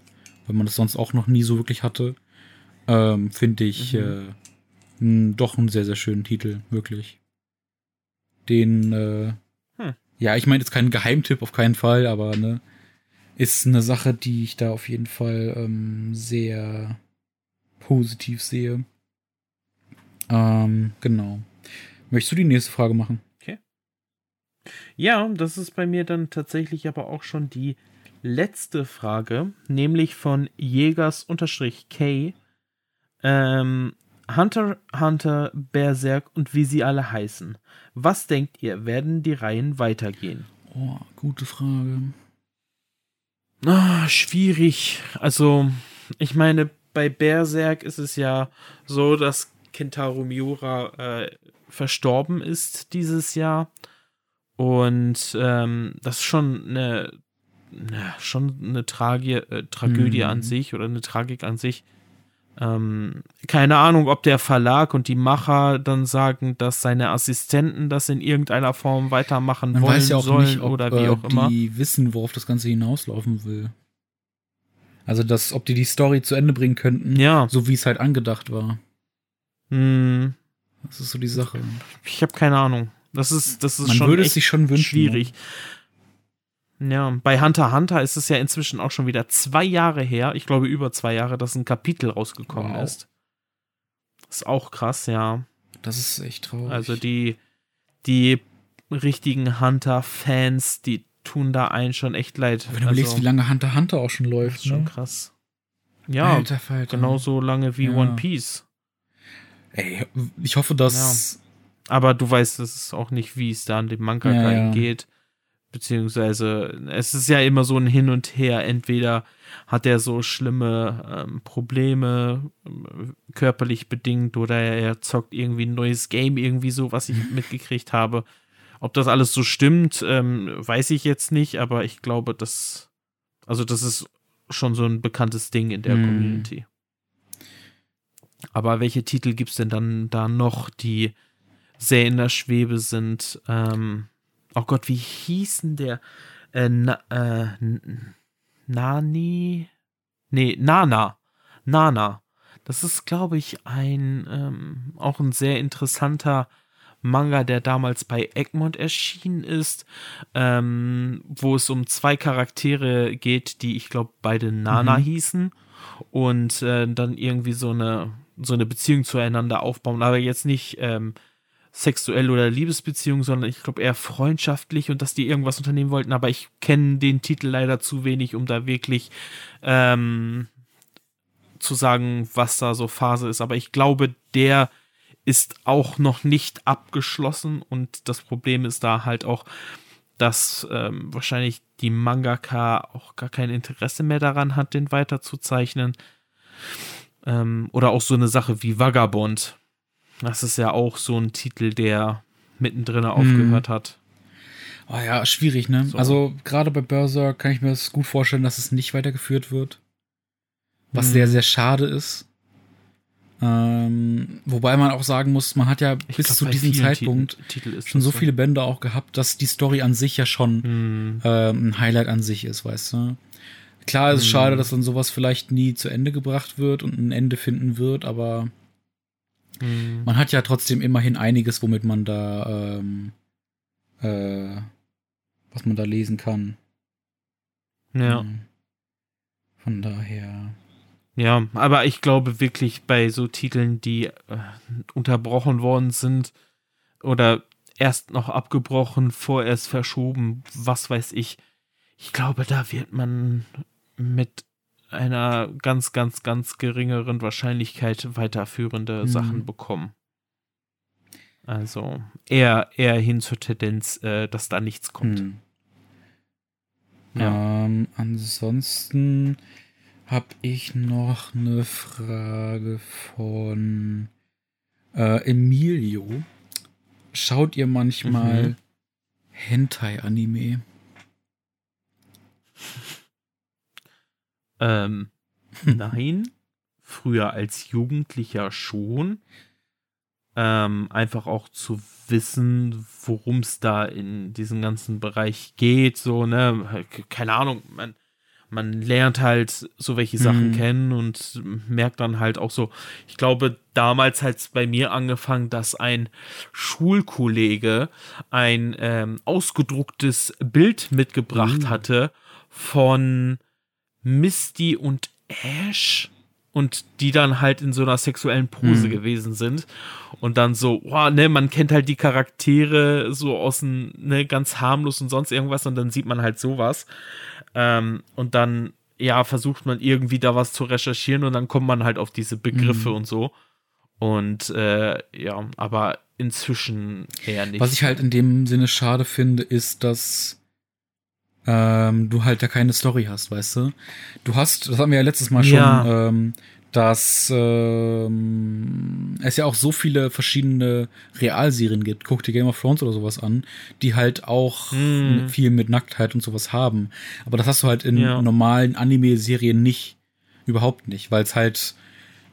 weil man das sonst auch noch nie so wirklich hatte. Ähm, finde ich Mhm. äh, doch einen sehr, sehr schönen Titel, wirklich. Den, äh, Hm. ja, ich meine jetzt keinen Geheimtipp, auf keinen Fall, aber ne, ist eine Sache, die ich da auf jeden Fall ähm, sehr positiv sehe. Ähm, genau. Möchtest du die nächste Frage machen? Ja, das ist bei mir dann tatsächlich aber auch schon die letzte Frage, nämlich von Jägers-K. Ähm, Hunter, Hunter, Berserk und wie sie alle heißen. Was denkt ihr, werden die Reihen weitergehen? Oh, gute Frage. Ah, schwierig. Also, ich meine, bei Berserk ist es ja so, dass Kentaro Miura äh, verstorben ist dieses Jahr. Und ähm, das ist schon eine, na, schon eine Tragie, äh, Tragödie Mhm. an sich oder eine Tragik an sich. Ähm, keine Ahnung, ob der Verlag und die Macher dann sagen, dass seine Assistenten das in irgendeiner Form weitermachen Man wollen weiß ja auch sollen nicht, ob oder wie äh, auch immer. die wissen, worauf das Ganze hinauslaufen will. Also, dass, ob die die Story zu Ende bringen könnten, Ja. so wie es halt angedacht war. Hm, Das ist so die Sache. ich habe keine Ahnung. Das ist, das ist Man schon würde es sich schon wünschen. ne? Ja, bei Hunter Hunter ist es ja inzwischen auch schon wieder zwei Jahre her, ich glaube über zwei Jahre, dass ein Kapitel rausgekommen Wow. ist. Ist auch krass, ja. Das ist echt traurig. Also die, die richtigen Hunter-Fans, die tun da einen schon echt leid. Wenn du überlegst, also, wie lange Hunter Hunter auch schon läuft. ist schon ne? krass. Ja, Alter Falter. genauso lange wie Ja. One Piece. Ey, ich hoffe, dass. Aber du weißt es auch nicht, wie es da an dem Manga Ja, ja. geht. Beziehungsweise es ist ja immer so ein Hin und Her. Entweder hat er so schlimme ähm, Probleme, ähm, körperlich bedingt, oder er zockt irgendwie ein neues Game, irgendwie so, was ich mitgekriegt habe. Ob das alles so stimmt, ähm, weiß ich jetzt nicht, aber ich glaube, dass, also das ist schon so ein bekanntes Ding in der hm. Community. Aber welche Titel gibt es denn dann da noch, die sehr in der Schwebe sind? Ähm, oh Gott, wie hießen der? Äh, na, äh, Nani? Nee, Nana. Nana. Das ist, glaube ich, ein ähm, auch ein sehr interessanter Manga, der damals bei Egmont erschienen ist, ähm, wo es um zwei Charaktere geht, die ich glaube beide Nana mhm. hießen und äh, dann irgendwie so eine so eine Beziehung zueinander aufbauen, aber jetzt nicht ähm, sexuell oder Liebesbeziehung, sondern ich glaube eher freundschaftlich und dass die irgendwas unternehmen wollten, aber ich kenne den Titel leider zu wenig, um da wirklich ähm, zu sagen, was da so Phase ist. Aber ich glaube, der ist auch noch nicht abgeschlossen und das Problem ist da halt auch, dass ähm, wahrscheinlich die Mangaka auch gar kein Interesse mehr daran hat, den weiterzuzeichnen. Ähm, oder auch so eine Sache wie Vagabond. Das ist ja auch so ein Titel, der mittendrin aufgehört hat. Oh ja, schwierig, ne? So. Also gerade bei Börser kann ich mir das gut vorstellen, dass es nicht weitergeführt wird. Was hm. sehr, sehr schade ist. Ähm, wobei man auch sagen muss, man hat ja ich bis glaub, zu diesem Zeitpunkt Titel, schon so viele Bände auch gehabt, dass die Story an sich ja schon hm. ähm, ein Highlight an sich ist, weißt du? Klar ist es hm. schade, dass dann sowas vielleicht nie zu Ende gebracht wird und ein Ende finden wird, aber hm. man hat ja trotzdem immerhin einiges, womit man da ähm, äh, was man da lesen kann. Ja. Hm. Von daher. Ja, aber ich glaube wirklich bei so Titeln, die äh, unterbrochen worden sind oder erst noch abgebrochen, vorerst verschoben, was weiß ich. Ich glaube, da wird man mit einer ganz, ganz, ganz geringeren Wahrscheinlichkeit weiterführende mhm. Sachen bekommen. Also eher, eher hin zur Tendenz, äh, dass da nichts kommt. Mhm. Ja. Ähm, ansonsten habe ich noch eine Frage von äh, Emilio. Schaut ihr manchmal mhm. Hentai-Anime? Ähm, nein. Früher als Jugendlicher schon. Ähm, einfach auch zu wissen, worum es da in diesem ganzen Bereich geht. So, ne, keine Ahnung, man man lernt halt so welche Sachen mhm. kennen und merkt dann halt auch so, ich glaube, damals hat es bei mir angefangen, dass ein Schulkollege ein ähm, ausgedrucktes Bild mitgebracht mhm. hatte von Misty und Ash und die dann halt in so einer sexuellen Pose mhm. gewesen sind und dann so, wow, ne, man kennt halt die Charaktere so aus dem, ne, ganz harmlos und sonst irgendwas und dann sieht man halt sowas. Ähm, und dann, ja, versucht man irgendwie da was zu recherchieren und dann kommt man halt auf diese Begriffe mhm. und so. Und äh, ja, aber inzwischen eher nicht. Was ich halt in dem Sinne schade finde, ist, dass ähm, du halt da keine Story hast, weißt du? Du hast, das haben wir ja letztes Mal ja. schon ähm, dass ähm, es ja auch so viele verschiedene Realserien gibt. Guck dir Game of Thrones oder sowas an, die halt auch mm. viel mit Nacktheit und sowas haben. Aber das hast du halt in ja. normalen Anime-Serien nicht. Überhaupt nicht, weil es halt.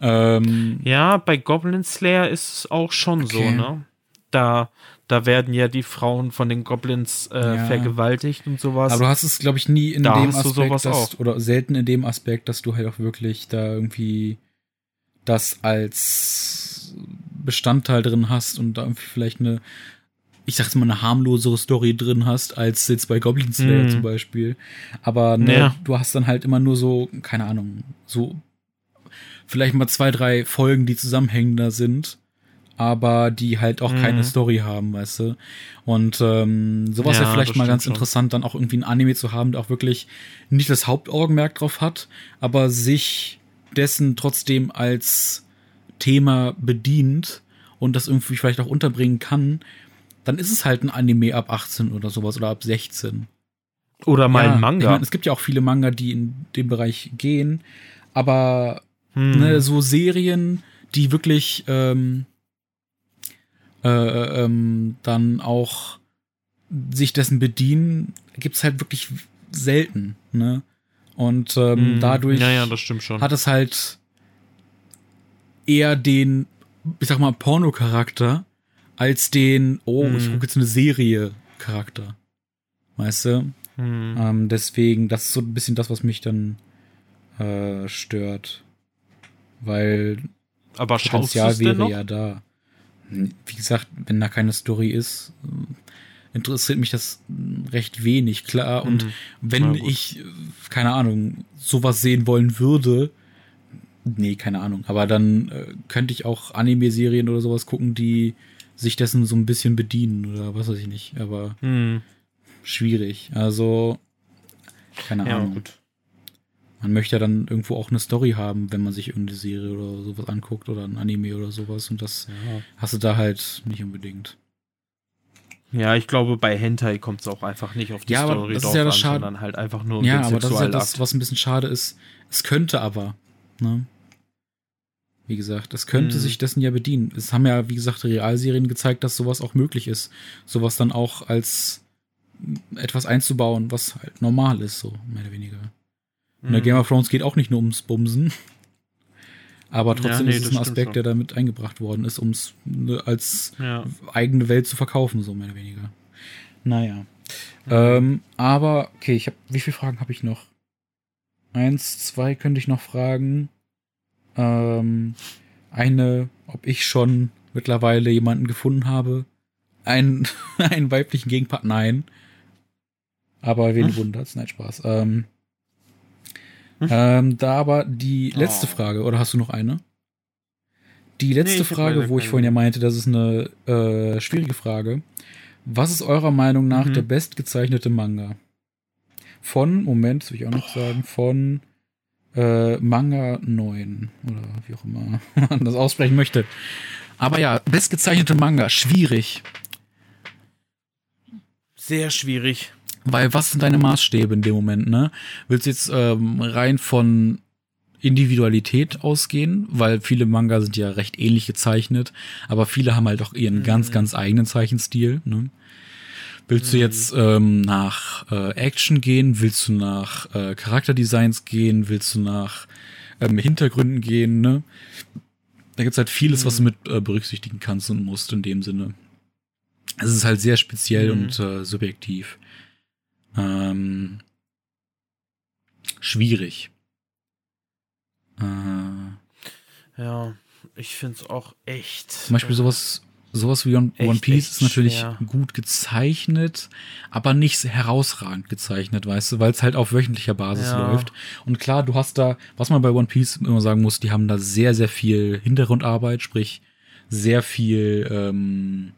Ähm, ja, bei Goblin Slayer ist es auch schon okay. so, ne? Da da werden ja die Frauen von den Goblins äh, ja. vergewaltigt und sowas. Aber du hast es, glaube ich, nie in da dem Aspekt, dass, oder selten in dem Aspekt, dass du halt auch wirklich da irgendwie das als Bestandteil drin hast und da irgendwie vielleicht eine, ich sag's mal, eine harmlosere Story drin hast, als jetzt bei Goblin Slayer mhm. zum Beispiel. Aber ne, ja. du hast dann halt immer nur so, keine Ahnung, so vielleicht mal zwei, drei Folgen, die zusammenhängender sind aber die halt auch mhm. keine Story haben, weißt du. Und ähm, sowas ja, wäre vielleicht mal ganz schon. interessant, dann auch irgendwie ein Anime zu haben, der auch wirklich nicht das Hauptaugenmerk drauf hat, aber sich dessen trotzdem als Thema bedient und das irgendwie vielleicht auch unterbringen kann, dann ist es halt ein Anime ab 18 oder sowas oder ab 16. Oder mal ja, ein Manga. Ich mein, es gibt ja auch viele Manga, die in dem Bereich gehen, aber Hm. ne, so Serien, die wirklich ähm, äh, ähm, dann auch sich dessen bedienen, gibt's halt wirklich selten. Ne? Und ähm, Hm. dadurch Ja, ja, hat es halt eher den, ich sag mal, Porno-Charakter als den, oh, ich Mhm. gucke jetzt eine Serie-Charakter. Weißt du? Hm. Ähm, deswegen, das ist so ein bisschen das, was mich dann äh, stört. Weil Aber Potenzial es wäre noch? ja da. Wie gesagt, wenn da keine Story ist, äh, interessiert mich das äh, recht wenig, klar. Und Hm. wenn ich, äh, keine Ahnung, sowas sehen wollen würde, nee, keine Ahnung, aber dann äh, könnte ich auch Anime-Serien oder sowas gucken, die sich dessen so ein bisschen bedienen oder was weiß ich nicht, aber Hm. schwierig. Also, keine Ja, Ahnung. gut. Man möchte ja dann irgendwo auch eine Story haben, wenn man sich irgendeine Serie oder sowas anguckt oder ein Anime oder sowas und das Ja. hast du da halt nicht unbedingt. Ja, ich glaube, bei Hentai kommt es auch einfach nicht auf die Ja, aber Story das ist drauf ja das an, Schade- sondern halt einfach nur um ja, aber das ist ja das, was ein bisschen schade ist. Es könnte aber, ne? Wie gesagt, es könnte Mhm. sich dessen ja bedienen. Es haben ja, wie gesagt, Realserien gezeigt, dass sowas auch möglich ist. Sowas dann auch als etwas einzubauen, was halt normal ist, so mehr oder weniger. Und der Mhm. Game of Thrones geht auch nicht nur ums Bumsen. Aber trotzdem nee, ist es ein Aspekt, schon. der damit eingebracht worden ist, um es ne, als Ja. eigene Welt zu verkaufen, so mehr oder weniger. Naja. Mhm. Ähm, aber, okay, ich habe, wie viele Fragen habe ich noch? Eins, zwei könnte ich noch fragen. Ähm, eine, ob ich schon mittlerweile jemanden gefunden habe. Ein, einen weiblichen Gegenpart, nein. Aber wen Hm? wundert's? Nein, Spaß. Ähm, Hm? Ähm, da aber die letzte Oh. Frage, oder hast du noch eine? Die letzte Nee, Frage, wo ich vorhin ja meinte, das ist eine äh, schwierige Frage. Was ist eurer Meinung nach Mhm. der bestgezeichnete Manga? Von, Moment, das will ich auch noch sagen, von äh, Manga 9 oder wie auch immer man das aussprechen möchte. Aber ja, bestgezeichnete Manga, schwierig. Sehr schwierig. Weil was sind deine Maßstäbe in dem Moment, ne? Willst du jetzt ähm, rein von Individualität ausgehen, weil viele Manga sind ja recht ähnlich gezeichnet, aber viele haben halt auch ihren Mhm. ganz, ganz eigenen Zeichenstil, ne? Willst du Mhm. jetzt ähm, nach äh, Action gehen? Willst du nach äh, Charakterdesigns gehen? Willst du nach ähm, Hintergründen gehen, ne? Da gibt's halt vieles, was du Mhm. mit äh, berücksichtigen kannst und musst in dem Sinne. Es ist halt sehr speziell Mhm. und äh, subjektiv. Ähm, schwierig. Äh, Ja, ich finde es auch echt. zum Beispiel sowas, sowas wie One, Echt, One Piece ist natürlich schwer. gut gezeichnet, aber nicht herausragend gezeichnet, weißt du, weil es halt auf wöchentlicher Basis Ja. läuft. Und klar, du hast da, was man bei One Piece immer sagen muss, die haben da sehr, sehr viel Hintergrundarbeit, sprich sehr viel ähm,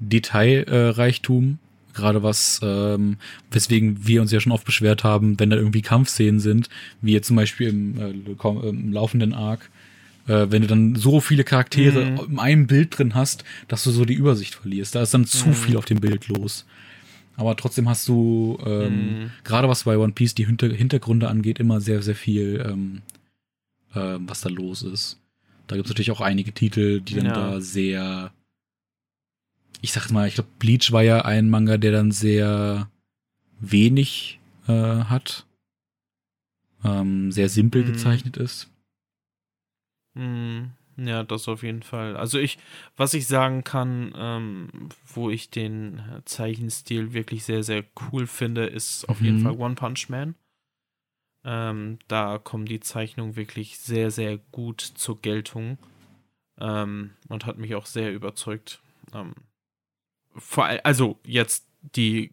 Detailreichtum. Gerade was, ähm, weswegen wir uns ja schon oft beschwert haben, wenn da irgendwie Kampfszenen sind, wie jetzt zum Beispiel im, äh, im laufenden Arc, äh, wenn du dann so viele Charaktere Mhm. in einem Bild drin hast, dass du so die Übersicht verlierst. Da ist dann zu Mhm. viel auf dem Bild los. Aber trotzdem hast du, ähm, Mhm. gerade was bei One Piece die Hinter Hintergründe angeht, immer sehr, sehr viel, ähm, ähm, was da los ist. Da gibt es natürlich auch einige Titel, die dann Ja. da sehr, ich sag mal, ich glaube, Bleach war ja ein Manga, der dann sehr wenig äh, hat, ähm, sehr simpel Mhm. gezeichnet ist. Mm, Ja, das auf jeden Fall. Also ich, was ich sagen kann, ähm, wo ich den Zeichenstil wirklich sehr, sehr cool finde, ist auf jeden Mhm. Fall One Punch Man. Ähm, da kommen die Zeichnungen wirklich sehr, sehr gut zur Geltung ähm, und hat mich auch sehr überzeugt. Vor allem, also jetzt die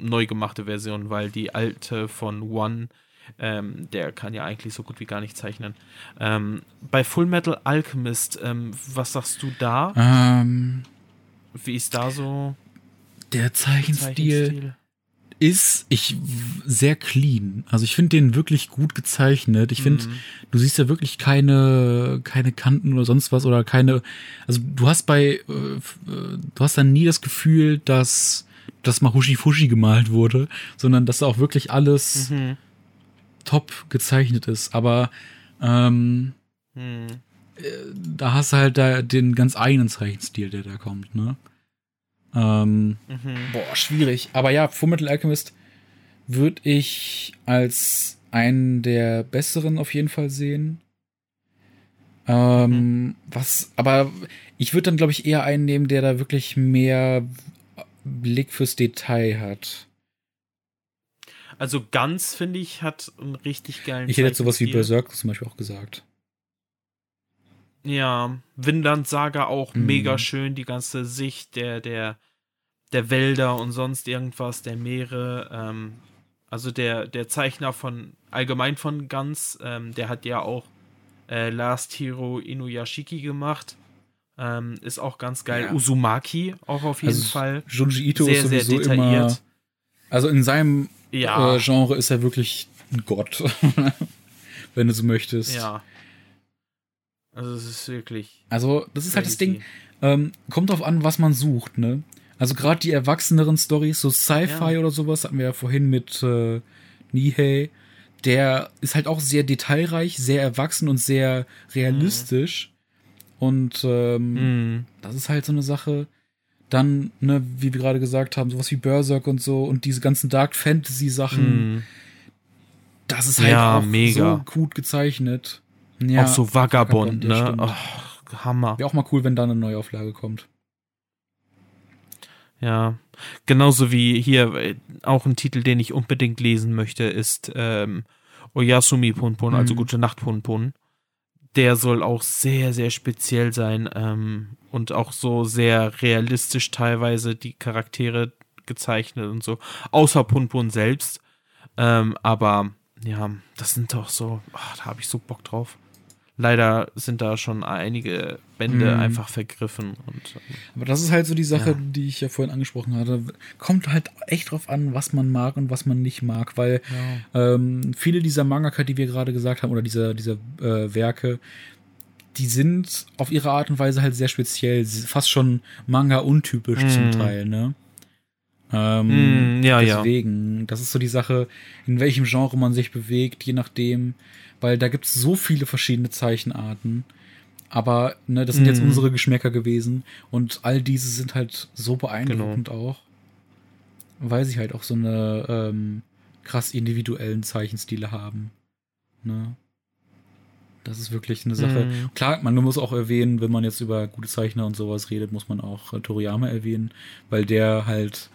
neu gemachte Version, weil die alte von One, ähm, der kann ja eigentlich so gut wie gar nicht zeichnen. Ähm, bei Full Metal Alchemist, ähm, was sagst du da? Ähm, Wie ist da so der Zeichenstil Zeichenstil? Ist ich sehr clean. Also ich finde den wirklich gut gezeichnet. Ich finde, Mhm. du siehst ja wirklich keine keine Kanten oder sonst was oder keine. Also du hast bei äh, äh, du hast dann nie das Gefühl, dass das mal huschi fuschi gemalt wurde, sondern dass da auch wirklich alles Mhm. top gezeichnet ist. Aber ähm, Mhm. da hast du halt da den ganz eigenen Zeichenstil, der da kommt, ne? Ähm, Mhm. Boah, schwierig. Aber ja, Fullmetal Alchemist würde ich als einen der besseren auf jeden Fall sehen. Ähm, was, aber ich würde dann, glaube ich, eher einen nehmen, der da wirklich mehr Blick fürs Detail hat. Also ganz, finde ich, hat einen richtig geilen Ich hätte jetzt sowas wie. Berserk zum Beispiel auch gesagt. Ja, Vinland Saga auch Mhm. mega schön, die ganze Sicht der, der, der Wälder und sonst irgendwas, der Meere. Ähm, also der, der Zeichner von, allgemein von Guns, ähm, der hat ja auch äh, Last Hero Inuyashiki gemacht. Ähm, ist auch ganz geil. Ja. Uzumaki auch auf jeden Also, Fall. Junji Ito Sehr, ist sehr sowieso immer. detailliert. Also in seinem Ja, äh, Genre ist er wirklich ein Gott. Wenn du so möchtest. ja. Also es ist wirklich. Also, das ist halt das. Ding. Ähm, kommt drauf an, was man sucht, ne? Also gerade die erwachseneren Stories, so Sci-Fi Ja. oder sowas, hatten wir ja vorhin mit äh, Nihei. Der ist halt auch sehr detailreich, sehr erwachsen und sehr realistisch. Und ähm, Mhm. das ist halt so eine Sache. Dann, ne, wie wir gerade gesagt haben, sowas wie Berserk und so und diese ganzen Dark Fantasy Sachen, Mhm. das ist halt Ja, auch mega. so gut gezeichnet. Ja, auch so Vagabond, ja, ne? Oh, Hammer. Wäre auch mal cool, wenn da eine Neuauflage kommt. Ja, genauso wie hier äh, auch ein Titel, den ich unbedingt lesen möchte, ist ähm, Oyasumi Punpun, also Mhm. Gute Nacht Punpun. Der soll auch sehr, sehr speziell sein ähm, und auch so sehr realistisch teilweise die Charaktere gezeichnet und so, außer Punpun selbst. Ähm, aber ja, das sind doch so, ach, da habe ich so Bock drauf. Leider sind da schon einige Bände Mhm. einfach vergriffen und ähm, Aber das ist halt so die Sache, Ja. die ich ja vorhin angesprochen hatte. Kommt halt echt drauf an, was man mag und was man nicht mag, weil ja. ähm, viele dieser Mangaka, die wir gerade gesagt haben, oder dieser, dieser äh, Werke, die sind auf ihre Art und Weise halt sehr speziell, fast schon Manga-untypisch zum Mhm. Teil, ne? Ähm, Mm, ja, ja. deswegen, das ist so die Sache, in welchem Genre man sich bewegt, je nachdem, weil da gibt es so viele verschiedene Zeichenarten. Aber ne, das sind jetzt Mhm. unsere Geschmäcker gewesen und all diese sind halt so beeindruckend Genau. auch, weil sie halt auch so eine ähm, krass individuellen Zeichenstile haben. Ne? Das ist wirklich eine Sache. Mhm. Klar, man muss auch erwähnen, wenn man jetzt über gute Zeichner und sowas redet, muss man auch äh, Toriyama erwähnen, weil der halt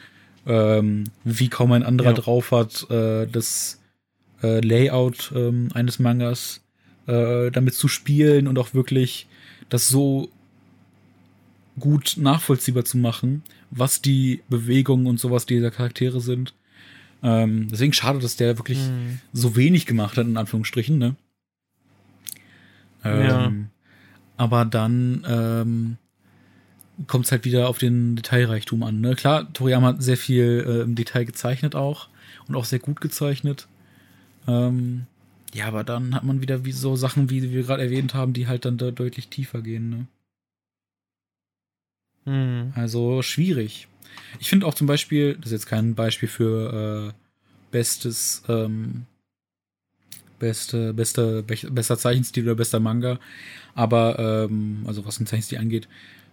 ähm, wie kaum ein anderer Ja. drauf hat, äh, das äh, Layout ähm, eines Mangas äh, damit zu spielen und auch wirklich das so gut nachvollziehbar zu machen, was die Bewegungen und sowas dieser Charaktere sind. Ähm, deswegen schade, dass der wirklich Mhm. so wenig gemacht hat, in Anführungsstrichen, ne? Ja. Ähm, Aber dann ähm, kommt es halt wieder auf den Detailreichtum an. Ne? Klar, Toriyama hat sehr viel äh, im Detail gezeichnet auch und auch sehr gut gezeichnet. Ähm, ja, aber dann hat man wieder wie so Sachen, wie wir gerade erwähnt haben, die halt dann da deutlich tiefer gehen. Ne? Mhm. Also schwierig. Ich finde auch zum Beispiel, das ist jetzt kein Beispiel für äh, bestes, ähm, beste, beste, bester Zeichenstil oder bester Manga, aber ähm, also was den Zeichenstil angeht,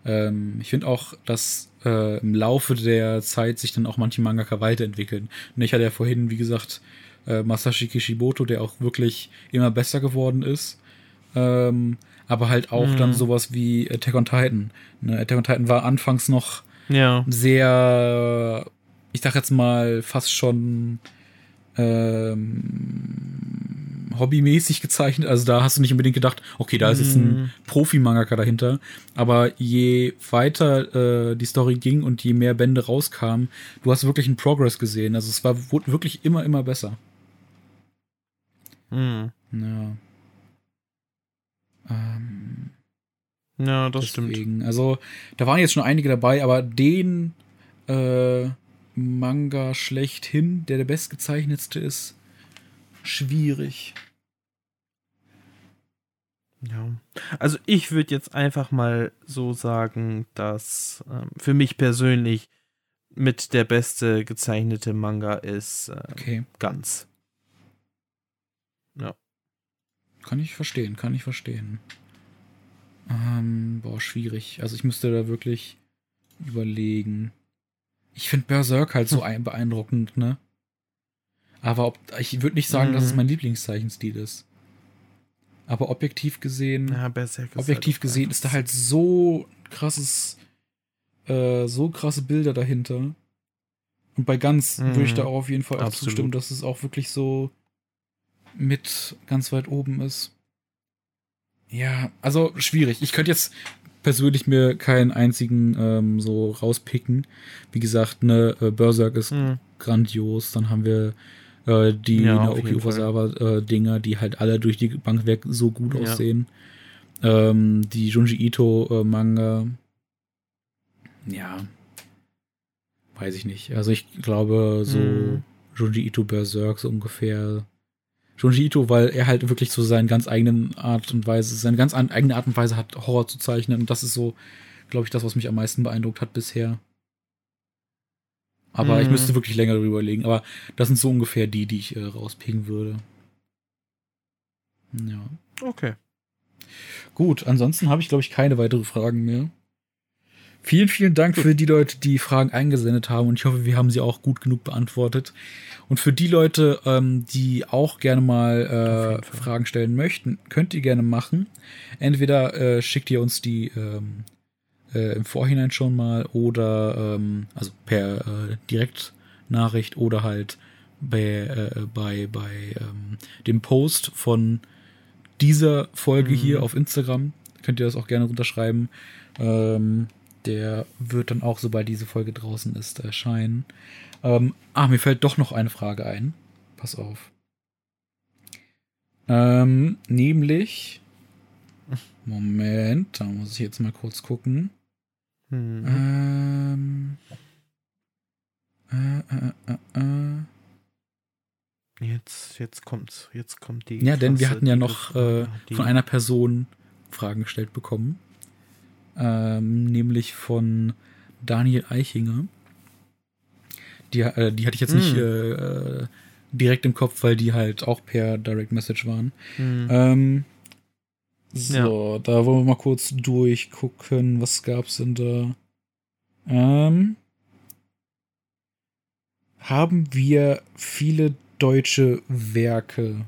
ähm, ich finde auch, dass äh, im Laufe der Zeit sich dann auch manche Mangaka weiterentwickeln. Und ich hatte ja vorhin, wie gesagt, äh, Masashi Kishimoto, der auch wirklich immer besser geworden ist. Ähm, aber halt auch Mhm. dann sowas wie Attack on Titan. Ne, Attack on Titan war anfangs noch Ja. sehr, ich sag jetzt mal, fast schon ähm, hobbymäßig gezeichnet. Also da hast du nicht unbedingt gedacht, okay, da ist jetzt ein Mhm. Profi-Mangaka dahinter. Aber je weiter äh, die Story ging und je mehr Bände rauskamen, du hast wirklich einen Progress gesehen. Also es war wurde wirklich immer, immer besser. Mhm. Ja. Ähm, Ja, das stimmt. Deswegen, also da waren jetzt schon einige dabei, aber den, äh, Manga schlechthin, der der bestgezeichnetste ist, schwierig. Ja. Also ich würde jetzt einfach mal so sagen, dass ähm, für mich persönlich mit der beste gezeichnete Manga ist äh, Okay. ganz. Kann ich verstehen, kann ich verstehen. Ähm, boah, schwierig. Also ich müsste da wirklich überlegen. Ich finde Berserk halt so ein beeindruckend, ne? Aber ob, ich würde nicht sagen, dass es Mhm. mein Lieblingszeichenstil ist. Aber objektiv gesehen, Ja, objektiv halt gesehen ist da halt so krasses, äh, so krasse Bilder dahinter. Und bei ganz Mhm. würde ich da auch auf jeden Fall auch Absolut. zustimmen, dass es auch wirklich so mit ganz weit oben ist. Ja, also schwierig. Ich könnte jetzt persönlich mir keinen einzigen ähm, so rauspicken. Wie gesagt, ne, äh, Berserk ist Mhm. grandios. Dann haben wir äh, die Ja, Naoki Fall. Urasawa-Dinger, die halt alle durch die Bank weg so gut Ja. aussehen. Ähm, die Junji Ito-Manga. ja. Weiß ich nicht. Also ich glaube, so Mhm. Junji Ito Berserk so ungefähr. Junji Ito, weil er halt wirklich so seine ganz eigenen Art und Weise, seine ganz an- eigene Art und Weise hat, Horror zu zeichnen. Und das ist so, glaube ich, das, was mich am meisten beeindruckt hat bisher. Aber ich Mhm. müsste wirklich länger darüber überlegen. Aber das sind so ungefähr die, die ich äh, rauspicken würde. Ja. Okay. Gut, ansonsten habe ich, glaube ich, keine weitere Fragen mehr. Vielen, vielen Dank für die Leute, die Fragen eingesendet haben und ich hoffe, wir haben sie auch gut genug beantwortet. Und für die Leute, ähm, die auch gerne mal äh. Fragen stellen möchten, könnt ihr gerne machen. Entweder äh, schickt ihr uns die ähm, äh, im Vorhinein schon mal oder ähm, also per äh, Direktnachricht oder halt bei, äh, bei, bei ähm, dem Post von dieser Folge Mhm. hier auf Instagram. Könnt ihr das auch gerne runterschreiben. Ähm, der wird dann auch, sobald diese Folge draußen ist, erscheinen. Ähm, ah, mir fällt doch noch eine Frage ein. Pass auf. Ähm, nämlich. Moment, da muss ich jetzt mal kurz gucken. Mhm. Ähm. Äh, äh, äh, äh. Jetzt, jetzt kommt's. Jetzt kommt die. Ja, denn wir hatten ja noch äh, von einer Person Fragen gestellt bekommen. Ähm, nämlich von Daniel Eichinger. Die, äh, die hatte ich jetzt nicht äh, äh, direkt im Kopf, weil die halt auch per Direct Message waren. Mhm. Ähm, so, da wollen wir mal kurz durchgucken. Was gab's denn da? Ähm, haben wir viele deutsche Werke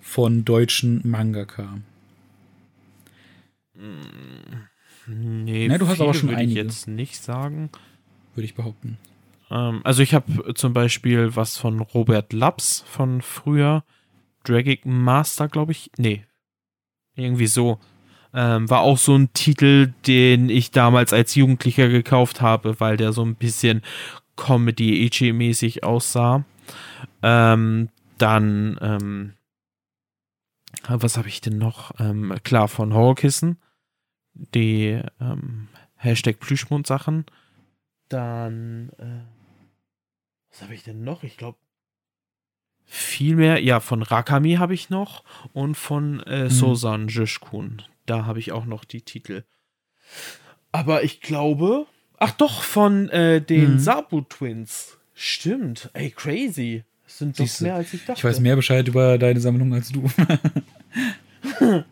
von deutschen Mangaka? Nee, Ne, du hast aber schon würde ich einige. jetzt nicht sagen. Würde ich behaupten. Ähm, also ich habe zum Beispiel was von Robert Laps von früher. Dragic Master, glaube ich. Nee. Irgendwie so. Ähm, war auch so ein Titel, den ich damals als Jugendlicher gekauft habe, weil der so ein bisschen Comedy-Ichi-mäßig aussah. Ähm, dann, ähm, was habe ich denn noch? Ähm, klar, von Horrorkissen. Die ähm, Hashtag Plüschmund-Sachen. Dann, äh, was habe ich denn noch? Ich glaube, viel mehr. Ja, von Rakami habe ich noch und von äh, Mhm. Sosan Jishkun. Da habe ich auch noch die Titel. Aber ich glaube, ach doch, von äh, den Mhm. Sabu Twins. Stimmt. Ey, crazy. Das sind doch mehr als ich dachte. Ich weiß mehr Bescheid über deine Sammlung als du.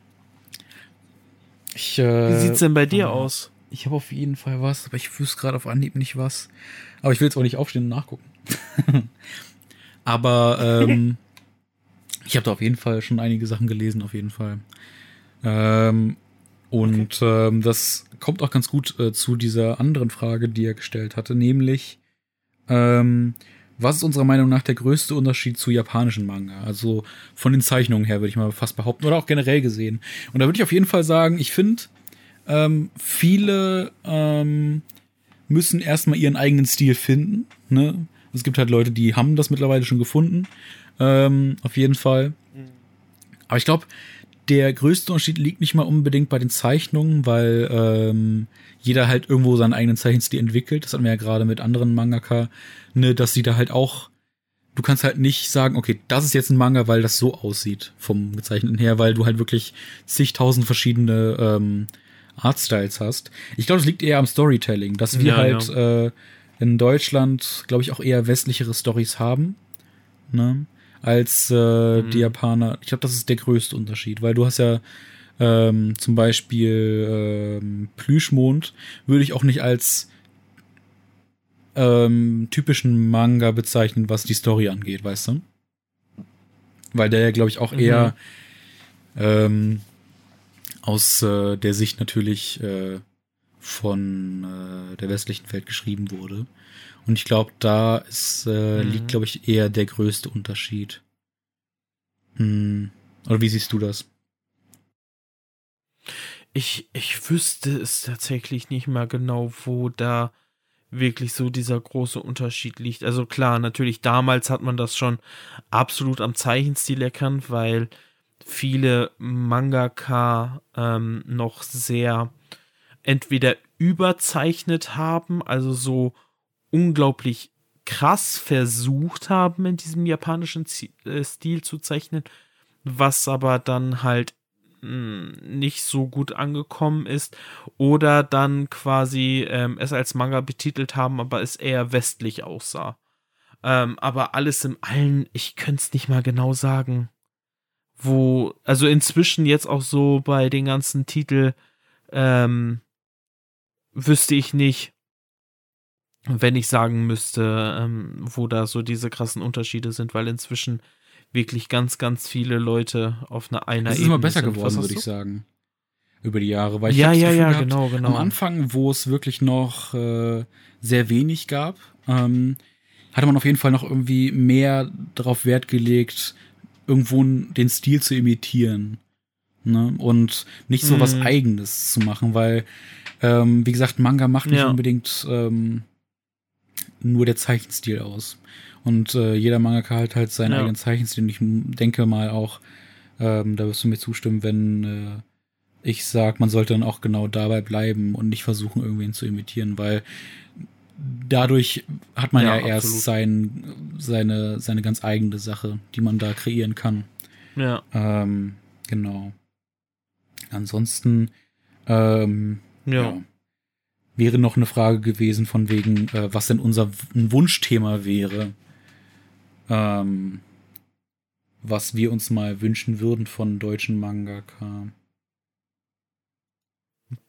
ich, äh, Wie sieht's denn bei dir äh, aus? Ich habe auf jeden Fall was, aber ich wüsste gerade auf Anhieb nicht was. Aber ich will jetzt auch nicht aufstehen und nachgucken. aber ähm, ich habe da auf jeden Fall schon einige Sachen gelesen, auf jeden Fall. Ähm, und ähm, das kommt auch ganz gut äh, zu dieser anderen Frage, die er gestellt hatte, nämlich ähm, was ist unserer Meinung nach der größte Unterschied zu japanischen Manga? Also von den Zeichnungen her würde ich mal fast behaupten oder auch generell gesehen. Und da würde ich auf jeden Fall sagen, ich finde, ähm, viele ähm, müssen erstmal ihren eigenen Stil finden. Ne? Es gibt halt Leute, die haben das mittlerweile schon gefunden. Ähm, auf jeden Fall. Aber ich glaube, der größte Unterschied liegt nicht mal unbedingt bei den Zeichnungen, weil ähm, jeder halt irgendwo seinen eigenen Zeichenstil entwickelt. Das hatten wir ja gerade mit anderen Mangaka, ne, dass sie da halt auch du kannst halt nicht sagen, okay, das ist jetzt ein Manga, weil das so aussieht vom Gezeichneten her, weil du halt wirklich zigtausend verschiedene ähm, Artstyles hast. Ich glaube, es liegt eher am Storytelling, dass wir ja, halt ja. Äh, in Deutschland, glaube ich, auch eher westlichere Stories haben, ne, als äh, mhm. die Japaner. Ich glaube, das ist der größte Unterschied, weil du hast ja ähm, zum Beispiel ähm, Plüschmond würde ich auch nicht als ähm, typischen Manga bezeichnen, was die Story angeht, weißt du? Weil der ja, glaube ich, auch mhm. eher ähm, aus äh, der Sicht natürlich äh, von äh, der westlichen Welt geschrieben wurde. Und ich glaube, da ist, äh, mhm. liegt, glaube ich, eher der größte Unterschied. Hm. Oder wie siehst du das? Ich, ich wüsste es tatsächlich nicht mal genau, wo da wirklich so dieser große Unterschied liegt. Also klar, natürlich damals hat man das schon absolut am Zeichenstil erkannt, weil viele Mangaka ähm, noch sehr entweder überzeichnet haben, also so unglaublich krass versucht haben, in diesem japanischen äh, Stil zu zeichnen, was aber dann halt nicht so gut angekommen ist oder dann quasi ähm, es als Manga betitelt haben, aber es eher westlich aussah. Ähm, aber alles im Allen, ich könnte es nicht mal genau sagen, wo, also inzwischen jetzt auch so bei den ganzen Titel, ähm, wüsste ich nicht, wenn ich sagen müsste, ähm, wo da so diese krassen Unterschiede sind, weil inzwischen wirklich ganz, ganz viele Leute auf einer einer Es ist immer besser sind. geworden, würde ich sagen. Über die Jahre. Weil ich ja, ja, ja, gehabt, genau, genau. Am Anfang, wo es wirklich noch äh, sehr wenig gab, ähm, hatte man auf jeden Fall noch irgendwie mehr darauf Wert gelegt, irgendwo den Stil zu imitieren. Ne? Und nicht so was mhm. Eigenes zu machen, weil, ähm, wie gesagt, Manga macht nicht ja. unbedingt ähm, nur der Zeichenstil aus. Und äh, jeder Mangaka hat halt seinen ja. eigenen Zeichenstil. Und ich denke mal auch, ähm, da wirst du mir zustimmen, wenn äh, ich sag, man sollte dann auch genau dabei bleiben und nicht versuchen, irgendwen zu imitieren, weil dadurch hat man ja, ja erst sein, seine, seine ganz eigene Sache, die man da kreieren kann. Ja. Ähm, genau. Ansonsten, ähm, ja. ja. Wäre noch eine Frage gewesen von wegen, äh, was denn unser Wunschthema wäre ähm, was wir uns mal wünschen würden von deutschen Mangaka.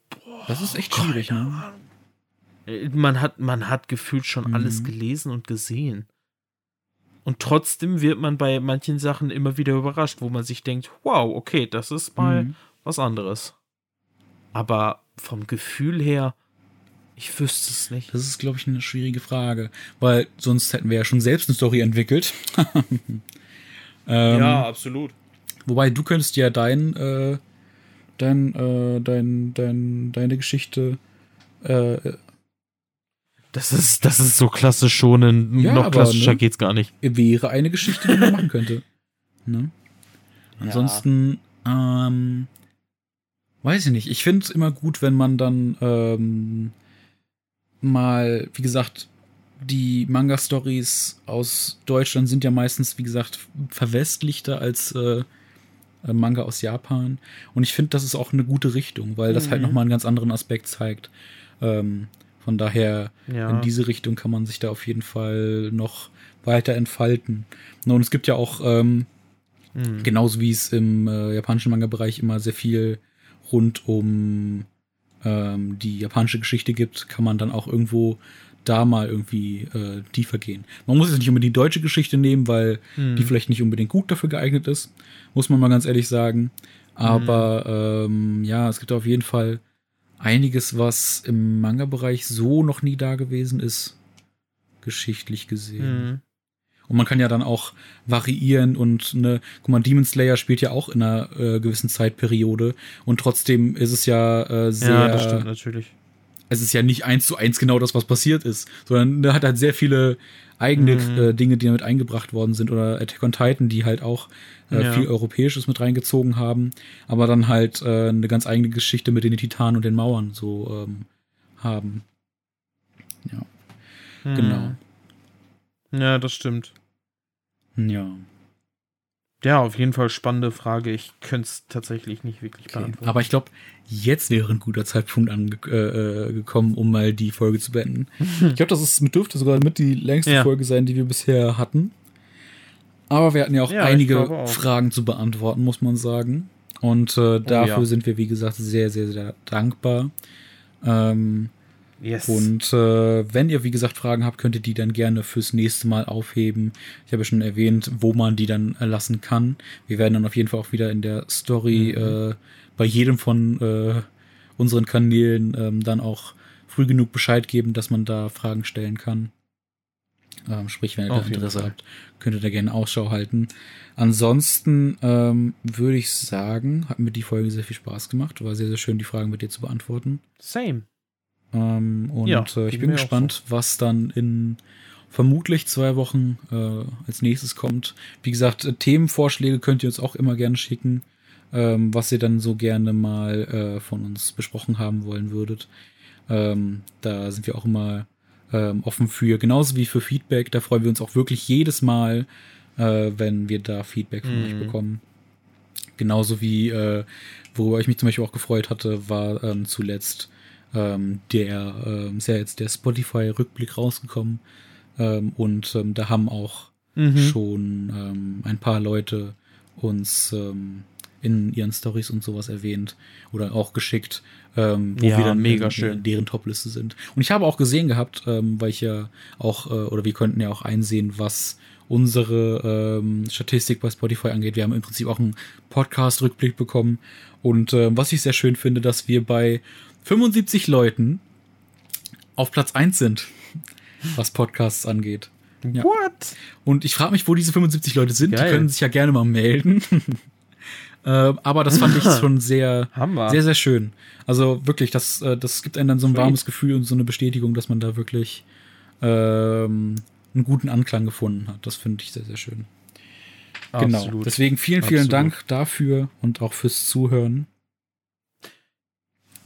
Boah, das ist echt schwierig, ne? Man hat, man hat gefühlt schon mhm. alles gelesen und gesehen. Und trotzdem wird man bei manchen Sachen immer wieder überrascht, wo man sich denkt, wow, okay, das ist mal mhm. Was anderes. Aber vom Gefühl her, ich wüsste es nicht. Das ist, glaube ich, eine schwierige Frage, weil sonst hätten wir ja schon selbst eine Story entwickelt. ähm, ja, absolut. Wobei du könntest ja dein, äh, dein, äh, dein, dein, deine Geschichte. Äh, das ist, das ist so klassisch schon. Ja, noch klassischer ne, geht's gar nicht. Wäre eine Geschichte, die man machen könnte. Ne? Ansonsten, ja. ähm, weiß ich nicht. Ich finde es immer gut, wenn man dann ähm, mal, wie gesagt, die Manga-Stories aus Deutschland sind ja meistens, wie gesagt, verwestlichter als äh, äh Manga aus Japan. Und ich finde, das ist auch eine gute Richtung, weil das halt mhm. halt nochmal einen ganz anderen Aspekt zeigt. Ähm, von daher, ja. in diese Richtung kann man sich da auf jeden Fall noch weiter entfalten. Und es gibt ja auch, ähm, mhm. genauso wie es im äh, japanischen Manga-Bereich immer sehr viel rund um ähm, die japanische Geschichte gibt, kann man dann auch irgendwo da mal irgendwie äh, tiefer gehen. Man muss jetzt nicht unbedingt die deutsche Geschichte nehmen, weil hm. die vielleicht nicht unbedingt gut dafür geeignet ist, muss man mal ganz ehrlich sagen. Aber hm. ähm, ja, es gibt auf jeden Fall einiges, was im Manga-Bereich so noch nie da gewesen ist, geschichtlich gesehen. Hm. Und man kann ja dann auch variieren und ne, guck mal, Demon Slayer spielt ja auch in einer äh, gewissen Zeitperiode und trotzdem ist es ja äh, sehr ja, das stimmt natürlich. es ist ja nicht eins zu eins genau das, was passiert ist, sondern er hat halt sehr viele eigene Mhm. äh, Dinge, die damit eingebracht worden sind oder Attack on Titan, die halt auch äh, Ja. viel Europäisches mit reingezogen haben, aber dann halt äh, eine ganz eigene Geschichte mit den Titanen und den Mauern so ähm, haben. Ja, Hm. genau. Ja, das stimmt. Ja. Ja, auf jeden Fall spannende Frage. Ich könnte es tatsächlich nicht wirklich Okay. beantworten. Aber ich glaube, jetzt wäre ein guter Zeitpunkt angekommen, äh, äh, um mal die Folge zu beenden. Ich glaube, das ist, dürfte sogar mit die längste Ja. Folge sein, die wir bisher hatten. Aber wir hatten ja auch Ja, einige auch. Fragen zu beantworten, muss man sagen. Und äh, dafür Oh ja. sind wir, wie gesagt, sehr, sehr, sehr dankbar. Ähm, yes. und äh, wenn ihr, wie gesagt, Fragen habt, könnt ihr die dann gerne fürs nächste Mal aufheben. Ich habe ja schon erwähnt, wo man die dann äh, lassen kann. Wir werden dann auf jeden Fall auch wieder in der Story Mhm. äh, bei jedem von äh, unseren Kanälen ähm, dann auch früh genug Bescheid geben, dass man da Fragen stellen kann. Ähm, sprich, wenn ihr da Interesse Fall. habt, könnt ihr da gerne Ausschau halten. Ansonsten ähm, würde ich sagen, hat mir die Folge sehr viel Spaß gemacht. War sehr, sehr schön, die Fragen mit dir zu beantworten. Same. Ähm, und Ja, äh, ich bin gespannt, was dann in vermutlich zwei Wochen äh, als nächstes kommt. Wie gesagt, äh, Themenvorschläge könnt ihr uns auch immer gerne schicken, ähm, was ihr dann so gerne mal äh, von uns besprochen haben wollen würdet. Ähm, da sind wir auch immer ähm, offen für, genauso wie für Feedback. Da freuen wir uns auch wirklich jedes Mal, äh, wenn wir da Feedback von Mhm. euch bekommen. Genauso wie, äh, worüber ich mich zum Beispiel auch gefreut hatte, war ähm, zuletzt ähm, der, ähm, ist ja jetzt der Spotify-Rückblick rausgekommen. Ähm, und ähm, da haben auch Mhm. schon ähm, ein paar Leute uns ähm, in ihren Stories und sowas erwähnt oder auch geschickt, ähm, wo Ja, wir dann mega in, schön. in deren Topliste sind. Und ich habe auch gesehen gehabt, ähm, weil ich ja auch, äh, oder wir konnten ja auch einsehen, was unsere ähm, Statistik bei Spotify angeht. Wir haben im Prinzip auch einen Podcast-Rückblick bekommen. Und ähm, was ich sehr schön finde, dass wir bei 75 Leuten auf Platz 1 sind, was Podcasts angeht. Ja. What? Und ich frage mich, wo diese 75 Leute sind. Geil. Die können sich ja gerne mal melden. ähm, aber das fand ich schon sehr, Hammer. sehr, sehr schön. Also wirklich, das, äh, das gibt einem dann so ein Sweet. warmes Gefühl und so eine Bestätigung, dass man da wirklich ähm, einen guten Anklang gefunden hat. Das finde ich sehr, sehr schön. Genau. Absolut. Deswegen vielen, vielen Absolut. Dank dafür und auch fürs Zuhören.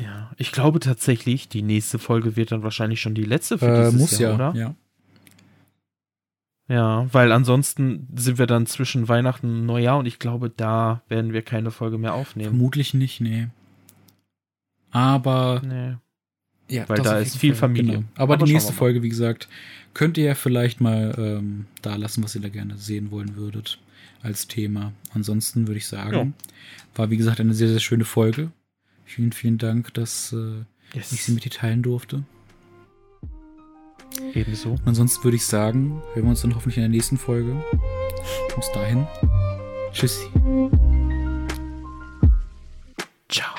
Ja, ich glaube tatsächlich, die nächste Folge wird dann wahrscheinlich schon die letzte für Äh, dieses muss Jahr, ja, oder? ja. Ja, weil ansonsten sind wir dann zwischen Weihnachten und Neujahr und ich glaube, da werden wir keine Folge mehr aufnehmen. Vermutlich nicht, nee. Aber Nee. Ja, Weil da ist viel Familie. Genau. Aber, Aber die nächste. Folge, wie gesagt, könnt ihr ja vielleicht mal ähm, da lassen, was ihr da gerne sehen wollen würdet als Thema. Ansonsten würde ich sagen, war wie gesagt eine sehr, sehr schöne Folge. Vielen, vielen Dank, dass äh, yes. ich sie mit dir teilen durfte. Ebenso. Und ansonsten würde ich sagen, hören wir uns dann hoffentlich in der nächsten Folge. Bis dahin. Tschüssi. Ciao.